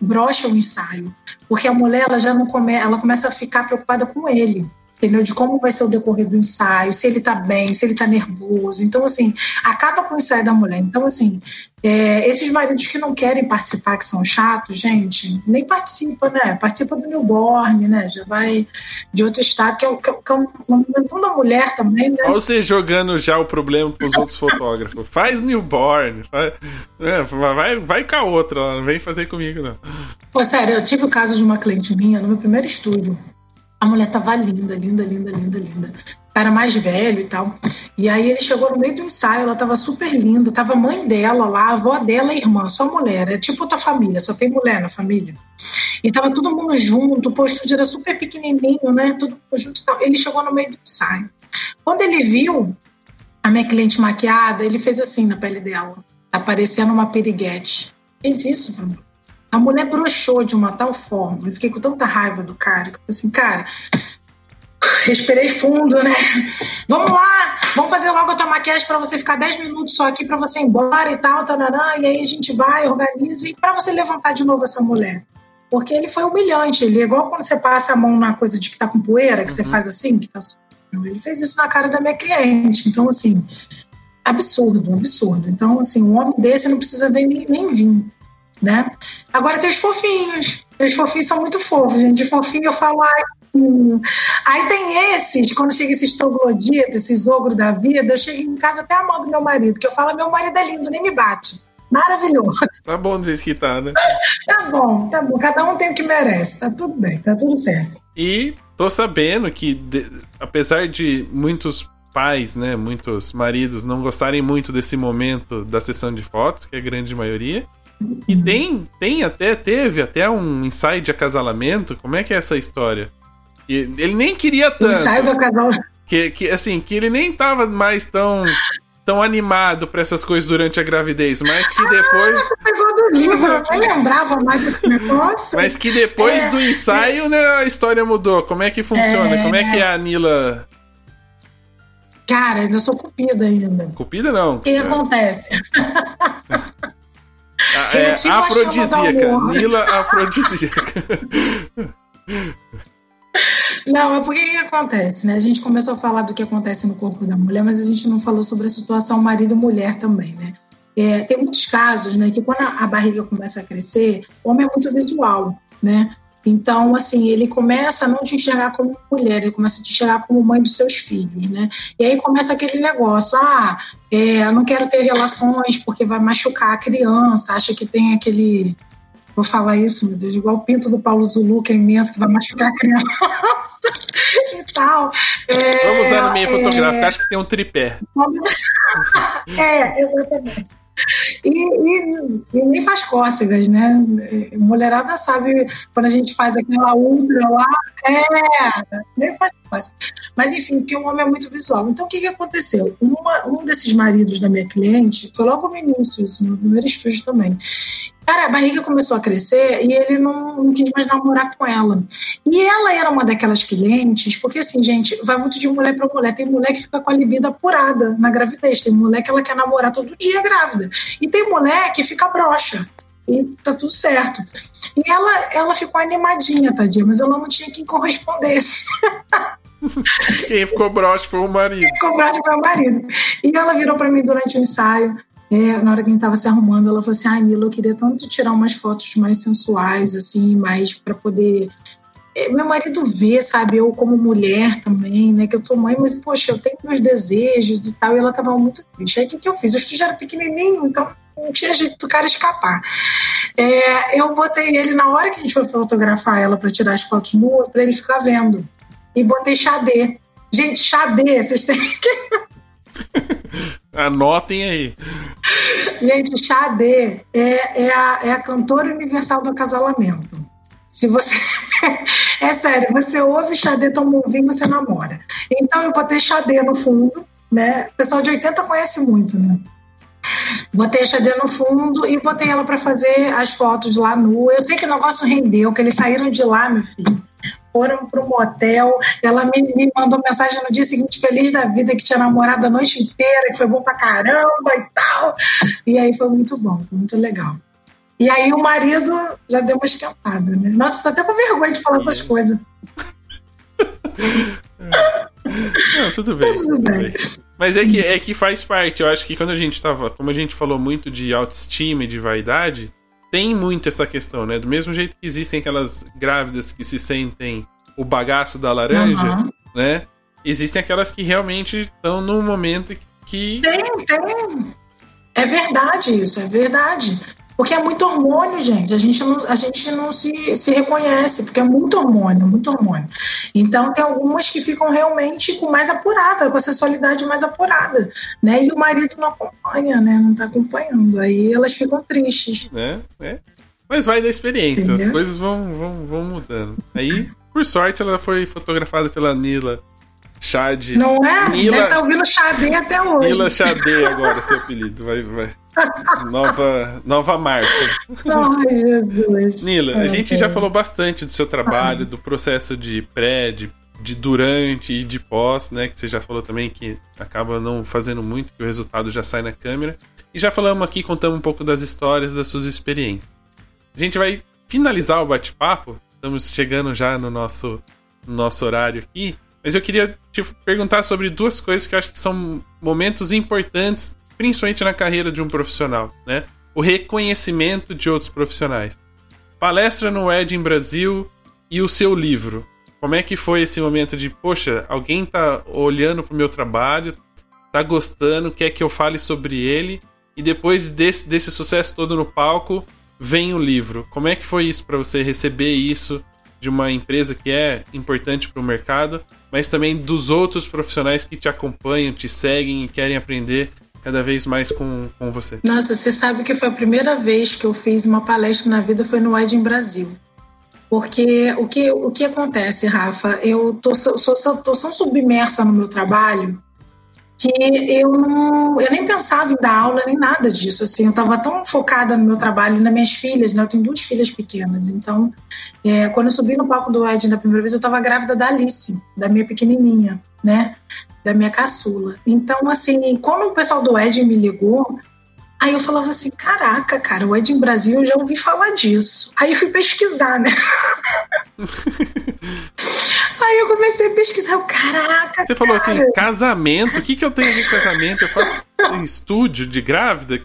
brocha o ensaio, porque a mulher ela já não come, ela começa a ficar preocupada com ele entendeu? De como vai ser o decorrer do ensaio, se ele tá bem, se ele tá nervoso. Então, assim, acaba com o ensaio da mulher. Então, assim, é, esses maridos que não querem participar, que são chatos, gente, nem participa, né? Participa do newborn, né? Já vai de outro estado, que é, que é, que é um da mulher também, né? Olha você jogando já o problema pros outros fotógrafos. Faz newborn, faz, é, vai, vai com a outra, não vem fazer comigo, não. Pô, sério, eu tive o caso de uma cliente minha no meu primeiro estúdio. A mulher tava linda, linda, linda, linda, linda. Era mais velho e tal. E aí ele chegou no meio do ensaio, ela tava super linda, tava a mãe dela lá, a avó dela, a irmã, só mulher. É tipo outra família, só tem mulher na família. E tava todo mundo junto, o estúdio era super pequenininho, né? Todo mundo junto e tal. Ele chegou no meio do ensaio. Quando ele viu a minha cliente maquiada, ele fez assim na pele dela. Tá parecendo uma periguete. Fez isso, Bruno. A mulher broxou de uma tal forma, eu fiquei com tanta raiva do cara, que eu falei assim, cara, respirei fundo, né? Vamos lá, vamos fazer logo a tua maquiagem para você ficar 10 minutos só aqui para você ir embora e tal, tarará, e aí a gente vai, organiza, e para você levantar de novo essa mulher. Porque ele foi humilhante, ele é igual quando você passa a mão na coisa de que tá com poeira, que uhum. você faz assim, que tá Ele fez isso na cara da minha cliente. Então, assim, absurdo, absurdo. Então, assim, um homem desse não precisa nem, nem vir né? Agora tem os fofinhos. Os fofinhos são muito fofos, gente. De fofinho eu falo, ai, hum. Aí tem esses, quando chega esses trogloditas, esses ogros da vida, eu chego em casa até a mão do meu marido, que eu falo, meu marido é lindo, nem me bate. Maravilhoso. Tá bom jeito que tá, né? tá bom, tá bom. Cada um tem o que merece. Tá tudo bem, tá tudo certo. E tô sabendo que, de, apesar de muitos pais, né, muitos maridos não gostarem muito desse momento da sessão de fotos, que é a grande maioria, e tem, tem até, teve até um ensaio de acasalamento. Como é que é essa história? E ele nem queria tanto. Ensaio de acasalamento. Que, que, assim, que ele nem tava mais tão, tão animado para essas coisas durante a gravidez, mas que depois. Ah, pegou do livro, eu nem lembrava mais desse negócio. Mas que depois é, do ensaio, né, a história mudou. Como é que funciona? É, Como é que é a Nila. Cara, ainda sou cupida ainda. Cupida não. O que acontece? É, tipo afrodisíaca. Nila afrodisíaca. Não, é porque que acontece, né? A gente começou a falar do que acontece no corpo da mulher, mas a gente não falou sobre a situação marido-mulher também, né? É, tem muitos casos, né, que quando a barriga começa a crescer, o homem é muito visual, né? Então, assim, ele começa a não te enxergar como mulher, ele começa a te enxergar como mãe dos seus filhos, né? E aí começa aquele negócio, ah, é, não quero ter relações porque vai machucar a criança, acha que tem aquele... Vou falar isso, meu Deus, igual o pinto do Paulo Zulu, que é imenso, que vai machucar a criança e tal. É, Vamos usar no meio é, fotográfico, acho que tem um tripé. é, exatamente. E, e, e, nem faz cócegas, né? Mulherada sabe quando a gente faz aquela ultra lá, é, nem faz Mas enfim, porque o homem é muito visual. Então o que, que aconteceu? Uma, um desses maridos da minha cliente, foi logo no início, isso, no primeiro estúdio também. Cara, a barriga começou a crescer e ele não, não, quis mais namorar com ela. E ela era uma daquelas clientes, porque assim, gente, vai muito de mulher para mulher. Tem mulher que fica com a libido apurada na gravidez, tem mulher que ela quer namorar todo dia grávida. E tem mulher que fica broxa. E tá tudo certo. E ela, ela ficou animadinha, tadinha, mas ela não tinha quem correspondesse. Quem ficou broxa foi o marido. Quem ficou broxa foi o marido. E ela virou para mim durante o ensaio. É, na hora que a gente estava se arrumando, ela falou assim: Ah, Nila, eu queria tanto tirar umas fotos mais sensuais, assim, mais para poder. É, meu marido vê, sabe, eu como mulher também, né, que eu tô mãe, mas, poxa, eu tenho meus desejos e tal, e ela tava muito triste. Aí o que, que eu fiz? Eu já era pequenininho, então não tinha jeito do cara escapar. É, eu botei ele, na hora que a gente foi fotografar ela para tirar as fotos nuas, para ele ficar vendo. E botei Xadê. Gente, Xadê, vocês têm que. Anotem aí. Gente, Xadê é, é, a, é a cantora universal do acasalamento. Se você. é sério, você ouve Xadê, toma um vinho, você namora. Então eu botei Xadê no fundo, né? O pessoal de 80 conhece muito, né? Botei a Xadê no fundo e botei ela para fazer as fotos lá nua. Eu sei que o negócio rendeu, que eles saíram de lá, meu filho. Foram para um motel. Ela me, me, mandou mensagem no dia seguinte, feliz da vida, que tinha namorado a noite inteira, que foi bom pra caramba e tal. E aí foi muito bom, foi muito legal. E aí o marido já deu uma esquentada, né? Nossa, tô até com vergonha de falar essas coisas. Não, tudo bem. Tudo bem. Mas é que, é que faz parte. Eu acho que quando a gente tava. Como a gente falou muito de autoestima e de vaidade, tem muito essa questão, né? Do mesmo jeito que existem aquelas grávidas que se sentem o bagaço da laranja, uhum. né? Existem aquelas que realmente estão no momento que. Tem, tem. É verdade isso, é verdade. Porque é muito hormônio, gente. A gente não, a gente não se, se reconhece, porque é muito hormônio, muito hormônio. Então, tem algumas que ficam realmente com mais apurada, com a sexualidade mais apurada, né? E o marido não acompanha, né? Não tá acompanhando. Aí elas ficam tristes. É, é. Mas vai da experiência, Entendeu? as coisas vão, vão, vão mudando. Aí, por sorte, ela foi fotografada pela Nila Chad. Não é? Nila... Deve estar tá ouvindo Xadê até hoje. Nila Xadê agora, seu apelido. Vai, vai nova, nova marca. Ai, Jesus. Nila, a gente já falou bastante do seu trabalho, do processo de pré, de, de durante e de pós, né? Que você já falou também que acaba não fazendo muito, que o resultado já sai na câmera. E já falamos aqui, contamos um pouco das histórias, das suas experiências. A gente vai finalizar o bate-papo. Estamos chegando já no nosso, no nosso horário aqui. Mas eu queria te perguntar sobre duas coisas que eu acho que são momentos importantes principalmente na carreira de um profissional, né? O reconhecimento de outros profissionais. Palestra no Ed em Brasil e o seu livro. Como é que foi esse momento de, poxa, alguém tá olhando pro meu trabalho, tá gostando, quer que eu fale sobre ele, e depois desse, desse sucesso todo no palco, vem o livro. Como é que foi isso para você receber isso de uma empresa que é importante para o mercado, mas também dos outros profissionais que te acompanham, te seguem e querem aprender cada vez mais com, com você? Nossa, você sabe que foi a primeira vez que eu fiz uma palestra na vida foi no Ed em Brasil. Porque o que, o que acontece, Rafa? Eu tô, sou, sou, tô tão submersa no meu trabalho que eu não, eu nem pensava em dar aula nem nada disso. Assim, eu estava tão focada no meu trabalho e nas minhas filhas, né? Eu tenho duas filhas pequenas, então é, quando eu subi no palco do Ed da primeira vez, eu estava grávida da Alice, da minha pequenininha, né? Da minha caçula. Então, assim, quando o pessoal do Ed me ligou, Aí eu falava assim, caraca, cara, o Ed em Brasil eu já ouvi falar disso. Aí eu fui pesquisar, né? Aí eu comecei a pesquisar, caraca. Você cara. falou assim, casamento, o que, que eu tenho a ver com casamento? Eu faço estúdio de grávida?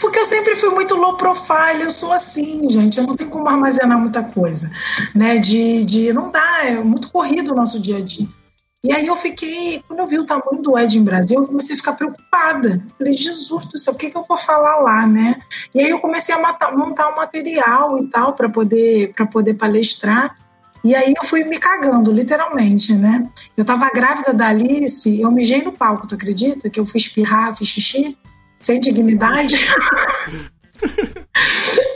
Porque eu sempre fui muito low profile, eu sou assim, gente, eu não tenho como armazenar muita coisa, né? De, de não dá, é muito corrido o nosso dia a dia. E aí eu fiquei, quando eu vi o tamanho do Ed em Brasil, eu comecei a ficar preocupada. Falei, Jesus do céu, o que, que eu vou falar lá, né? E aí eu comecei a matar, montar o um material e tal para poder, poder palestrar. E aí eu fui me cagando, literalmente, né? Eu tava grávida da Alice, eu mijei no palco, tu acredita? Que eu fui espirrar, fiz xixi, sem dignidade.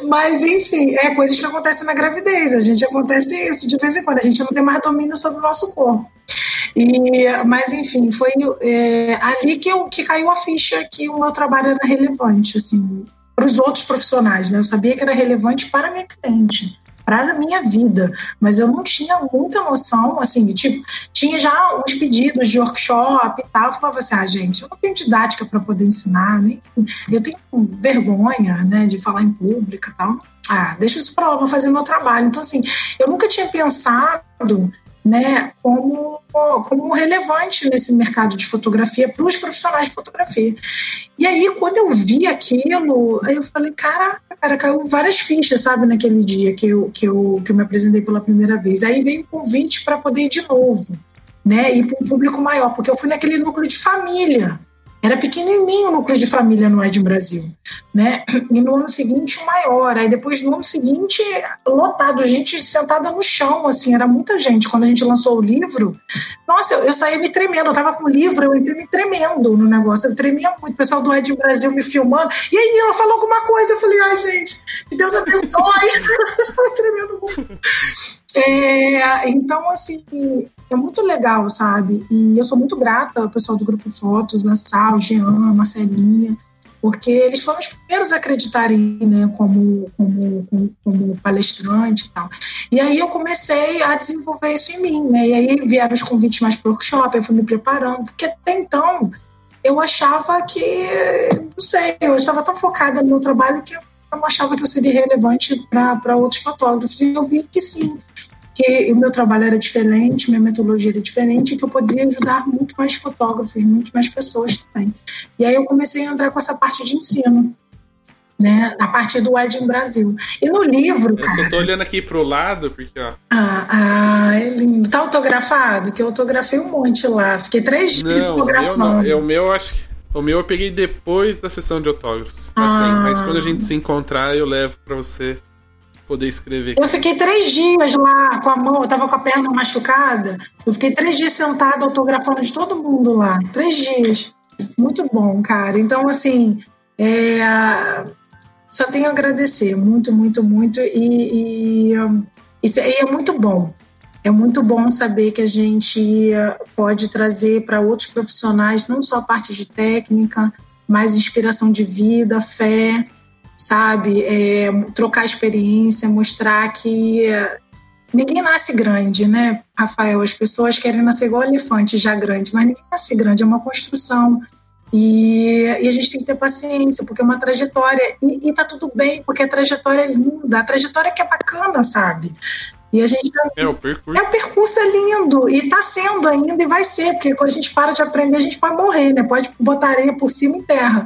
Mas, enfim, é coisas que acontecem na gravidez. A gente acontece isso de vez em quando. A gente não tem mais domínio sobre o nosso corpo. E, mas, enfim, foi é, ali que, eu, que caiu a ficha que o meu trabalho era relevante, assim, para os outros profissionais, né? Eu sabia que era relevante para a minha cliente para a minha vida, mas eu não tinha muita noção, assim, tipo, tinha já uns pedidos de workshop e tal, eu falava assim, ah, gente, eu não tenho didática para poder ensinar, nem, eu tenho vergonha, né, de falar em público e tal, ah, deixa isso para lá, vou fazer meu trabalho, então, assim, eu nunca tinha pensado né, como, como relevante nesse mercado de fotografia para os profissionais de fotografia. E aí, quando eu vi aquilo, eu falei, caraca, cara, caiu várias fichas, sabe, naquele dia que eu, que eu, que eu me apresentei pela primeira vez. Aí veio um convite para poder ir de novo, né, ir para um público maior, porque eu fui naquele núcleo de família, era pequenininho o núcleo de família no Ed Brasil, né? E no ano seguinte o maior. Aí depois no ano seguinte lotado, gente sentada no chão, assim, era muita gente. Quando a gente lançou o livro, nossa, eu, eu saí me tremendo. Eu tava com o livro, eu entrei me tremendo no negócio. Eu tremia muito. O pessoal do Ed Brasil me filmando. E aí ela falou alguma coisa. Eu falei, ai, gente, que Deus abençoe. eu tremendo muito. É, então, assim, é muito legal, sabe? E eu sou muito grata ao pessoal do Grupo Fotos, Nassau, Jean, Marcelinha, porque eles foram os primeiros a acreditarem né, como, como, como, como, palestrante e tal. E aí eu comecei a desenvolver isso em mim, né? E aí vieram os convites mais para o workshop, eu fui me preparando, porque até então eu achava que, não sei, eu estava tão focada no meu trabalho que eu não achava que eu seria relevante para outros fotógrafos. E eu vi que sim, que o meu trabalho era diferente, minha metodologia era diferente, que eu poderia ajudar muito mais fotógrafos, muito mais pessoas também. E aí eu comecei a entrar com essa parte de ensino. Né, a partir do Wedding Brasil. E no livro. Eu só tô olhando aqui pro lado, porque, ó. Ah, ah, é lindo. Tá autografado? Que eu autografei um monte lá. Fiquei três dias autografando. Não, o meu, acho que. O meu eu peguei depois da sessão de autógrafos. Tá ah. Mas quando a gente se encontrar, eu levo para você poder escrever. Eu fiquei três dias lá com a mão, eu tava com a perna machucada. Eu fiquei três dias sentada autografando de todo mundo lá. Três dias. Muito bom, cara. Então, assim, é, só tenho a agradecer. Muito, muito, muito. E, e, isso é, é muito bom. É muito bom saber que a gente pode trazer para outros profissionais não só a parte de técnica, mas inspiração de vida, fé, sabe? É, trocar experiência, mostrar que ninguém nasce grande, né, Rafael? As pessoas querem nascer igual elefante, já grande, mas ninguém nasce grande, é uma construção. E, e, a gente tem que ter paciência, porque é uma trajetória. E, e tá tudo bem, porque a trajetória é linda, a trajetória que é bacana, sabe? E a gente tá... É, o percurso. É, o percurso é lindo. E tá sendo ainda e vai ser, porque quando a gente para de aprender, a gente pode morrer, né? Pode botar areia por cima em terra.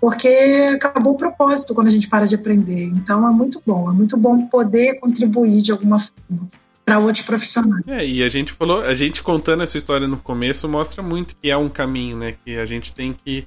Porque acabou o propósito quando a gente para de aprender. Então é muito bom. É muito bom poder contribuir de alguma forma para outros profissionais. É, e a gente falou, a gente contando essa história no começo mostra muito que é um caminho, né? Que a gente tem que,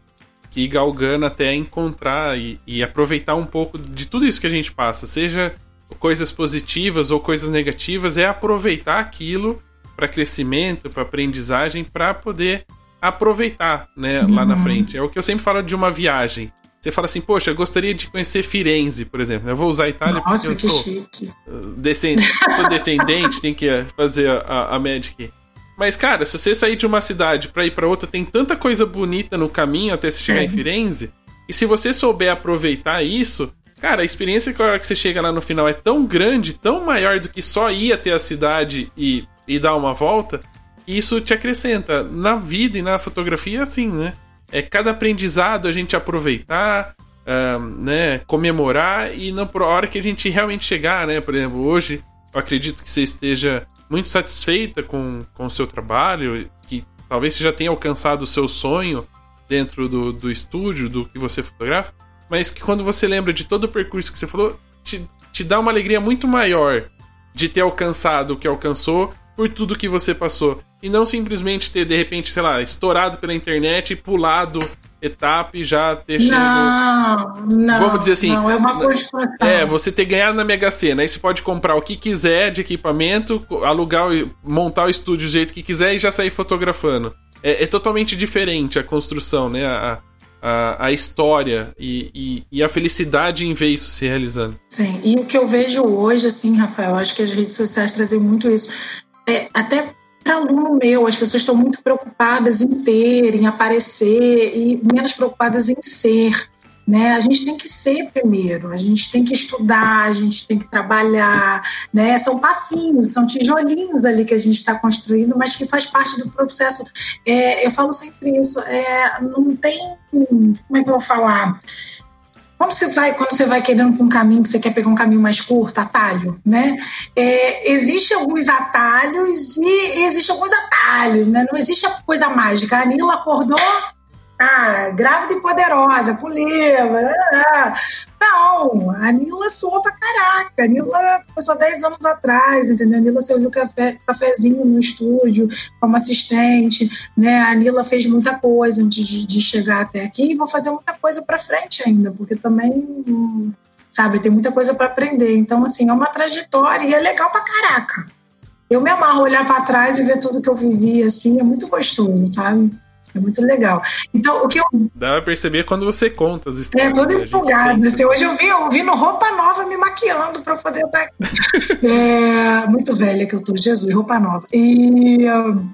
que ir galgando até encontrar e, e aproveitar um pouco de tudo isso que a gente passa, seja coisas positivas ou coisas negativas, é aproveitar aquilo para crescimento, para aprendizagem, para poder aproveitar, né, uhum. lá na uhum. frente. É o que eu sempre falo de uma viagem. Você fala assim, poxa, eu gostaria de conhecer Firenze, por exemplo. Eu vou usar a Itália Nossa, porque eu sou, chique. descendente, sou descendente, tem que fazer a, a Magic. Mas, cara, se você sair de uma cidade para ir para outra, tem tanta coisa bonita no caminho até você chegar é. em Firenze. E se você souber aproveitar isso, Cara, a experiência que a hora que você chega lá no final é tão grande, tão maior do que só ir até a cidade e, e dar uma volta, que isso te acrescenta. Na vida e na fotografia é assim, né? É cada aprendizado a gente aproveitar, né, comemorar e na hora que a gente realmente chegar, né? Por exemplo, hoje eu acredito que você esteja muito satisfeita com, com o seu trabalho, que talvez você já tenha alcançado o seu sonho dentro do, do estúdio, do que você fotografa mas que quando você lembra de todo o percurso que você falou, te, te dá uma alegria muito maior de ter alcançado o que alcançou por tudo que você passou. E não simplesmente ter, de repente, sei lá, estourado pela internet e pulado etapa e já ter chegado. Não, não. Vamos dizer assim. Não, é uma construção. É, você ter ganhado na Mega Sena. Aí você pode comprar o que quiser de equipamento, alugar, montar o estúdio do jeito que quiser e já sair fotografando. É, é totalmente diferente a construção, né? A, a, a história e, e, e, a felicidade em ver isso se realizando. Sim, e o que eu vejo hoje, assim, Rafael, acho que as redes sociais trazem muito isso. É, até para aluno meu, as pessoas estão muito preocupadas em ter, em aparecer e menos preocupadas em ser. Né? A gente tem que ser primeiro, a gente tem que estudar, a gente tem que trabalhar, né? São passinhos, são tijolinhos ali que a gente está construindo, mas que faz parte do processo. É, eu falo sempre isso, é, não tem, como é que eu vou falar? Quando você vai, quando você vai querendo para um caminho que você quer pegar um caminho mais curto, atalho, né? É, existe alguns atalhos e existe alguns atalhos, né? Não existe a coisa mágica. A Nila acordou, ah, grávida e poderosa, com leva. Ah, não, a Nila soou pra caraca. A Nila começou 10 anos atrás, entendeu? A Nila serviu café, cafezinho no estúdio como assistente, né? A Nila fez muita coisa antes de, de chegar até aqui e vou fazer muita coisa para frente ainda, porque também, sabe, tem muita coisa para aprender. Então, assim, é uma trajetória e é legal pra caraca. Eu me amarro olhar para trás e ver tudo que eu vivi, assim, é muito gostoso, sabe? É muito legal. Então, o que eu. Dá pra perceber quando você conta as histórias. É, toda né? empolgada. Assim, hoje eu vi, eu vi no roupa nova me maquiando para poder estar aqui. é, muito velha que eu tô, Jesus, roupa nova. E. Um,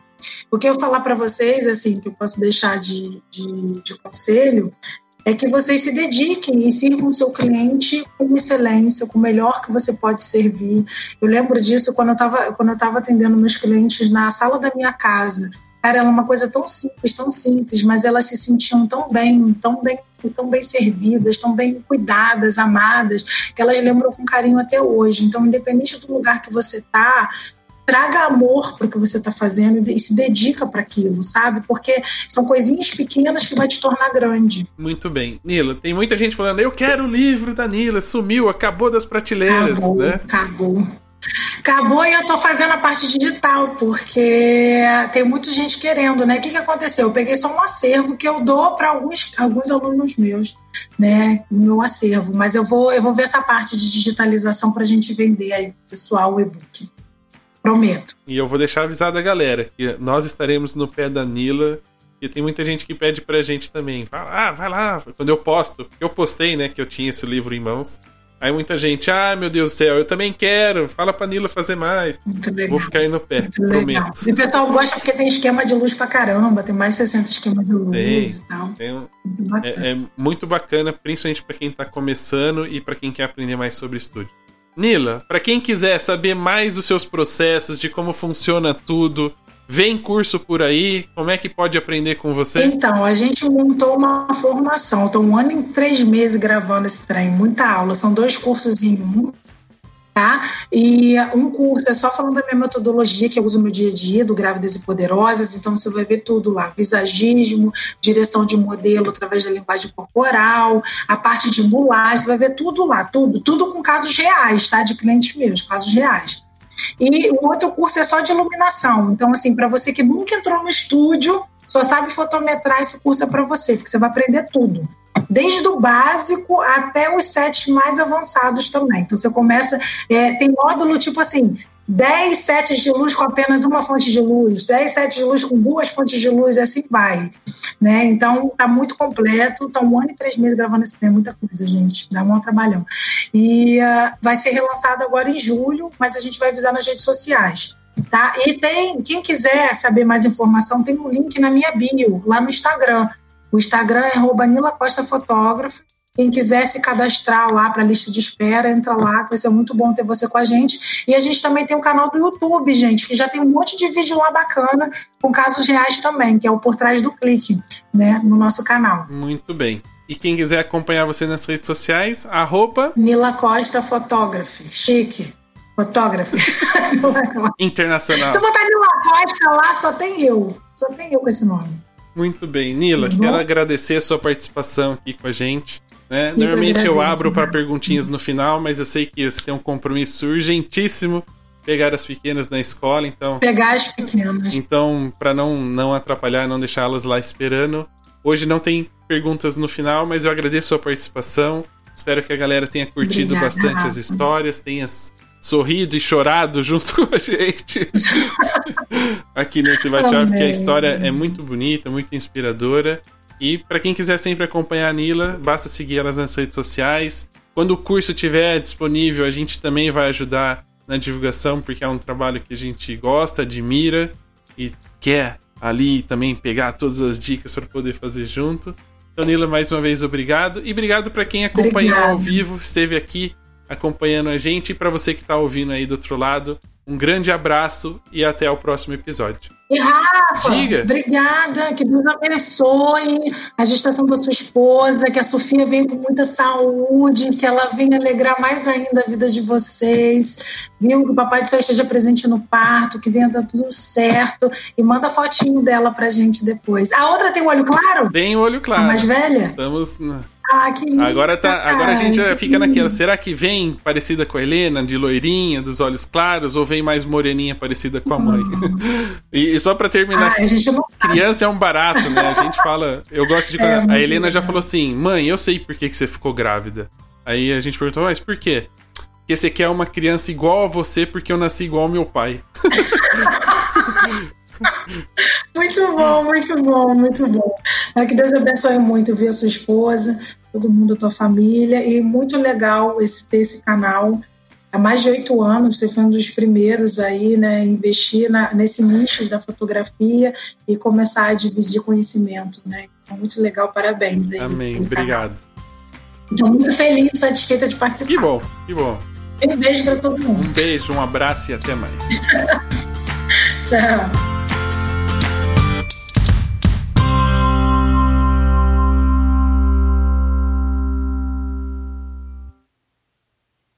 o que eu falar para vocês, assim, que eu posso deixar de, de, de conselho, é que vocês se dediquem e sirvam o seu cliente com excelência, com o melhor que você pode servir. Eu lembro disso quando eu estava quando eu estava atendendo meus clientes na sala da minha casa. Cara, era uma coisa tão simples, tão simples, mas elas se sentiam tão bem, tão bem, tão bem servidas, tão bem cuidadas, amadas, que elas lembram com carinho até hoje. Então, independente do lugar que você está, traga amor para o que você está fazendo e se dedica para aquilo, sabe? Porque são coisinhas pequenas que vai te tornar grande. Muito bem. Nila, tem muita gente falando, eu quero o livro da Nila, sumiu, acabou das prateleiras, acabou, né? Acabou. Acabou e eu estou fazendo a parte digital, porque tem muita gente querendo, né? O que, que aconteceu? Eu peguei só um acervo que eu dou para alguns, alguns alunos meus, né? No meu acervo. Mas eu vou, eu vou ver essa parte de digitalização para a gente vender aí, pessoal, o e-book. Prometo. E eu vou deixar avisado a galera que nós estaremos no pé da Nila. E tem muita gente que pede pra gente também. Fala, ah, vai lá. Quando eu posto, eu postei, né, que eu tinha esse livro em mãos. Aí muita gente, ah, meu Deus do céu, eu também quero. Fala pra Nila fazer mais. Vou ficar aí no pé, Muito prometo. Legal. E o pessoal gosta porque tem esquema de luz pra caramba, tem mais de 60 esquemas de luz tem, e tal. Tem um, muito é, é, muito bacana, principalmente para quem tá começando e para quem quer aprender mais sobre estúdio. Nila, para quem quiser saber mais dos seus processos, de como funciona tudo, vem curso por aí, como é que pode aprender com você? Então, a gente montou uma formação. Estou um ano e três meses gravando esse trem, muita aula. São dois cursos em um tá? E um curso é só falando da minha metodologia que eu uso no meu dia a dia, do Grávidas e Poderosas, então você vai ver tudo lá, visagismo, direção de modelo através da linguagem corporal, a parte de mulagem, você vai ver tudo lá, tudo, tudo com casos reais, tá? De clientes meus, casos reais. E o outro curso é só de iluminação. Então, assim, para você que nunca entrou no estúdio, só sabe fotometrar, esse curso é para você, porque você vai aprender tudo desde o básico até os sets mais avançados também. Então você começa, é, tem módulo tipo assim, 10 sets de luz com apenas uma fonte de luz, 10 sets de luz com duas fontes de luz, e assim vai. Né? Então, tá muito completo. Tá um ano e três meses gravando esse tema, muita coisa, gente. Dá um trabalhão. E uh, vai ser relançado agora em julho, mas a gente vai avisar nas redes sociais. Tá? E tem, quem quiser saber mais informação, tem um link na minha bio, lá no Instagram. O Instagram é Nila Costa Fotógrafo. Quem quiser se cadastrar lá para a lista de espera, entra lá, que vai ser muito bom ter você com a gente. E a gente também tem um canal do YouTube, gente, que já tem um monte de vídeo lá bacana, com casos reais também, que é o Por Trás do Clique, né, no nosso canal. Muito bem. E quem quiser acompanhar você nas redes sociais, arroba... Nila Costa Fotógrafo. Chique. Fotógrafo. Internacional. Se eu botar Nila Costa lá, só tem eu. Só tem eu com esse nome. Muito bem. Nila, uhum. quero agradecer a sua participação aqui com a gente. Né? Normalmente eu abro para perguntinhas no final, mas eu sei que você tem um compromisso urgentíssimo pegar as pequenas na escola, então. Pegar as pequenas. Então, para não não atrapalhar, não deixá-las lá esperando. Hoje não tem perguntas no final, mas eu agradeço a sua participação. Espero que a galera tenha curtido Obrigada, bastante Rafa. as histórias, tenha sorrido e chorado junto com a gente aqui nesse bate-papo, porque a história é muito bonita, muito inspiradora. E para quem quiser sempre acompanhar a Nila, basta seguir elas nas redes sociais. Quando o curso estiver disponível, a gente também vai ajudar na divulgação, porque é um trabalho que a gente gosta, admira e quer ali também pegar todas as dicas para poder fazer junto. Então, Nila, mais uma vez, obrigado. E obrigado para quem acompanhou Obrigada. ao vivo, esteve aqui acompanhando a gente. E para você que está ouvindo aí do outro lado, um grande abraço e até o próximo episódio. E Rafa, Diga. obrigada, que Deus abençoe a gestação da sua esposa, que a Sofia venha com muita saúde, que ela venha alegrar mais ainda a vida de vocês, viu? Que o Papai do Céu esteja presente no parto, que venha dar tudo certo e manda fotinho dela pra gente depois. A outra tem o olho claro? Tem o olho claro. A mais velha? Estamos... Ah, que linda. Agora, tá, agora a gente já fica naquela. Será que vem parecida com a Helena, de loirinha, dos olhos claros, ou vem mais moreninha parecida com a mãe? Hum. e, e, só pra terminar, ah, criança é um barato, né? A gente fala. Eu gosto de. É, a Helena já falou assim: mãe, eu sei por que, que você ficou grávida. Aí a gente perguntou, mas por quê? Porque você quer uma criança igual a você porque eu nasci igual ao meu pai. muito bom, muito bom, muito bom. É que Deus abençoe muito, ver a sua esposa, todo mundo, a tua família. E muito legal esse, ter esse canal há mais de oito anos, você foi um dos primeiros aí, né, investir na, nesse nicho da fotografia e começar a dividir conhecimento, né? Então, muito legal, parabéns. Aí, Amém, obrigado. Estou muito feliz e satisfeita de participar. Que bom, que bom. Um beijo para todo mundo. Um beijo, um abraço e até mais. Tchau.